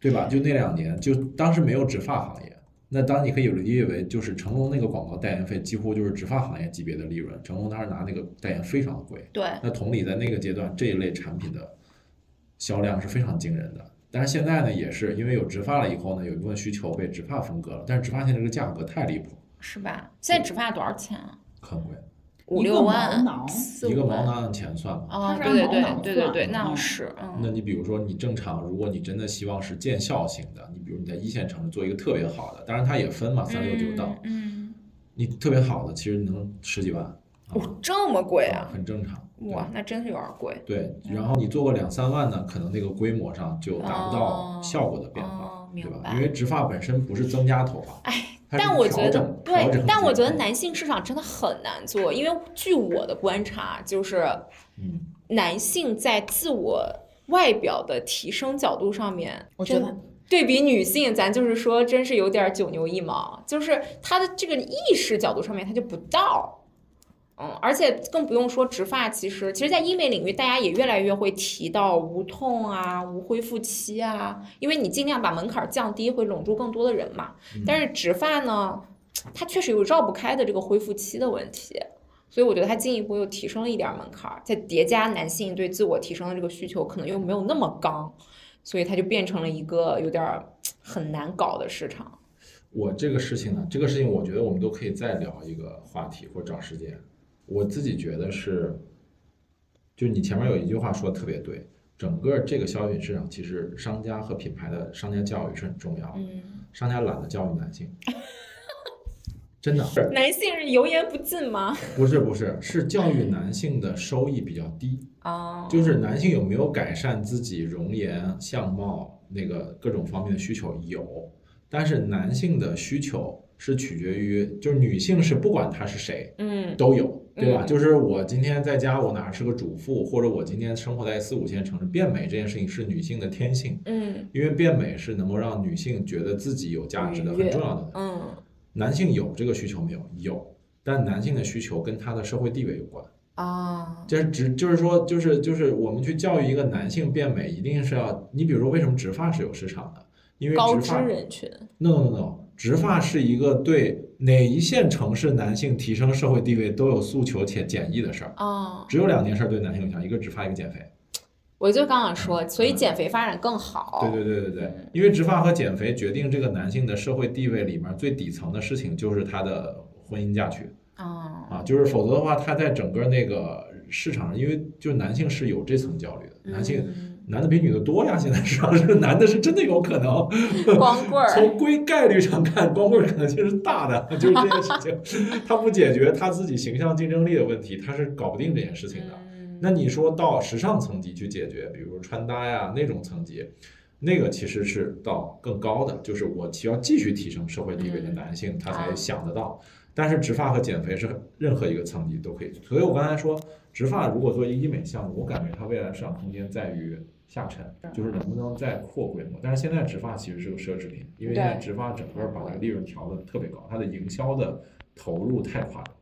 [SPEAKER 2] 对吧？就那两年，就当时没有植发行业。那当你可以理解为，就是成龙那个广告代言费几乎就是植发行业级别的利润。成龙当时拿那个代言非常的贵，
[SPEAKER 3] 对，
[SPEAKER 2] 那同理，在那个阶段，这一类产品的销量是非常惊人的。但是现在呢，也是因为有植发了以后呢，有一部分需求被植发分割了。但是植发现在这个价格太离谱，
[SPEAKER 3] 是吧？现在植发多少钱啊？
[SPEAKER 2] 很贵。
[SPEAKER 3] 五
[SPEAKER 1] 一个毛
[SPEAKER 3] 六万
[SPEAKER 1] 囊，
[SPEAKER 2] 一个毛囊按钱算吗。
[SPEAKER 3] 啊，对对对对对对，那是，嗯
[SPEAKER 2] 那你比如说，你正常，如果你真的希望是见效型的，你比如你在一线城市做一个特别好的，当然它也分嘛，三六九等，
[SPEAKER 3] 嗯，
[SPEAKER 2] 你特别好的其实能十几万，
[SPEAKER 3] 哦，这么贵啊！
[SPEAKER 2] 很正常。对
[SPEAKER 3] 哇，那真是有点贵。
[SPEAKER 2] 对，然后你做个两三万呢，可能那个规模上就达不到
[SPEAKER 3] 哦
[SPEAKER 2] 效果的变化，
[SPEAKER 3] 哦
[SPEAKER 2] 对吧？
[SPEAKER 3] 明白
[SPEAKER 2] 因为植发本身不是增加头发，
[SPEAKER 3] 哎，但我觉得对，但我觉得男性市场真的很难做，因为据我的观察，就是
[SPEAKER 2] 嗯，
[SPEAKER 3] 男性在自我外表的提升角度上面，真
[SPEAKER 1] 我觉得
[SPEAKER 3] 对比女性，咱就是说，真是有点九牛一毛，就是他的这个意识角度上面他就不到。嗯，而且更不用说植发，其实其实，在医美领域，大家也越来越会提到无痛啊、无恢复期啊，因为你尽量把门槛降低，会笼住更多的人嘛。
[SPEAKER 2] 嗯
[SPEAKER 3] 但是植发呢，它确实有绕不开的这个恢复期的问题，所以我觉得它进一步又提升了一点门槛儿，再叠加男性对自我提升的这个需求，可能又没有那么刚，所以它就变成了一个有点儿很难搞的市场。
[SPEAKER 2] 我这个事情呢，这个事情我觉得我们都可以再聊一个话题或者找时间。我自己觉得是，就你前面有一句话说的特别对，整个这个消费品市场其实商家和品牌的商家教育是很重要的，
[SPEAKER 3] 嗯，
[SPEAKER 2] 商家懒得教育男性，真的。是
[SPEAKER 3] 男性是油盐不进吗？
[SPEAKER 2] 不是不是是教育男性的收益比较低，
[SPEAKER 3] 啊，
[SPEAKER 2] 就是男性有没有改善自己容颜、相貌那个各种方面的需求？有，但是男性的需求是取决于，就是女性是不管她是谁
[SPEAKER 3] 嗯
[SPEAKER 2] 都有，对吧？
[SPEAKER 3] 嗯
[SPEAKER 2] 就是我今天在家，我哪怕是个主妇，或者我今天生活在四五线城市，变美这件事情是女性的天性，
[SPEAKER 3] 嗯
[SPEAKER 2] 因为变美是能够让女性觉得自己有价值的很重要的。
[SPEAKER 3] 嗯
[SPEAKER 2] 男性有这个需求没有？有，但男性的需求跟他的社会地位有关。
[SPEAKER 3] 啊，
[SPEAKER 2] 就是只就是说就是就是我们去教育一个男性变美，一定是要你比如说为什么植发是有市场的？因为
[SPEAKER 3] 高知人群
[SPEAKER 2] no no no，植发是一个对哪一线城市男性提升社会地位都有诉求且简易的事儿。
[SPEAKER 3] 啊，
[SPEAKER 2] 只有两件事儿对男性有影响，一个植发，一个减肥。
[SPEAKER 3] 我就刚想说，所以减肥发展更好。
[SPEAKER 2] 对对对对对，因为植发和减肥决定这个男性的社会地位里面最底层的事情就是他的婚姻嫁娶
[SPEAKER 3] 啊，
[SPEAKER 2] 啊，就是否则的话，他在整个那个市场上，因为就男性是有这层焦虑的，男性。
[SPEAKER 3] 嗯
[SPEAKER 2] 男的比女的多呀，现在市场上男的是真的有可能。
[SPEAKER 3] 光棍儿，
[SPEAKER 2] 从归概率上看，光棍儿可能性是大的，就是这件事情，他不解决他自己形象竞争力的问题，他是搞不定这件事情的。
[SPEAKER 3] 嗯
[SPEAKER 2] 那你说到时尚层级去解决，比如穿搭呀那种层级，那个其实是到更高的，就是我需要继续提升社会地位的男性，他才想得到。但是植发和减肥是任何一个层级都可以，所以我刚才说，植发如果做一个医美项目，我感觉它未来市场空间在于下沉，就是能不能再扩规模。但是现在植发其实是个奢侈品，因为现在
[SPEAKER 3] 对
[SPEAKER 2] 植发整个把它利润调的特别高，它的营销的投入太夸张。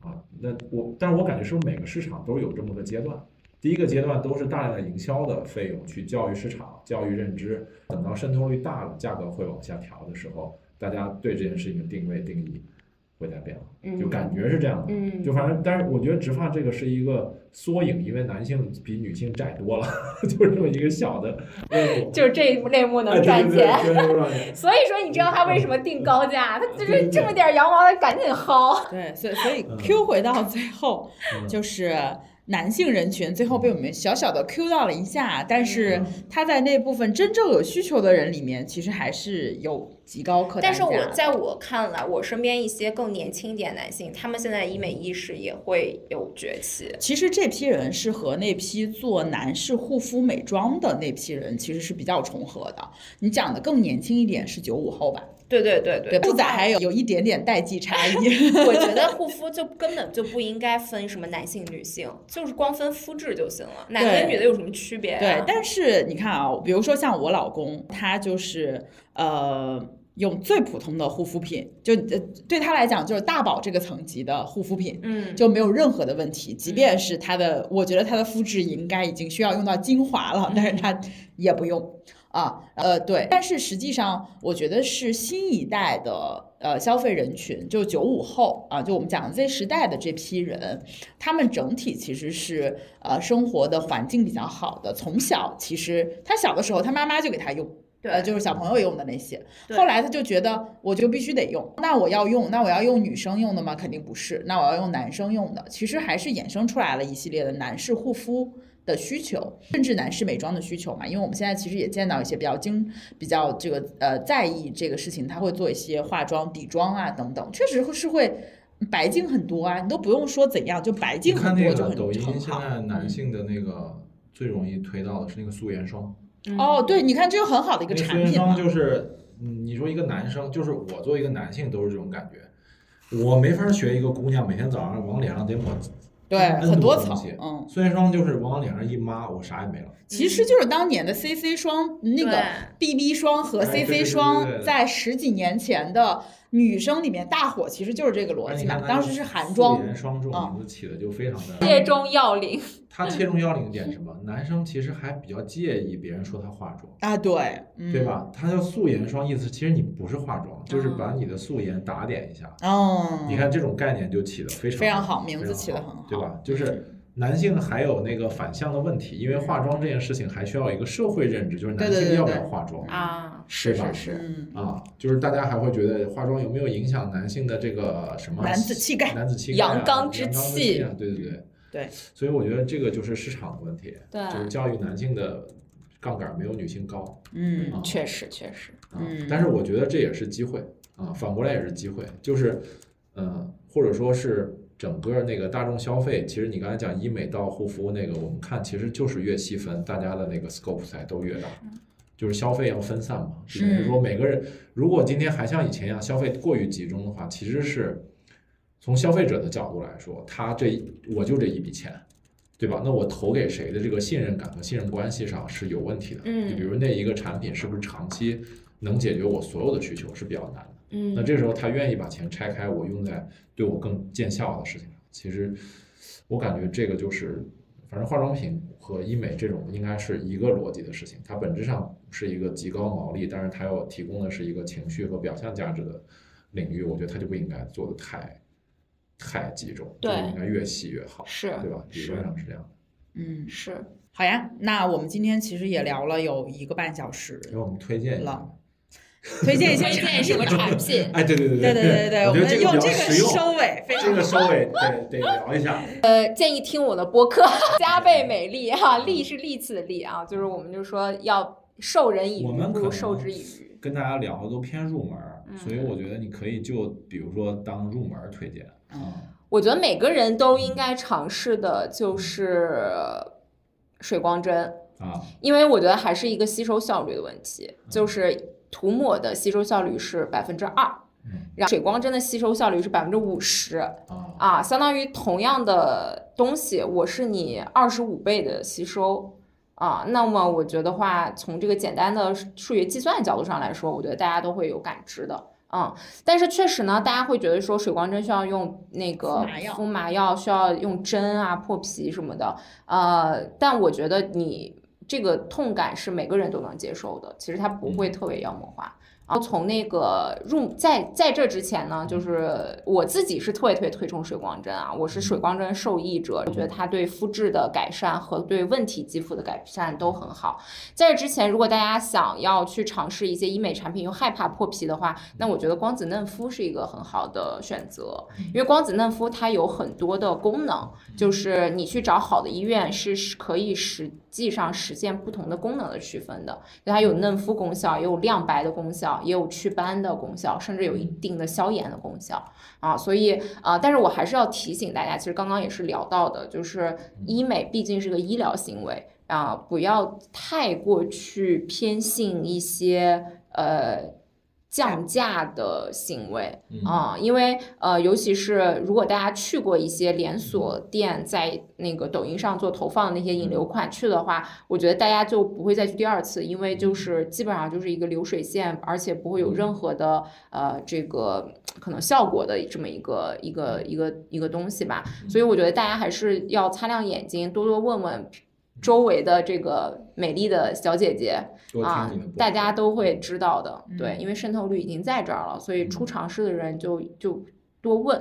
[SPEAKER 2] 啊，那我，但是我感觉是不是每个市场都有这么个阶段？第一个阶段都是大量的营销的费用去教育市场、教育认知，等到渗透率大了，价格会往下调的时候，大家对这件事情的定位定义会在变了，就感觉是这样的。
[SPEAKER 3] 嗯，
[SPEAKER 2] 就反正，但是我觉得植发这个是一个缩影，因为男性比女性窄多了，就是这么一个小的
[SPEAKER 3] 就是这类目
[SPEAKER 2] 哎
[SPEAKER 3] 能赚钱。所以说，你知道他为什么定高价？他就是这么点羊毛，他赶紧薅。
[SPEAKER 1] 对，所以所以
[SPEAKER 2] 嗯
[SPEAKER 1] Q 回到最后
[SPEAKER 2] 嗯
[SPEAKER 1] 就是男性人群，最后被我们小小的 Q 到了一下，但是
[SPEAKER 2] 嗯
[SPEAKER 1] 他在那部分真正有需求的人里面，其实还是有极高客单
[SPEAKER 3] 但是我在我看来，我身边一些更年轻一点男性，他们现在医美意识也会有崛起。
[SPEAKER 1] 其实这批人是和那批做男士护肤美妆的那批人其实是比较重合的。你讲的更年轻一点是九五后吧？
[SPEAKER 3] 对对对
[SPEAKER 1] 对，不咋还有有一点点代际差异。
[SPEAKER 3] 我觉得护肤就根本就不应该分什么男性女性，就是光分肤质就行了。男的女的有什么区别、啊？
[SPEAKER 1] 对，但是你看啊，比如说像我老公，他就是呃。用最普通的护肤品，就呃对他来讲就是大宝这个层级的护肤品，
[SPEAKER 3] 嗯，
[SPEAKER 1] 就没有任何的问题。即便是他的，我觉得他的肤质应该已经需要用到精华了，但是他也不用啊。呃，对。但是实际上，我觉得是新一代的呃消费人群，就九五后啊，就我们讲的 Z 时代的这批人，他们整体其实是呃生活的环境比较好的，从小其实他小的时候他妈妈就给他用。呃，就是小朋友用的那些。后来他就觉得我就必须得用，那我要用，那我要用女生用的吗？肯定不是，那我要用男生用的。其实还是衍生出来了一系列的男士护肤的需求，甚至男士美妆的需求嘛。因为我们现在其实也见到一些比较精、比较这个呃在意这个事情，他会做一些化妆、底妆啊等等，确实是会白净很多啊，你都不用说怎样，就白
[SPEAKER 2] 你
[SPEAKER 1] 净
[SPEAKER 2] 看那个
[SPEAKER 1] 很多就很
[SPEAKER 2] 抖音。现在男
[SPEAKER 1] 嗯
[SPEAKER 2] 性的那个最容易推到的是那个素颜霜，
[SPEAKER 3] 嗯
[SPEAKER 1] 哦，对，你看这个很好的一个
[SPEAKER 2] 产品素颜霜。就是，嗯，你说一个男生，就是我作为一个男性都是这种感觉，我没法学一个姑娘每天早上往脸上得抹
[SPEAKER 1] 对，很多层嗯，
[SPEAKER 2] 素颜霜，就是往脸上一抹，我啥也没了。
[SPEAKER 1] 其实就是当年的 CC 霜，那个 BB 霜和 CC 霜，在十几年前的女生里面大火，其实就是这个逻辑嘛。当时是韩
[SPEAKER 2] 素
[SPEAKER 1] 妆，
[SPEAKER 2] 颜霜这种
[SPEAKER 1] 嗯
[SPEAKER 2] 名字起的就非常的，
[SPEAKER 3] 切中要领。
[SPEAKER 2] 他切中要领点是什么？男生其实还比较介意别人说他化妆。
[SPEAKER 1] 啊，对，嗯
[SPEAKER 2] 对？吧？他叫素颜霜，意思其实你不是化妆，就是
[SPEAKER 3] 嗯
[SPEAKER 2] 把你的素颜打点一下。
[SPEAKER 1] 哦，
[SPEAKER 2] 你看这种概念就起的非常
[SPEAKER 1] 非常好名字起的很好
[SPEAKER 2] 对吧？就是男性还有那个反向的问题，因为化妆这件事情还需要一个社会认知，就是男性要不要
[SPEAKER 1] 对
[SPEAKER 2] 化妆
[SPEAKER 3] 啊，是
[SPEAKER 2] 吧？
[SPEAKER 3] 是是，
[SPEAKER 1] 嗯，
[SPEAKER 2] 啊？就是大家还会觉得化妆有没有影响男性的这个什么
[SPEAKER 1] 男子气概
[SPEAKER 2] 男子气概啊、
[SPEAKER 3] 阳刚之气。
[SPEAKER 2] 气啊？对对对。
[SPEAKER 1] 对。
[SPEAKER 2] 所以我觉得这个就是市场的问题，
[SPEAKER 3] 对。
[SPEAKER 2] 就是教育男性的杠杆没有女性高。
[SPEAKER 1] 嗯
[SPEAKER 2] 啊。
[SPEAKER 3] 确实确实，
[SPEAKER 2] 啊
[SPEAKER 1] 嗯，
[SPEAKER 2] 但是我觉得这也是机会啊，反过来也是机会，就是，呃，或者说是整个那个大众消费，其实你刚才讲医美到护肤那个，我们看其实就是越细分，大家的那个 scope 才都越大，就是消费要分散嘛，就等于说每个人如果今天还像以前一样消费过于集中的话，其实是从消费者的角度来说，他这我就这一笔钱。对吧？那我投给谁的这个信任感和信任关系上是有问题的。
[SPEAKER 3] 嗯
[SPEAKER 2] 就比如那一个产品是不是长期能解决我所有的需求是比较难的。
[SPEAKER 3] 嗯
[SPEAKER 2] 那这时候他愿意把钱拆开，我用在对我更见效的事情上。其实我感觉这个就是，反正化妆品和医美这种应该是一个逻辑的事情，它本质上是一个极高毛利，但是它要提供的是一个情绪和表象价值的领域，我觉得它就不应该做的太太集中，
[SPEAKER 3] 对
[SPEAKER 2] 就应该越细越好，
[SPEAKER 3] 是
[SPEAKER 2] 对吧？理论上是这样的。
[SPEAKER 1] 嗯，
[SPEAKER 3] 是，
[SPEAKER 1] 好呀。那我们今天其实也聊了有一个半小时，
[SPEAKER 2] 给我们推荐
[SPEAKER 1] 了。推荐一些
[SPEAKER 3] 推荐什么产品？
[SPEAKER 2] 哎，对对对
[SPEAKER 1] 对对对对，我们用这个。收尾非
[SPEAKER 2] 这
[SPEAKER 1] 常
[SPEAKER 2] 个收尾对得聊一下。
[SPEAKER 3] 呃，建议听我的播客，加倍美丽哈，利是利器的利啊，就是我们就说要授人以鱼，
[SPEAKER 2] 我们
[SPEAKER 3] 不如授之以渔。
[SPEAKER 2] 跟大家聊的都偏入门所以我觉得你可以就比如说当入门儿推荐
[SPEAKER 1] 嗯
[SPEAKER 2] 啊，
[SPEAKER 3] 我觉得每个人都应该尝试的就是水光针，
[SPEAKER 2] 啊，
[SPEAKER 3] 因为我觉得还是一个吸收效率的问题，就是涂抹的吸收效率是百分之二，
[SPEAKER 2] 嗯
[SPEAKER 3] 然后水光针的吸收效率是百分之五十
[SPEAKER 2] 啊
[SPEAKER 3] 啊，相当于同样的东西，我是你二十五倍的吸收。啊，那么我觉得话，从这个简单的数学计算的角度上来说，我觉得大家都会有感知的。嗯，但是确实呢，大家会觉得说水光针需要用那个
[SPEAKER 1] 敷麻药
[SPEAKER 3] 敷麻药，需要用针啊、破皮什么的。呃，但我觉得你这个痛感是每个人都能接受的，其实它不会特别妖魔化。然后从那个入在在这之前呢，就是我自己是特别特别推崇水光针啊，我是水光针受益者，我觉得它对肤质的改善和对问题肌肤的改善都很好。在这之前，如果大家想要去尝试一些医美产品又害怕破皮的话，那我觉得光子嫩肤是一个很好的选择，因为光子嫩肤它有很多的功能，就是你去找好的医院是是可以实际上实现不同的功能的区分的，就它有嫩肤功效，也有亮白的功效，也有祛斑的功效，甚至有一定的消炎的功效啊。所以啊、呃但是我还是要提醒大家，其实刚刚也是聊到的，就是医美毕竟是个医疗行为啊，不要太过去偏信一些呃。降价的行为
[SPEAKER 2] 嗯。
[SPEAKER 3] 啊、因为呃，尤其是如果大家去过一些连锁店，在那个抖音上做投放的那些引流款去的话，我觉得大家就不会再去第二次，因为就是基本上就是一个流水线，而且不会有任何的呃这个可能效果的这么一个一个一个一个东西吧。所以我觉得大家还是要擦亮眼睛，多多问问周围的这个美丽的小姐姐。啊大家都会知道的，
[SPEAKER 1] 嗯
[SPEAKER 3] 对，因为渗透率已经在这儿了，所以初尝试的人就就多问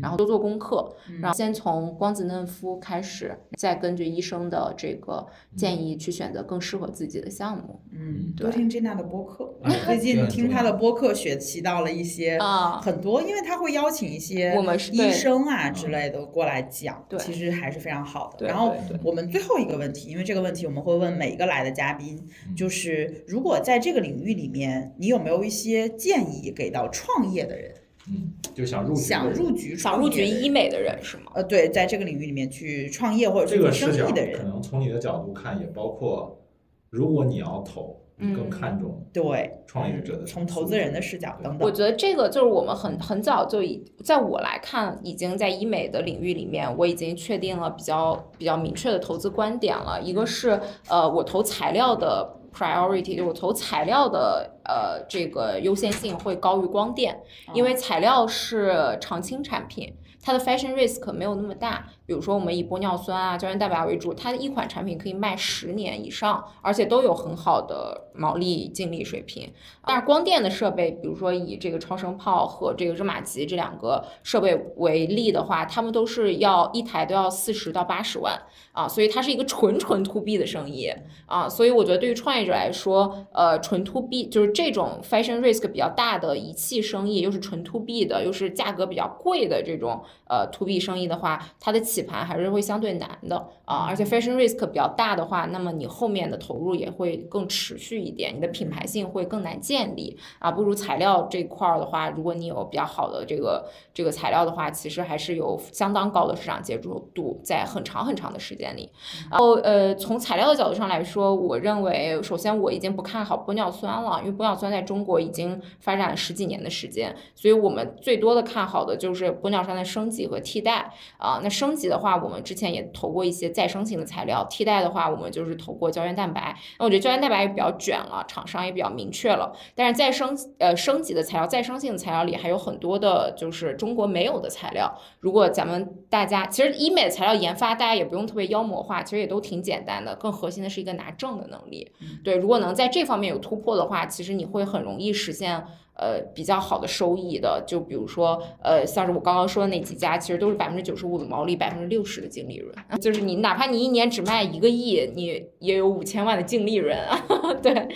[SPEAKER 3] 然后多做功课，
[SPEAKER 1] 嗯
[SPEAKER 3] 然后先从光子嫩肤开始，再根据医生的这个建议去选择更适合自己的项目。
[SPEAKER 1] 嗯，多听 Jenna 的播客。
[SPEAKER 2] 哎
[SPEAKER 1] 最近听她的播客学习到了一些
[SPEAKER 3] 啊
[SPEAKER 1] 很多，因为他会邀请一些
[SPEAKER 3] 我们
[SPEAKER 1] 医生啊之类的过来讲，
[SPEAKER 3] 对
[SPEAKER 1] 其实还是非常好的。然后我们最后一个问题，因为这个问题我们会问每一个来的嘉宾，
[SPEAKER 2] 嗯
[SPEAKER 1] 就是如果在这个领域里面，你有没有一些建议给到创业的人，
[SPEAKER 2] 嗯，就想入局
[SPEAKER 1] 想入局
[SPEAKER 3] 想入局医美的人是吗？
[SPEAKER 1] 呃，对，在这个领域里面去创业或者
[SPEAKER 2] 这
[SPEAKER 1] 去做生
[SPEAKER 2] 个视角
[SPEAKER 1] 意的人，
[SPEAKER 2] 可能从你的角度看，也包括如果你要投，你更
[SPEAKER 3] 嗯。
[SPEAKER 2] 看重
[SPEAKER 1] 对，
[SPEAKER 2] 创业者的
[SPEAKER 1] 从投资人的视角等等，
[SPEAKER 3] 我觉得这个就是我们很很早就已，在我来看，已经在医美的领域里面，我已经确定了比较比较明确的投资观点了。一个是呃，我投材料的 priority，就我投材料的呃这个优先性会高于光电，因为材料是常青产品。它的 fashion risk 没有那么大，比如说我们以玻尿酸啊、胶原蛋白为主，它的一款产品可以卖十年以上，而且都有很好的毛利净利水平。但是光电的设备，比如说以这个超声炮和这个热玛吉这两个设备为例的话，他们都是要一台都要四十到八十万啊，所以它是一个纯纯 to B 的生意啊，所以我觉得对于创业者来说，呃，纯 to B 就是这种 fashion risk 比较大的仪器生意，又是纯 to B 的，又是价格比较贵的这种呃 to B 生意的话，它的起盘还是会相对难的啊，而且 fashion risk 比较大的话，那么你后面的投入也会更持续一点，你的品牌性会更难建立。啊，不如材料这块儿的话，如果你有比较好的这个这个材料的话，其实还是有相当高的市场接受度，在很长很长的时间里。然后呃，从材料的角度上来说，我认为首先我已经不看好玻尿酸了，因为玻尿酸在中国已经发展了十几年的时间，所以我们最多的看好的就是玻尿酸的升级和替代。啊、那升级的话，我们之前也投过一些再生型的材料；替代的话，我们就是投过胶原蛋白。那我觉得胶原蛋白也比较卷了，厂商也比较明确了。但是再生呃升级的材料，再生性的材料里还有很多的，就是中国没有的材料。如果咱们大家其实医美的材料研发，大家也不用特别妖魔化，其实也都挺简单的。更核心的是一个拿证的能力。对，如果能在这方面有突破的话，其实你会很容易实现。呃，比较好的收益的，就比如说，呃，像是我刚刚说的那几家，其实都是百分之九十五的毛利，百分之六十的净利润。就是你哪怕你一年只卖一个亿，你也有五千万的净利润啊。对，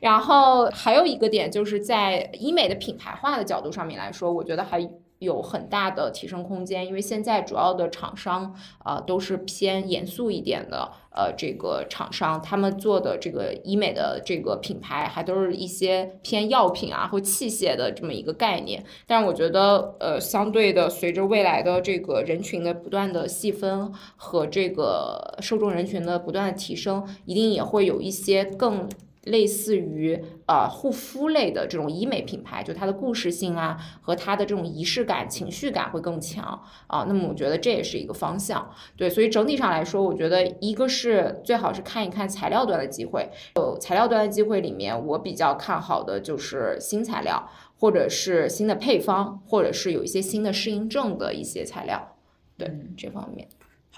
[SPEAKER 3] 然后还有一个点就是在医美的品牌化的角度上面来说，我觉得还有很大的提升空间，因为现在主要的厂商啊、呃都是偏严肃一点的，呃，这个厂商他们做的这个医美的这个品牌，还都是一些偏药品啊或器械的这么一个概念。但是我觉得，呃，相对的，随着未来的这个人群的不断的细分和这个受众人群的不断的提升，一定也会有一些更。类似于呃护肤类的这种医美品牌，就它的故事性啊和它的这种仪式感、情绪感会更强啊。那么我觉得这也是一个方向。对，所以整体上来说，我觉得一个是最好是看一看材料端的机会，有材料端的机会里面，我比较看好的就是新材料，或者是新的配方，或者是有一些新的适应症的一些材料。对
[SPEAKER 1] 嗯
[SPEAKER 3] 这方面，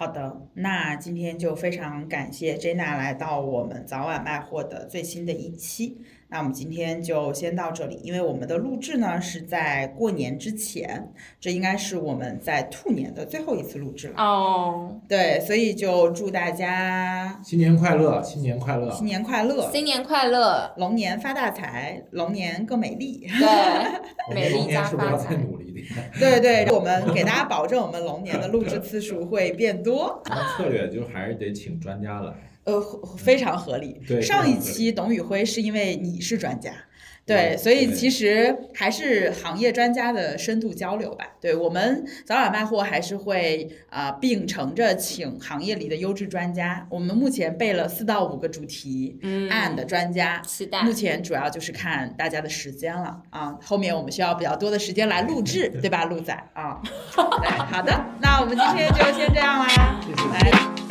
[SPEAKER 1] 好的，那今天就非常感谢 Jenna 来到我们早晚卖货的最新的一期。那我们今天就先到这里，因为我们的录制呢是在过年之前，这应该是我们在兔年的最后一次录制了。
[SPEAKER 3] 哦，
[SPEAKER 1] 对，所以就祝大家
[SPEAKER 2] 新年快乐，新年快乐！
[SPEAKER 1] 新年快乐，
[SPEAKER 3] 新年快乐！
[SPEAKER 1] 龙年发大财，龙年更美丽。
[SPEAKER 3] 对，
[SPEAKER 2] 龙年
[SPEAKER 3] 加
[SPEAKER 2] 是不是要再
[SPEAKER 3] 发财。
[SPEAKER 2] 努力一点？
[SPEAKER 1] 对对，我们给大家保证，我们龙年的录制次数会变多。
[SPEAKER 2] 那策略就还是得请专家来。
[SPEAKER 1] 呃，非常合理。
[SPEAKER 2] 对
[SPEAKER 1] 上一期董宇辉是因为你是专家，
[SPEAKER 2] 对
[SPEAKER 1] 对，所以其实还是行业专家的深度交流吧。对我们早晚卖货还是会啊、秉承着请行业里的优质专家。我们目前备了四到五个主题
[SPEAKER 3] 嗯
[SPEAKER 1] ，and 专家。
[SPEAKER 3] 期待
[SPEAKER 1] 目。前主要就是看大家的时间了啊，后面我们需要比较多的时间来录制，对吧，鹿仔啊？对，好的，那我们今天就先这样啦，
[SPEAKER 2] 谢谢
[SPEAKER 1] 来。